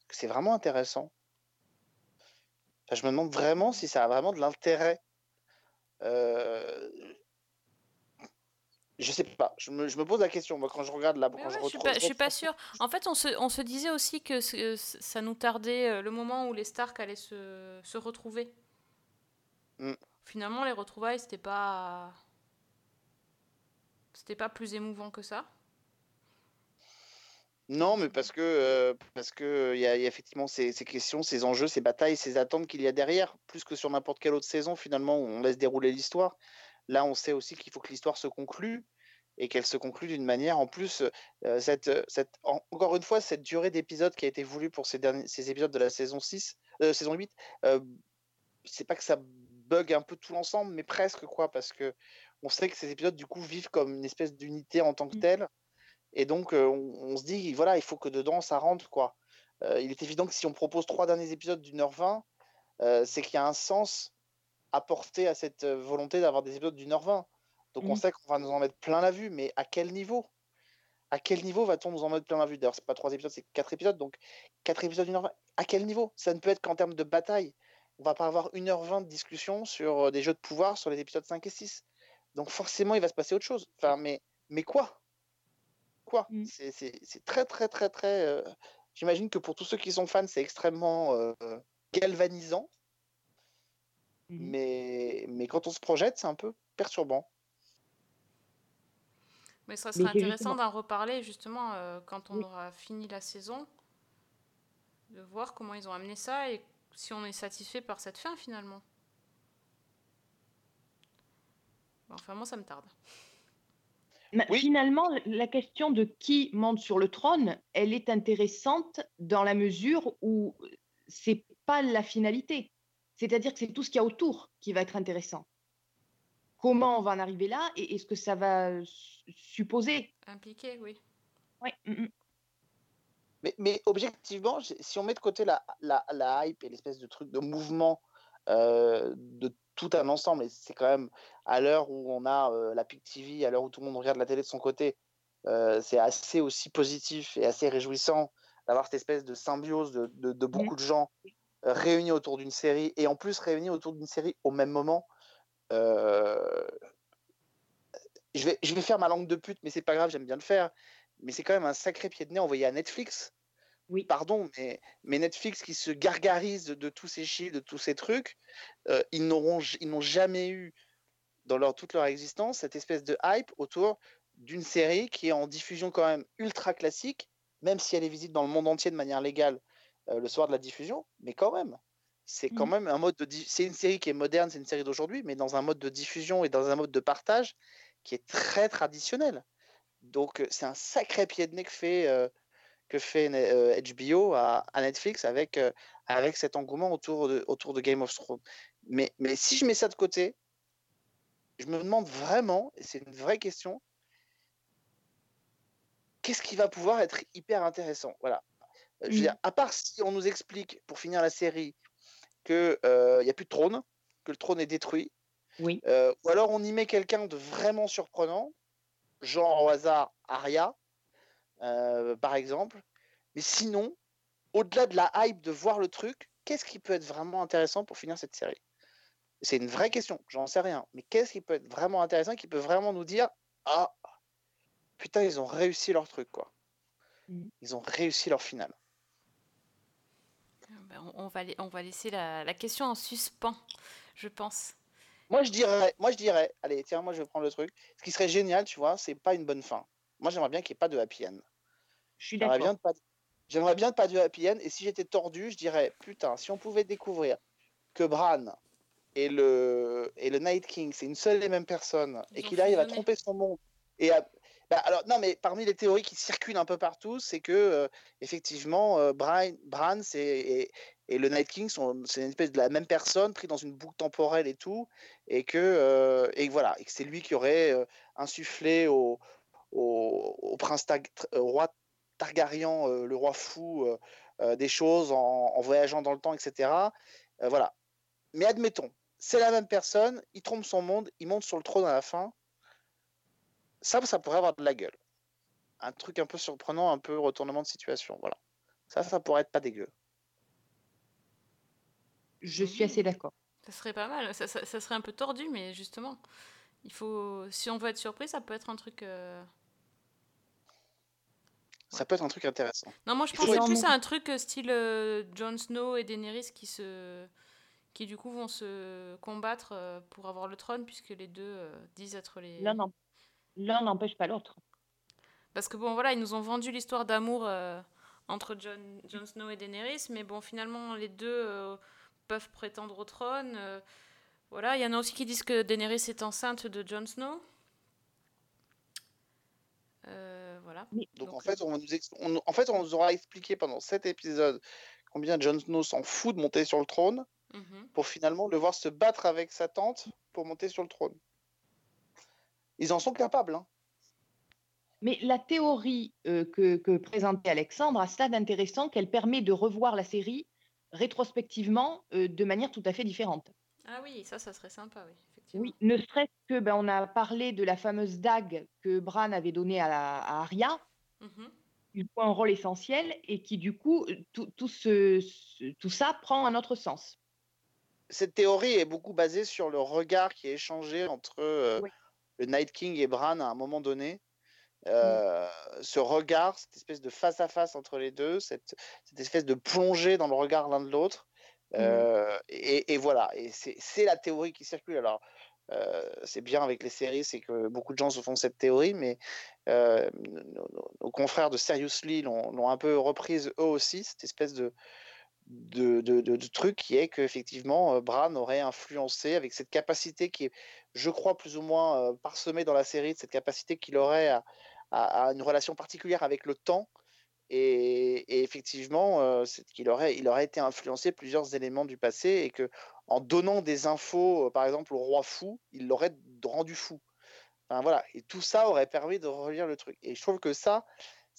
c'est vraiment intéressant? Enfin, je me demande vraiment si ça a vraiment de l'intérêt. Euh... Je sais pas. Je me, je me pose la question. Moi, quand je regarde là, Mais quand ouais, je je suis retrouve- pas, je suis pas sûre. En fait, on se, on se disait aussi que ça nous tardait euh, le moment où les Stark allaient se, se retrouver. Mm. Finalement, les retrouvailles, c'était pas. C'était pas plus émouvant que ça. Non, mais parce que euh, parce que il y, a il y a effectivement ces, ces questions, ces enjeux, ces batailles, ces attentes qu'il y a derrière, plus que sur n'importe quelle autre saison finalement où on laisse dérouler l'histoire. Là, on sait aussi qu'il faut que l'histoire se conclue et qu'elle se conclue d'une manière. En plus, euh, cette, cette en- encore une fois, cette durée d'épisode qui a été voulue pour ces derniers ces épisodes de la saison 6, euh, saison 8, euh, c'est pas que ça bug un peu tout l'ensemble, mais presque quoi, parce que on sait que ces épisodes du coup vivent comme une espèce d'unité en tant que telle. Et donc, on, on se dit, voilà, il faut que dedans, ça rentre, quoi. Il est évident que si on propose trois derniers épisodes d'une heure vingt, c'est qu'il y a un sens apporté à cette euh, volonté d'avoir des épisodes d'une heure vingt. Donc, on Mhm. sait qu'on va nous en mettre plein la vue, mais à quel niveau? À quel niveau va-t-on nous en mettre plein la vue? D'ailleurs, c'est pas trois épisodes, c'est quatre épisodes, donc quatre épisodes d'une heure vingt. À quel niveau? Ça ne peut être qu'en termes de bataille. On va pas avoir une heure vingt de discussion sur euh, des jeux de pouvoir sur les épisodes 5 et 6. Donc, forcément, il va se passer autre chose. Enfin, mais, mais quoi? Quoi? C'est- C'est c'est très, très, très, très. euh, J'imagine que pour tous ceux qui sont fans, c'est extrêmement euh, galvanisant. Mais, mais quand on se projette, c'est un peu perturbant. Mais ça serait intéressant d'en reparler justement euh, quand on aura fini la saison, de voir comment ils ont amené ça et si on est satisfait par cette fin finalement. Enfin, moi, ça me tarde. Mais Finalement, la question de qui monte sur le trône, elle est intéressante dans la mesure où c'est pas la finalité. C'est-à-dire que c'est tout ce qu'il y a autour qui va être intéressant. Comment on va en arriver là et est-ce que ça va su- supposer? Impliqué, oui. Ouais, mm, mm. Mais, mais objectivement, si on met de côté la, la, la hype et l'espèce de truc de mouvement euh, de tout un ensemble, et c'est quand même à l'heure où on a euh, la PIC TV, à l'heure où tout le monde regarde la télé de son côté, euh, c'est assez aussi positif et assez réjouissant d'avoir cette espèce de symbiose de, de- de beaucoup de gens réunis autour d'une série et en plus réunis autour d'une série au même moment. Euh, je vais, je vais faire ma langue de pute, mais c'est pas grave, j'aime bien le faire. Mais c'est quand même un sacré pied de nez envoyé à Netflix. Oui. Pardon, mais, mais Netflix qui se gargarise de, de tous ces chiffres, de tous ces trucs, euh, ils n'ont jamais eu dans leur, toute leur existence cette espèce de hype autour d'une série qui est en diffusion quand même ultra classique, même si elle est visible dans le monde entier de manière légale le soir de la diffusion, mais quand même. C'est quand Mhm. même un mode de. C'est une série qui est moderne, c'est une série d'aujourd'hui, mais dans un mode de diffusion et dans un mode de partage qui est très traditionnel. Donc euh, c'est un sacré pied de nez que fait, euh, que fait euh, HBO à, à Netflix avec, euh, avec cet engouement autour de, autour de Game of Thrones. Mais, mais si je mets ça de côté, je me demande vraiment, et c'est une vraie question, qu'est-ce qui va pouvoir être hyper intéressant? Voilà. Euh, Je veux dire, à part si on nous explique, pour finir la série, qu'il n'y a plus de trône, que le trône est détruit, Oui. euh, ou alors on y met quelqu'un de vraiment surprenant, genre au hasard Arya, euh, par exemple. Mais sinon, au-delà de la hype de voir le truc, qu'est-ce qui peut être vraiment intéressant pour finir cette série? C'est une vraie question, j'en sais rien. Mais qu'est-ce qui peut être vraiment intéressant, qui peut vraiment nous dire Ah, putain, ils ont réussi leur truc, quoi. Ils ont réussi leur finale. Ben, on, on va, on va laisser la, la question en suspens, je pense. Moi, je dirais, moi, je dirais, allez, tiens, moi, je vais prendre le truc. Ce qui serait génial, tu vois, c'est pas une bonne fin. Moi, j'aimerais bien qu'il n'y ait pas de happy end. Je suis J'aimerais bien, d'accord. pas de- j'aimerais bien pas de happy end. Et si j'étais tordu, je dirais, putain, si on pouvait découvrir que Bran et le, et le Night King, c'est une seule et même personne, et qu'il arrive à tromper son monde. Et à- bah, alors, non, mais parmi les théories qui circulent un peu partout, c'est que, euh, effectivement, euh, Bran, et, le Night King, sont, une espèce de la même personne, pris dans une boucle temporelle et tout, et que, euh, voilà, et que c'est lui qui aurait euh, insufflé au, prince roi Targaryen, le roi fou, des choses en, en voyageant dans le temps, etc. Voilà. Mais admettons, c'est la même personne, il trompe son monde, il monte sur le trône à la fin. Ça, ça pourrait avoir de la gueule. Un truc un peu surprenant, un peu retournement de situation. Voilà. Ça, ça pourrait être pas dégueu. Je suis assez d'accord. Ça serait pas mal. Ça, ça- ça serait un peu tordu, mais justement, il faut. Si on veut être surpris, ça peut être un truc. euh, Ça peut être un truc intéressant. Non, moi je pensais être- plus à un truc euh, style euh, Jon Snow et Daenerys qui se. qui du coup vont se combattre euh, pour avoir le trône, puisque les deux euh, disent être les. L'un n'em- l'un n'empêche pas l'autre. Parce que bon, voilà, ils nous ont vendu l'histoire d'amour euh, entre Jon, Jon Snow et Daenerys, mais bon, finalement, les deux euh, peuvent prétendre au trône. euh, voilà, il y en a aussi qui disent que Daenerys est enceinte de Jon Snow. Euh, voilà. Donc, en, fait, on va nous ex- on- en fait, on nous aura expliqué pendant cet épisode combien Jon Snow s'en fout de monter sur le trône Mhm. pour finalement le voir se battre avec sa tante pour monter sur le trône. Ils en sont capables. Hein. Mais la théorie euh, que, que présentait Alexandre a cela d'intéressant qu'elle permet de revoir la série rétrospectivement euh, de manière tout à fait différente. Ah oui, ça, ça serait sympa, oui, effectivement. Oui, ne serait-ce que ben, on a parlé de la fameuse dague que Bran avait donnée à, la- à Arya, qui joue un rôle essentiel et qui du coup euh, tout, tout, ce- ce- tout ça prend un autre sens. Cette théorie est beaucoup basée sur le regard qui est échangé entre euh, le Night King et Bran à un moment donné. Euh, Ce regard, cette espèce de face à face entre les deux, cette, cette espèce de plongée dans le regard l'un de l'autre. Euh, et, et voilà, et c'est la théorie qui circule. Alors, euh, c'est bien avec les séries, c'est que beaucoup de gens se font cette théorie, mais nos, nos- confrères de Seriously l'ont un peu reprise eux aussi, cette espèce de, de, de, de- de truc qui est qu'effectivement, euh, Bran aurait influencé avec cette capacité qui est, je crois, plus ou moins euh, parsemée dans la série, de cette capacité qu'il aurait à, une relation particulière avec le temps. Et, effectivement, euh, qu'il aurait, il aurait été influencé plusieurs éléments du passé et que en donnant des infos, par exemple, au roi fou, il l'aurait rendu fou. Voilà. Et tout ça aurait permis de relire le truc. Et je trouve que ça,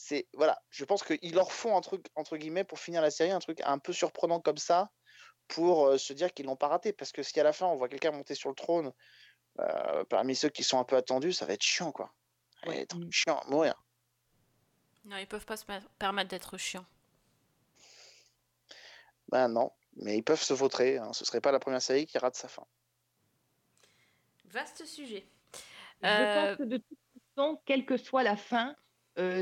c'est voilà, je pense qu'ils leur font un truc entre guillemets pour finir la série, un truc un peu surprenant comme ça, pour euh, se dire qu'ils l'ont pas raté. Parce que si à la fin on voit quelqu'un monter sur le trône, euh, parmi ceux qui sont un peu attendus, ça va être chiant quoi. Ça va être chiant à mourir. Non, ils peuvent pas se per- permettre d'être chiants. Ben non, mais ils peuvent se vautrer. Hein. Ce serait pas la première série qui rate sa fin. Vaste sujet. Je Euh, pense que de toute façon, quelle que soit la fin, euh,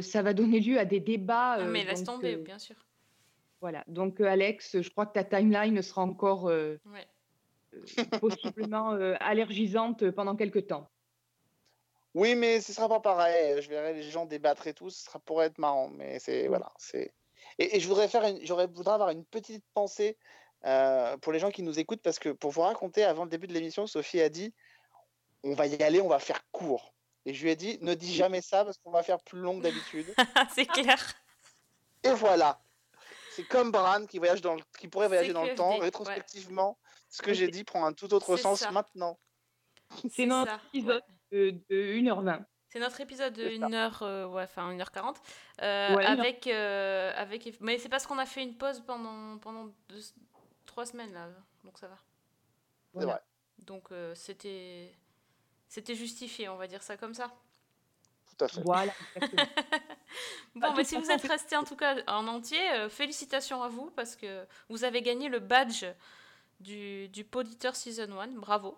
ça va donner lieu à des débats. Ah, euh, mais laisse donc, tomber, euh, bien sûr. Voilà. Donc, euh, Alex, je crois que ta timeline sera encore euh, Ouais. euh, possiblement euh, allergisante pendant quelques temps. Oui, mais ce sera pas pareil. Je verrai les gens débattre et tout. Ce sera pour être marrant. Mais c'est voilà, c'est. Et, et je voudrais faire, une, j'aurais voudrais avoir une petite pensée euh, pour les gens qui nous écoutent parce que pour vous raconter, avant le début de l'émission, Sophie a dit, on va y aller, on va faire court. Et je lui ai dit, ne dis jamais ça parce qu'on va faire plus long que d'habitude. c'est clair. Et voilà. C'est comme Bran qui voyage dans le, qui pourrait voyager dans le temps. Rétrospectivement, ce que j'ai dit prend un tout autre sens ça. maintenant. C'est notre épisode de, de 1h20. C'est notre épisode de C'est ça. 1h, euh, ouais, enfin 1h40. euh, Voilà, une heure. avec, euh, avec. Mais c'est parce qu'on a fait une pause pendant, pendant deux, trois semaines là, donc ça va. C'est vrai. Donc euh, c'était. C'était justifié, on va dire ça comme ça. Tout à fait. Voilà. Bon, Bah, mais de si vous êtes resté en tout cas en entier, euh, félicitations à vous parce que vous avez gagné le badge du, du Poditeur Season 1. Bravo.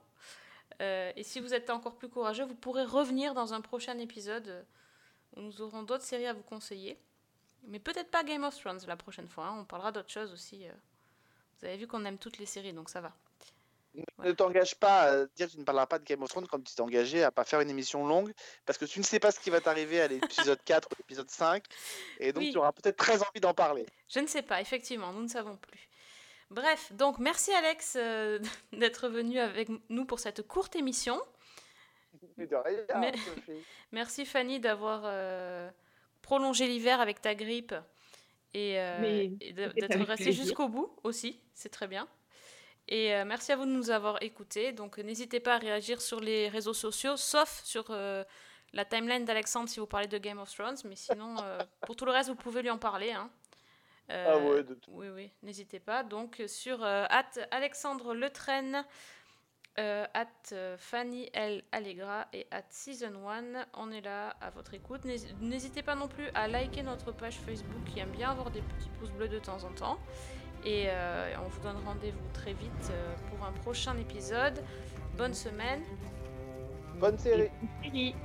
Euh, et si vous êtes encore plus courageux, vous pourrez revenir dans un prochain épisode euh, où nous aurons d'autres séries à vous conseiller. Mais peut-être pas Game of Thrones la prochaine fois. hein, On parlera d'autres choses aussi. euh. Vous avez vu qu'on aime toutes les séries, donc ça va. Ne t'engage pas à dire que tu ne parleras pas de Game of Thrones comme tu t'es engagé à pas faire une émission longue parce que tu ne sais pas ce qui va t'arriver à l'épisode 4 ou l'épisode 5 et donc Oui. tu auras peut-être très envie d'en parler. Je ne sais pas, effectivement, nous ne savons plus. Bref, donc merci Alex euh, d'être venu avec nous pour cette courte émission. Mais de rien, Mais- Sophie. Merci Fanny d'avoir euh, prolongé l'hiver avec ta grippe et, euh, et d'être avec resté plaisir. jusqu'au bout aussi, c'est très bien. Et euh, merci à vous de nous avoir écoutés. Donc n'hésitez pas à réagir sur les réseaux sociaux, sauf sur euh, la timeline d'Alexandre si vous parlez de Game of Thrones. Mais sinon, euh, pour tout le reste, vous pouvez lui en parler. hein. Euh, Ah ouais, de tout. Oui, oui, n'hésitez pas. Donc sur euh, at Alexandre Letraine, euh, at euh, Fanny L. Allegra et at Season 1, on est là à votre écoute. N'hési- N'hésitez pas non plus à liker notre page Facebook qui aime bien avoir des petits pouces bleus de temps en temps. Et euh, on vous donne rendez-vous très vite euh, pour un prochain épisode. Bonne semaine. Bonne série. Série.